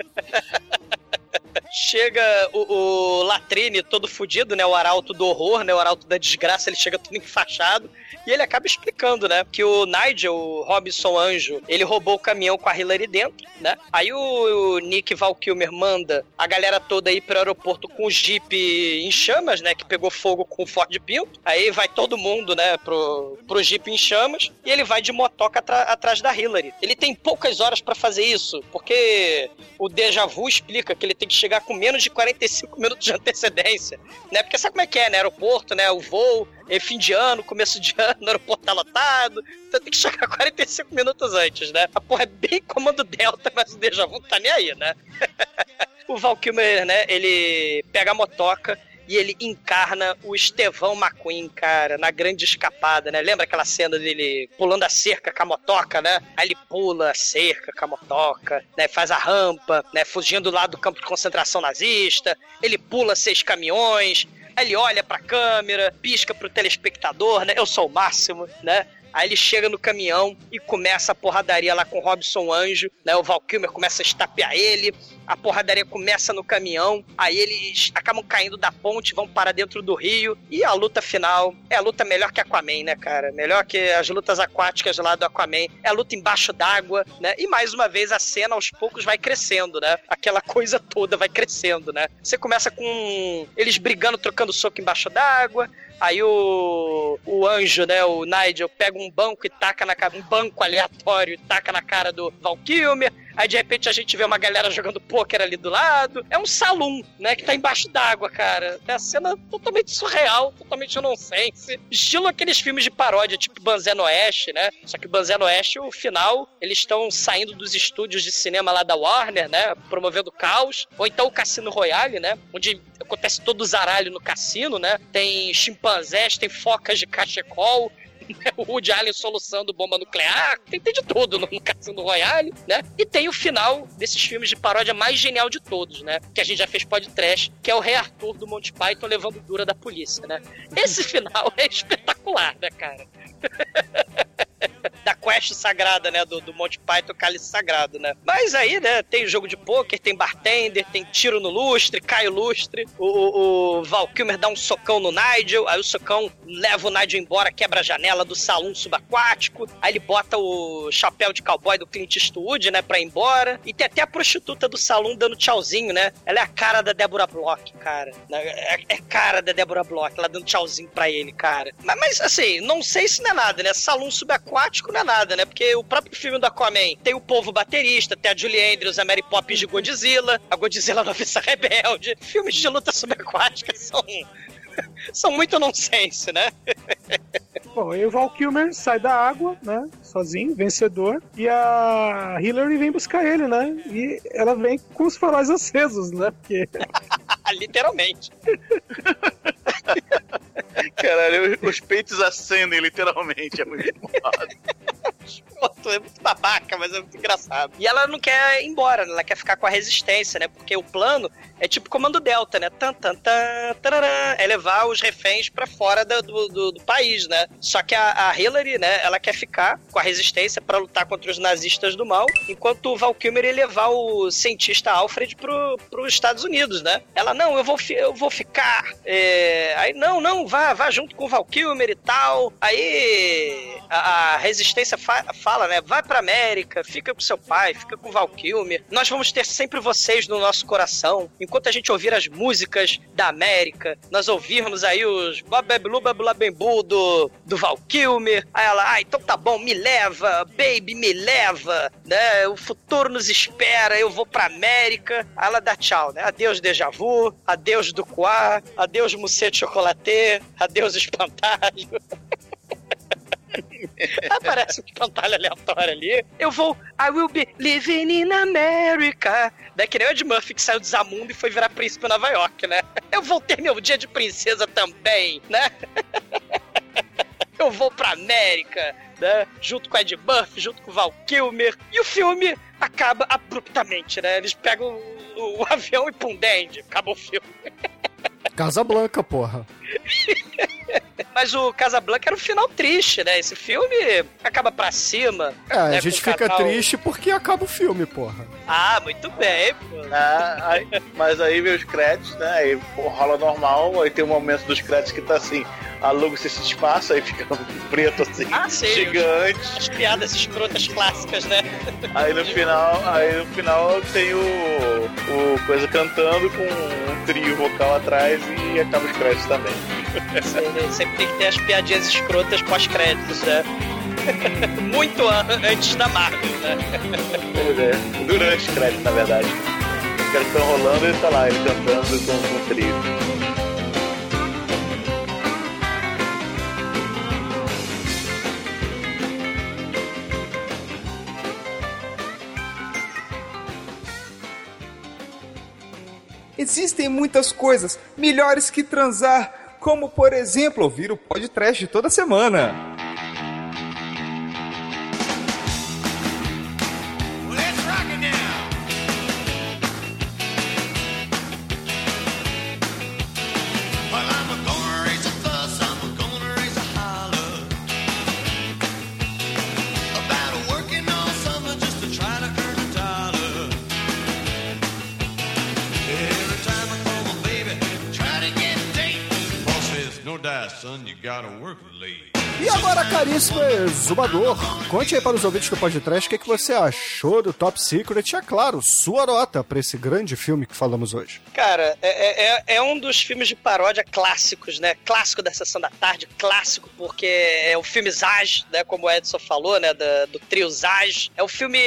[SPEAKER 11] Chega o, o Latrine todo fudido, né? O arauto do horror, né? O arauto da desgraça, ele chega todo enfaixado. E ele acaba explicando, né? Que o Nigel, o Robinson Anjo, ele roubou o caminhão com a Hillary dentro, né? Aí o, o Nick Valkymer manda a galera toda ir pro aeroporto com o Jeep em chamas, né? Que pegou fogo com o Ford Pinto. Aí vai todo mundo, né? Pro, pro Jeep em chamas. E ele vai de motoca atrás da Hillary. Ele tem poucas horas pra fazer isso, porque o Deja Vu explica que ele tem que chegar com menos de 45 minutos de antecedência, né? Porque sabe como é que é, né? Aeroporto, né? O voo, é fim de ano, começo de ano, o aeroporto tá lotado, então tem que chegar 45 minutos antes, né? A porra é bem comando Delta, mas o Deja Vu tá nem aí, né? o Val Kilmer, né? Ele pega a motoca e ele encarna o Estevão McQueen, cara, na grande escapada, né? Lembra aquela cena dele pulando a cerca com a motoca, né? Aí ele pula a cerca com a motoca, né? Faz a rampa, né? Fugindo lá do campo de concentração nazista. Ele pula seis caminhões. Ele olha pra câmera, pisca pro telespectador, né? Eu sou o máximo, né? Aí ele chega no caminhão e começa a porradaria lá com o Robson Anjo, né? O Val Kilmer começa a estapear ele. a porradaria começa no caminhão, aí eles acabam caindo da ponte, vão para dentro do rio, e a luta final é a luta melhor que Aquaman, né, cara? Melhor que as lutas aquáticas lá do Aquaman. É a luta embaixo d'água, né? E mais uma vez a cena aos poucos vai crescendo, né? Aquela coisa toda vai crescendo, né? Você começa com eles brigando, trocando soco embaixo d'água, Aí o, o anjo, né, o Nigel, pega um banco e taca na cara, um banco aleatório e taca na cara do Val Kilmer. Aí de repente a gente vê uma galera jogando pôquer ali do lado. É um salão, né? Que tá embaixo d'água, cara. É a cena totalmente surreal, totalmente nonsense. Estilo aqueles filmes de paródia, tipo Banzé no Oeste, né? Só que Banzé no Oeste, o final, eles estão saindo dos estúdios de cinema lá da Warner, né? Promovendo caos. Ou então o Cassino Royale, né? Onde acontece todo o zaralho no cassino, né? Tem chimpanzés, tem focas de cachecol, o Woody Allen soluçando bomba nuclear, tem, tem de tudo no, no Cassino Royale, né? E tem o final desses filmes de paródia mais genial de todos, né? Que a gente já fez podcast, que é o Rei Arthur do Monty Python levando dura da polícia, né? Esse final é espetacular, né, cara? da quest sagrada, né? Do, do Monty Python, cálice sagrado, né? Mas aí, né, tem jogo de pôquer, tem bartender, tem tiro no lustre, cai o lustre, o, o, Val Kilmer dá um socão no Nigel, aí o socão leva o Nigel embora, quebra a janela do salão subaquático, aí ele bota o chapéu de cowboy do Clint Eastwood, né, pra ir embora, e tem até a prostituta do salão dando tchauzinho, né? Ela é a cara da Débora Bloch, cara. É, é cara da Débora Bloch, ela dando tchauzinho pra ele, cara. Mas, mas assim, não sei se não é nada, né? Salão subaquático não é nada, né? Porque o próprio filme do Aquaman tem o povo baterista, tem a Julie Andrews, a Mary Poppins de Godzilla, a Godzilla Noviça Rebelde. Filmes de luta subaquática são são muito nonsense, né?
[SPEAKER 9] Bom, aí o Val Kilmer sai da água, né? Sozinho, vencedor. E a Hillary vem buscar ele, né? E ela vem com os faróis acesos, né? Porque.
[SPEAKER 11] Literalmente.
[SPEAKER 8] Caralho, os peitos acendem, literalmente. É muito
[SPEAKER 11] é muito babaca, mas é muito engraçado. E ela não quer ir embora, né? ela quer ficar com a resistência, né? Porque o plano é tipo comando Delta, né? Tan, tan, tan, tarará, é levar os reféns para fora do, do, do, país, né? Só que a, a, Hillary, né? Ela quer ficar com a resistência para lutar contra os nazistas do mal, enquanto o Val Kilmer ia levar o cientista Alfred pro, pros Estados Unidos, né? Ela, não, eu vou, eu vou ficar. É... Aí, não, não, vá, vá junto com o Val Kilmer e tal. Aí a, a resistência fa fala, né? Vai pra América, fica com seu pai, fica com o Val Kilmer. Nós vamos ter sempre vocês no nosso coração. Enquanto a gente ouvir as músicas da América, nós ouvirmos aí os Babablu Babulabembu do, do Val Kilmer. Aí ela, ah, então tá bom, me leva, baby, me leva, né? O futuro nos espera, eu vou pra América. Aí ela dá tchau, né? Adeus, déjà vu, adeus do adeus, Mousse de Chocolate, adeus, espantalho. Aparece um espantalho aleatório ali. Eu vou. I will be living in America. Daí que nem o Ed Murphy que saiu do Zamundo e foi virar príncipe em Nova York, né? Eu vou ter meu dia de princesa também, né? Eu vou pra América, né? Junto com Ed Murphy, junto com o Val Kilmer. E o filme acaba abruptamente, né? Eles pegam o, o avião e pum, dende. Acabou o filme.
[SPEAKER 10] Casa Blanca, porra.
[SPEAKER 11] Mas o Casablanca era um final triste, né? Esse filme acaba pra cima.
[SPEAKER 10] É,
[SPEAKER 11] né?
[SPEAKER 10] a gente fica triste porque acaba o filme, porra.
[SPEAKER 11] Ah, muito bem, pô.
[SPEAKER 8] Ah, aí, mas aí vem os créditos, né? Aí pô, rola normal, aí tem um momento dos créditos que tá assim, aluga-se esse espaço, aí fica preto assim,
[SPEAKER 11] ah, sim,
[SPEAKER 8] gigante.
[SPEAKER 11] As piadas escrotas clássicas, né?
[SPEAKER 8] Aí no final, aí no final tem o, o coisa cantando com um trio vocal atrás e acaba os créditos também.
[SPEAKER 11] Sempre tem que ter as piadinhas escrotas pós-créditos, né? Muito antes da Marvel, né?
[SPEAKER 8] Pois é, durante os créditos, na verdade. Os créditos estão rolando e ele tá lá, ele cantando com, o trio.
[SPEAKER 15] Existem muitas coisas melhores que transar, como por exemplo ouvir o podcast toda semana.
[SPEAKER 10] E agora, caríssimo exumador, conte aí para os ouvintes do podcast o que, que você achou do Top Secret e, é claro, sua nota para esse grande filme que falamos hoje.
[SPEAKER 11] Cara, é, é, é um dos filmes de paródia clássicos, né? Clássico da Sessão da Tarde, clássico porque é o filme Zaz, né? Como o Edson falou, né? Da, do trio Zaz. É um filme,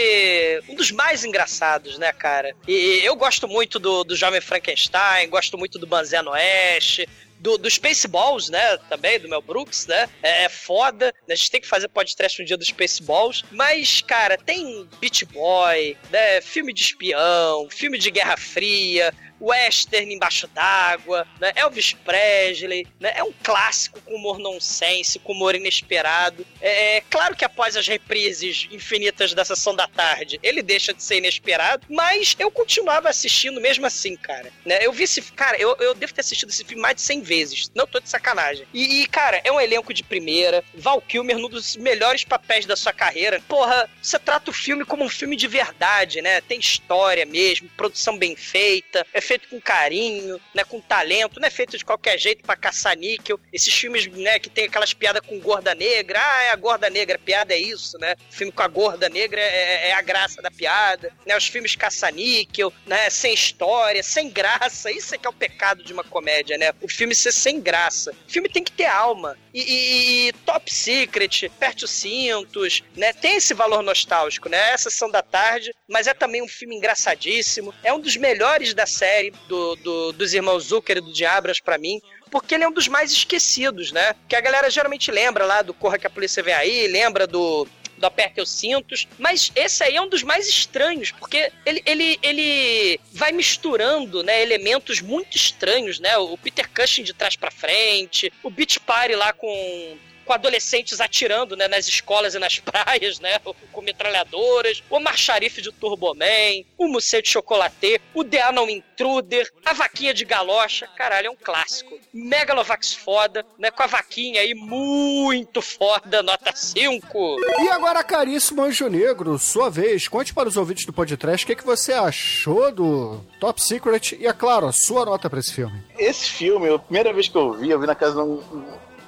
[SPEAKER 11] um dos mais engraçados, né, cara? E eu gosto muito do, do Jovem Frankenstein, gosto muito do Banzé no Oeste, do, do Spaceballs, né? Também, do Mel Brooks, né? É, é foda. A gente tem que fazer podcast um dia do Spaceballs. Mas, cara, tem Beach Boy, né? Filme de espião, filme de Guerra Fria, western embaixo d'água, né? Elvis Presley, né? É um clássico com humor nonsense, com humor inesperado. É, é claro que após as reprises infinitas da sessão da tarde, ele deixa de ser inesperado, mas eu continuava assistindo mesmo assim, cara. Né? Eu vi esse. Cara, eu, eu devo ter assistido esse filme mais de 100 vezes. Não tô de sacanagem. E, e, cara, é um elenco de primeira. Val Kilmer, num dos melhores papéis da sua carreira. Porra, você trata o filme como um filme de verdade, né? Tem história mesmo, produção bem feita, é feito com carinho, né, com talento, não é feito de qualquer jeito para caçar níquel. Esses filmes, né, que tem aquelas piadas com gorda negra, ah, é a gorda negra, a piada é isso, né? O filme com a gorda negra é, é a graça da piada, né? Os filmes caça-níquel, né, sem história, sem graça, isso é que é o pecado de uma comédia, né? O filme ser sem graça. O filme tem que ter alma. E, e, e Top Secret, Perte os Cintos, né? Tem esse valor nostálgico, né? Essa sessão da tarde, mas é também um filme engraçadíssimo. É um dos melhores da série série do, do, dos irmãos Zucker e do Diabras para mim, porque ele é um dos mais esquecidos, né? Que a galera geralmente lembra lá do Corra que a Polícia Vem Aí, lembra do do Aperte os Cintos, mas esse aí é um dos mais estranhos, porque ele, ele, ele vai misturando, né, elementos muito estranhos, né, o Peter Cushing de trás para frente, o Beach Party lá com com adolescentes atirando né, nas escolas e nas praias, né? Com metralhadoras, o Marcharife de Turboman, o Museu de Chocolate, o The Anon Intruder, a vaquinha de galocha, caralho, é um clássico. Megalovax foda, né? Com a vaquinha aí muito foda, nota 5.
[SPEAKER 10] E agora, caríssimo Anjo Negro, sua vez, conte para os ouvintes do podcast o que, é que você achou do Top Secret e, é claro, a sua nota para esse filme.
[SPEAKER 8] Esse filme, a primeira vez que eu vi, eu vi na casa de um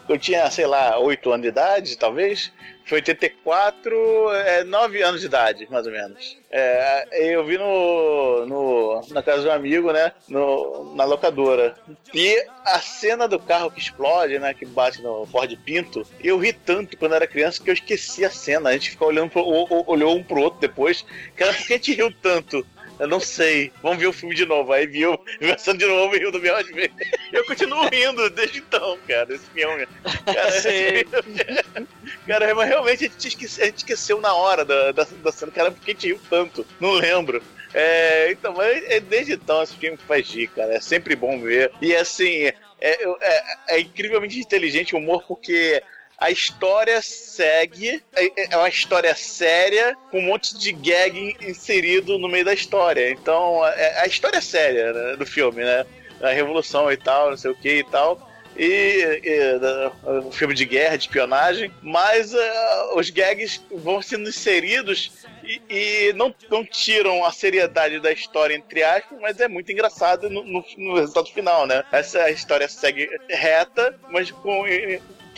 [SPEAKER 8] eu tinha, sei lá, 8 anos de idade, talvez. Foi 84, é, 9 anos de idade, mais ou menos. É, eu vi no, no, na casa de um amigo, né? No, na locadora. E a cena do carro que explode, né? Que bate no Ford Pinto, eu ri tanto quando era criança que eu esqueci a cena. A gente ficou olhando pro, olhou um pro outro depois. Que era porque a gente riu tanto. Eu não sei. Vamos ver o filme de novo. Aí viu, versão de novo e riu do mesmo vezes. Eu continuo rindo desde então, cara, esse filme. Cara, esse, cara mas realmente a gente, esqueceu, a gente esqueceu na hora da, da, da cena, cara, porque a gente riu tanto. Não lembro. É, então, mas é, desde então esse filme faz rir, cara. É sempre bom ver. E assim, é, é, é incrivelmente inteligente o humor, porque a história segue, é, é uma história séria, com um monte de gag inserido no meio da história. Então, é, a história é séria né, do filme, né? A revolução e tal, não sei o que e tal. E, e um filme de guerra, de espionagem, mas uh, os gags vão sendo inseridos e, e, não, não tiram a seriedade da história, entre aspas, mas é muito engraçado no, no, no resultado final, né? Essa história segue reta, mas com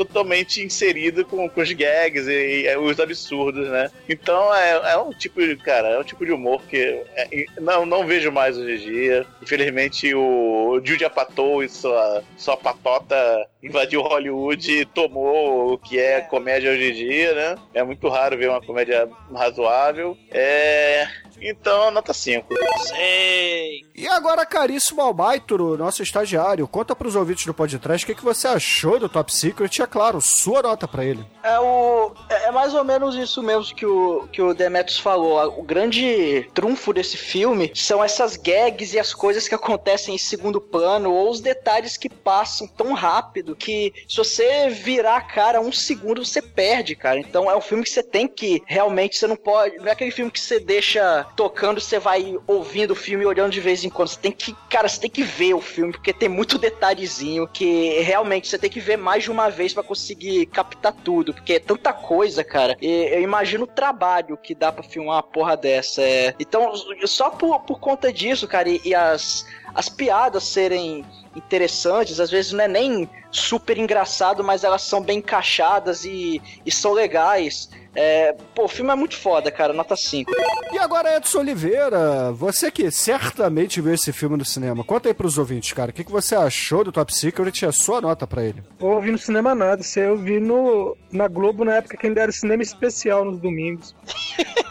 [SPEAKER 8] totalmente inserido com, com os gags e, e, os absurdos, né? Então é, é um tipo de, cara, é um tipo de humor que é, não, não vejo mais hoje em dia. Infelizmente o Judy Apatow e sua, sua patota invadiu Hollywood e tomou o que é comédia hoje em dia, né? É muito raro ver uma comédia razoável. É... Então, nota 5.
[SPEAKER 11] Sei.
[SPEAKER 10] E agora, caríssimo Almaituro, nosso estagiário, conta pros ouvintes do podcast o que, que você achou do Top Secret e, é claro, sua nota para ele.
[SPEAKER 12] É, o, é, é mais ou menos isso mesmo que o, que o Demetrius falou. O grande trunfo desse filme são essas gags e as coisas que acontecem em segundo plano ou os detalhes que passam tão rápido que se você virar a cara um segundo, você perde, cara. Então é um filme que você tem que realmente, você não pode. Não é aquele filme que você deixa tocando, você vai ouvindo o filme e olhando de vez em quando. Você tem que, cara, você tem que ver o filme, porque tem muito detalhezinho que realmente você tem que ver mais de uma vez pra conseguir captar tudo, porque é tanta coisa, cara. E eu imagino o trabalho que dá pra filmar uma porra dessa. é. Então, só por, por conta disso, cara, e, e as, as piadas serem interessantes, às vezes não é nem super engraçado, mas elas são bem encaixadas e, e são legais. É, pô, o filme é muito foda, cara, nota 5.
[SPEAKER 10] E agora, Edson Oliveira, você que certamente viu esse filme no cinema, conta aí pros ouvintes, cara, o que, que você achou do Top Secret e a sua nota pra ele?
[SPEAKER 9] Eu vi no cinema nada, isso aí eu vi no, na Globo na época que ainda era cinema especial nos domingos.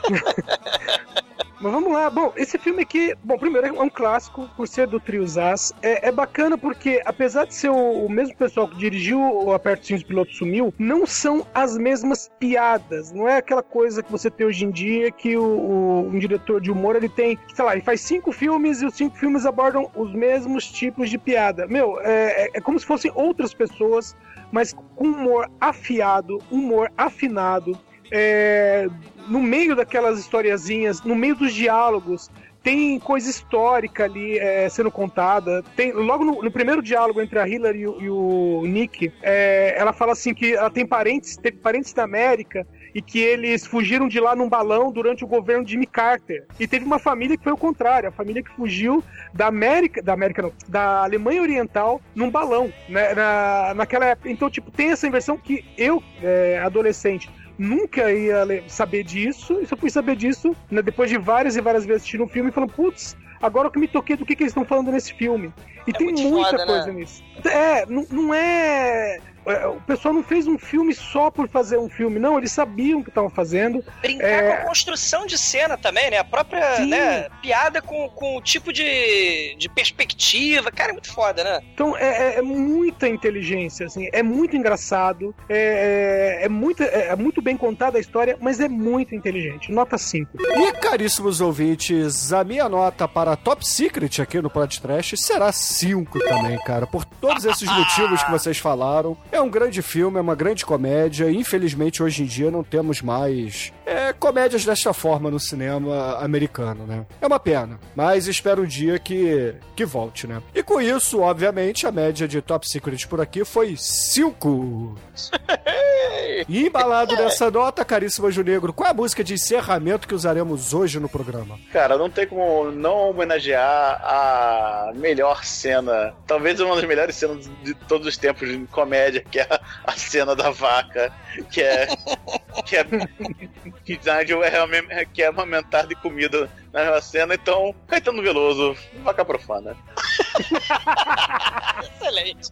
[SPEAKER 9] Mas vamos lá, bom, esse filme aqui, bom, primeiro é um clássico, por ser do Trio Zaz. É, é bacana porque, apesar de ser o, o mesmo pessoal que dirigiu o Aperto Sim, os Pilotos Sumiu, não são as mesmas piadas. Não é aquela coisa que você tem hoje em dia que o, o- um diretor de humor, ele tem, sei lá, ele faz cinco filmes e os cinco filmes abordam os mesmos tipos de piada. Meu, é, é- é como se fossem outras pessoas, mas com humor afiado, humor afinado, é, no meio daquelas historiazinhas, no meio dos diálogos, tem coisa histórica ali é, sendo contada. Tem logo no, no primeiro diálogo entre a Hillary e o, e o Nick, é, ela fala assim que ela tem parentes, teve parentes da América e que eles fugiram de lá num balão durante o governo de Jimmy Carter. E teve uma família que foi o contrário, a família que fugiu da América, da América não, da Alemanha Oriental num balão, né, na, naquela época. Então, tipo, tem essa inversão que eu, é, adolescente, nunca ia saber disso, e só fui saber disso né, depois de várias e várias vezes assistindo um filme e falando, putz, agora que me toquei do que, que eles estão falando nesse filme. E tem
[SPEAKER 11] muito
[SPEAKER 9] muita
[SPEAKER 11] foda,
[SPEAKER 9] coisa
[SPEAKER 11] né?
[SPEAKER 9] nisso. É, não, não é. É, O pessoal não fez um filme só por fazer um filme, não, eles sabiam o que estavam fazendo.
[SPEAKER 11] Brincar
[SPEAKER 9] É,
[SPEAKER 11] com a construção de cena também, né? A própria né, piada com, com o tipo de, de perspectiva. Cara, é muito foda, né?
[SPEAKER 9] Então é, é- é muita inteligência, assim, é muito engraçado, é, é, é muito, é, é muito bem contada a história, mas é muito inteligente. Nota 5.
[SPEAKER 10] E, caríssimos ouvintes, a minha nota para Top Secret aqui no Pod Trash será 5 também, cara. Por todos esses motivos que vocês falaram. É um grande filme, é uma grande comédia. Infelizmente, hoje em dia não temos mais é, comédias desta forma no cinema americano, né? É uma pena, mas espero um dia que, que volte, né? E com isso, obviamente, a média de Top Secret por aqui foi 5. E embalado nessa nota, caríssima Junegro, qual é a música de encerramento que usaremos hoje no programa?
[SPEAKER 8] Cara, não tem como não homenagear a melhor cena, talvez uma das melhores cenas de todos os tempos de comédia, que é a, a cena da vaca, que é que é que Nigel é, amam- que é amamentado de comida na mesma cena, então Caetano Veloso, vaca profana.
[SPEAKER 11] Excelente.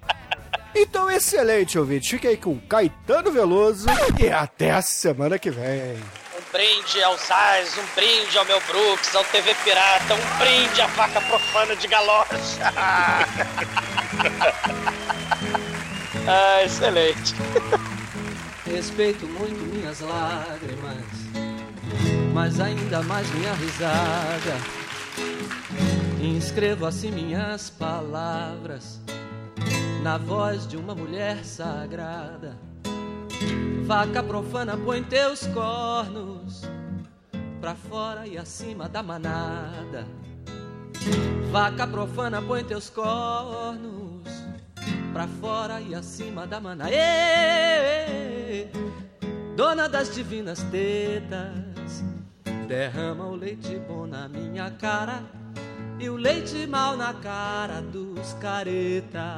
[SPEAKER 10] Então, excelente, ouvinte. Fique aí com Caetano Veloso e até a semana que vem.
[SPEAKER 11] Um brinde aos Ais, um brinde ao meu Brooks, ao TV Pirata, um brinde à vaca profana de galocha. ah, excelente.
[SPEAKER 16] Respeito muito minhas lágrimas, mas ainda mais minha risada. Inscrevo assim minhas palavras na voz de uma mulher sagrada. Vaca profana, põe teus cornos pra fora e acima da manada. Vaca profana, põe teus cornos pra fora e acima da manada. Dona das divinas tetas, derrama o leite bom na minha cara e o leite mal na cara dos careta.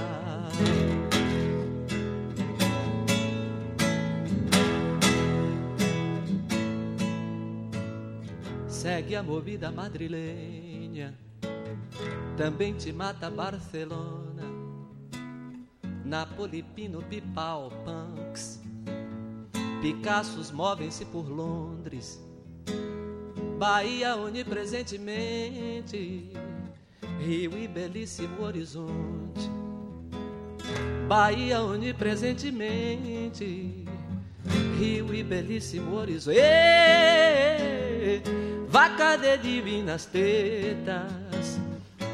[SPEAKER 16] Segue a movida madrilenha, também te mata Barcelona, Napoli, Pino, Pipal, Punks, Picassos movem-se por Londres, Bahia onipresentemente, Rio e belíssimo horizonte. Bahia onipresentemente, Rio e belíssimo horizonte. Ê, vaca de divinas tetas,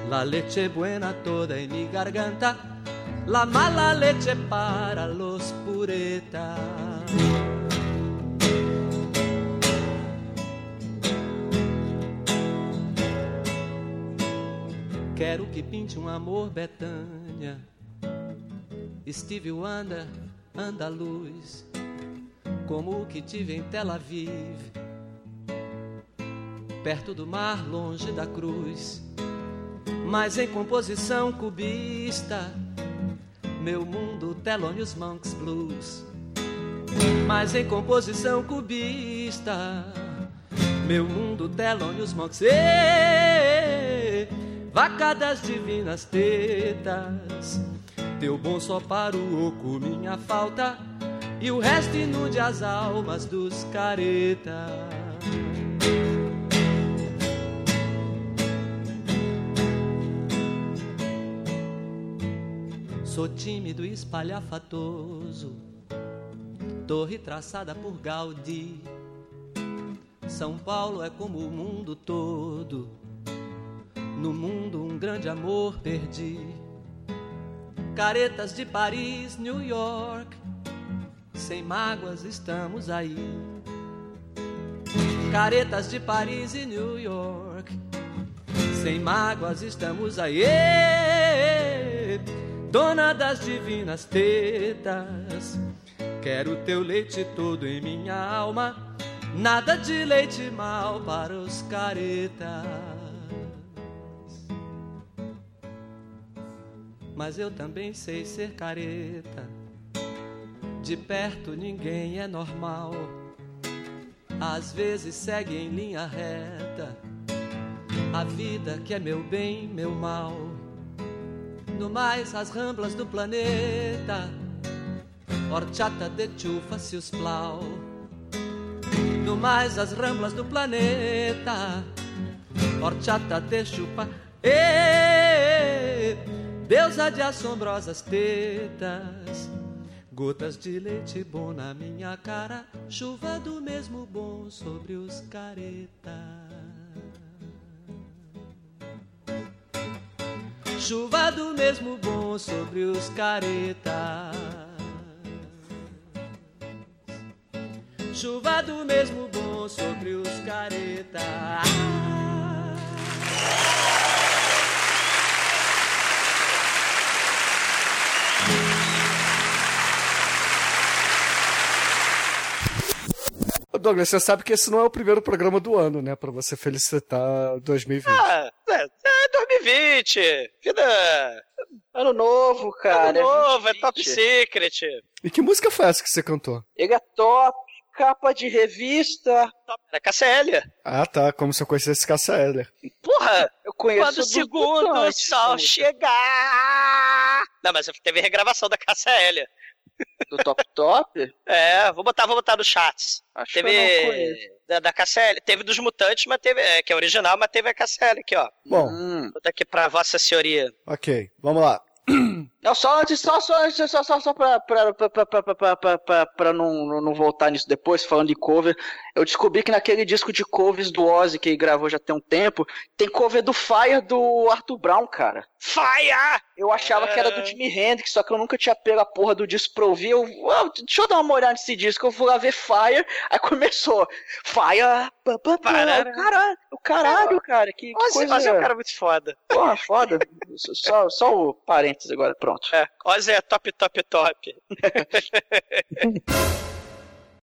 [SPEAKER 16] la leche buena toda en mi garganta, la mala leche para los puretas. Quero que pinte um amor Betânia. Steve Wonder andaluz, como o que tive em Tel Aviv, perto do mar, longe da cruz, mas em composição cubista, meu mundo Thelonious Monks Blues, mas em composição cubista, meu mundo Thelonious Monks. Ê, vaca das divinas tetas, teu bom só para o oco, minha falta, e o resto inude as almas dos caretas. Sou tímido e espalhafatoso, torre traçada por Gaudí. São Paulo é como o mundo todo. No mundo um grande amor perdi. Caretas de Paris, New York. Sem mágoas estamos aí. Caretas de Paris e New York. Sem mágoas estamos aí. Dona das divinas tetas. Quero teu leite todo em minha alma. Nada de leite mal para os caretas. Mas eu também sei ser careta. De perto ninguém é normal. Às vezes segue em linha reta. A vida que é meu bem, meu mal. No mais, as ramblas do planeta. Horchata de chufa se os plau no mais as ramblas do planeta. Horchata de chupa, Ê, deusa de assombrosas tetas. Gotas de leite bom na minha cara, chuva do mesmo bom sobre os caretas. Chuva do mesmo bom sobre os caretas. Chuva do mesmo bom sobre os caretas.
[SPEAKER 10] Douglas, você sabe que esse não é o primeiro programa do ano, né? Pra você felicitar 2020.
[SPEAKER 11] Ah, é, é 2020. Vida.
[SPEAKER 12] Ano novo, cara.
[SPEAKER 11] Ano novo, é top secret.
[SPEAKER 10] E que música foi essa que você cantou?
[SPEAKER 12] Ega top, capa de revista.
[SPEAKER 11] Era KCL.
[SPEAKER 10] Ah, tá. Como se eu conhecesse Eller.
[SPEAKER 11] Porra,
[SPEAKER 12] eu conheço
[SPEAKER 11] Quando o segundo sol
[SPEAKER 12] né?
[SPEAKER 11] chegar. Não, mas teve regravação da KCL.
[SPEAKER 12] Do Top Top?
[SPEAKER 11] É, vou botar, vou botar no chat.
[SPEAKER 12] Acho que eu
[SPEAKER 11] teve
[SPEAKER 12] não conheço.
[SPEAKER 11] da, da KCL. Teve dos Mutantes, mas teve. É, que é original, mas teve a KCL aqui, ó.
[SPEAKER 10] Bom.
[SPEAKER 12] Hum.
[SPEAKER 11] Vou botar aqui pra Vossa Senhoria.
[SPEAKER 10] Ok, vamos lá.
[SPEAKER 12] Não, só antes, só, só, só, só, só, só pra, pra, pra, pra, pra, pra, pra, pra não, não, não voltar nisso depois, falando de cover, eu descobri que naquele disco de covers do Ozzy que ele gravou já tem um tempo, tem cover do Fire do Arthur Brown, cara.
[SPEAKER 11] Fire!
[SPEAKER 12] Eu achava é... que era do Jimi Hendrix, só que eu nunca tinha pego a porra do disco pra ouvir. Eu, oh, deixa eu dar uma olhada nesse disco, eu vou lá ver Fire. Aí começou. Fire! Pá, pá, pá, o caralho, o caralho, cara. Que, que
[SPEAKER 11] Ozzy,
[SPEAKER 12] coisa...
[SPEAKER 11] Ozzy é um é. cara muito foda.
[SPEAKER 12] Porra, foda. só, só o parênteses agora, pronto.
[SPEAKER 11] É, Ozzy é top, top, top.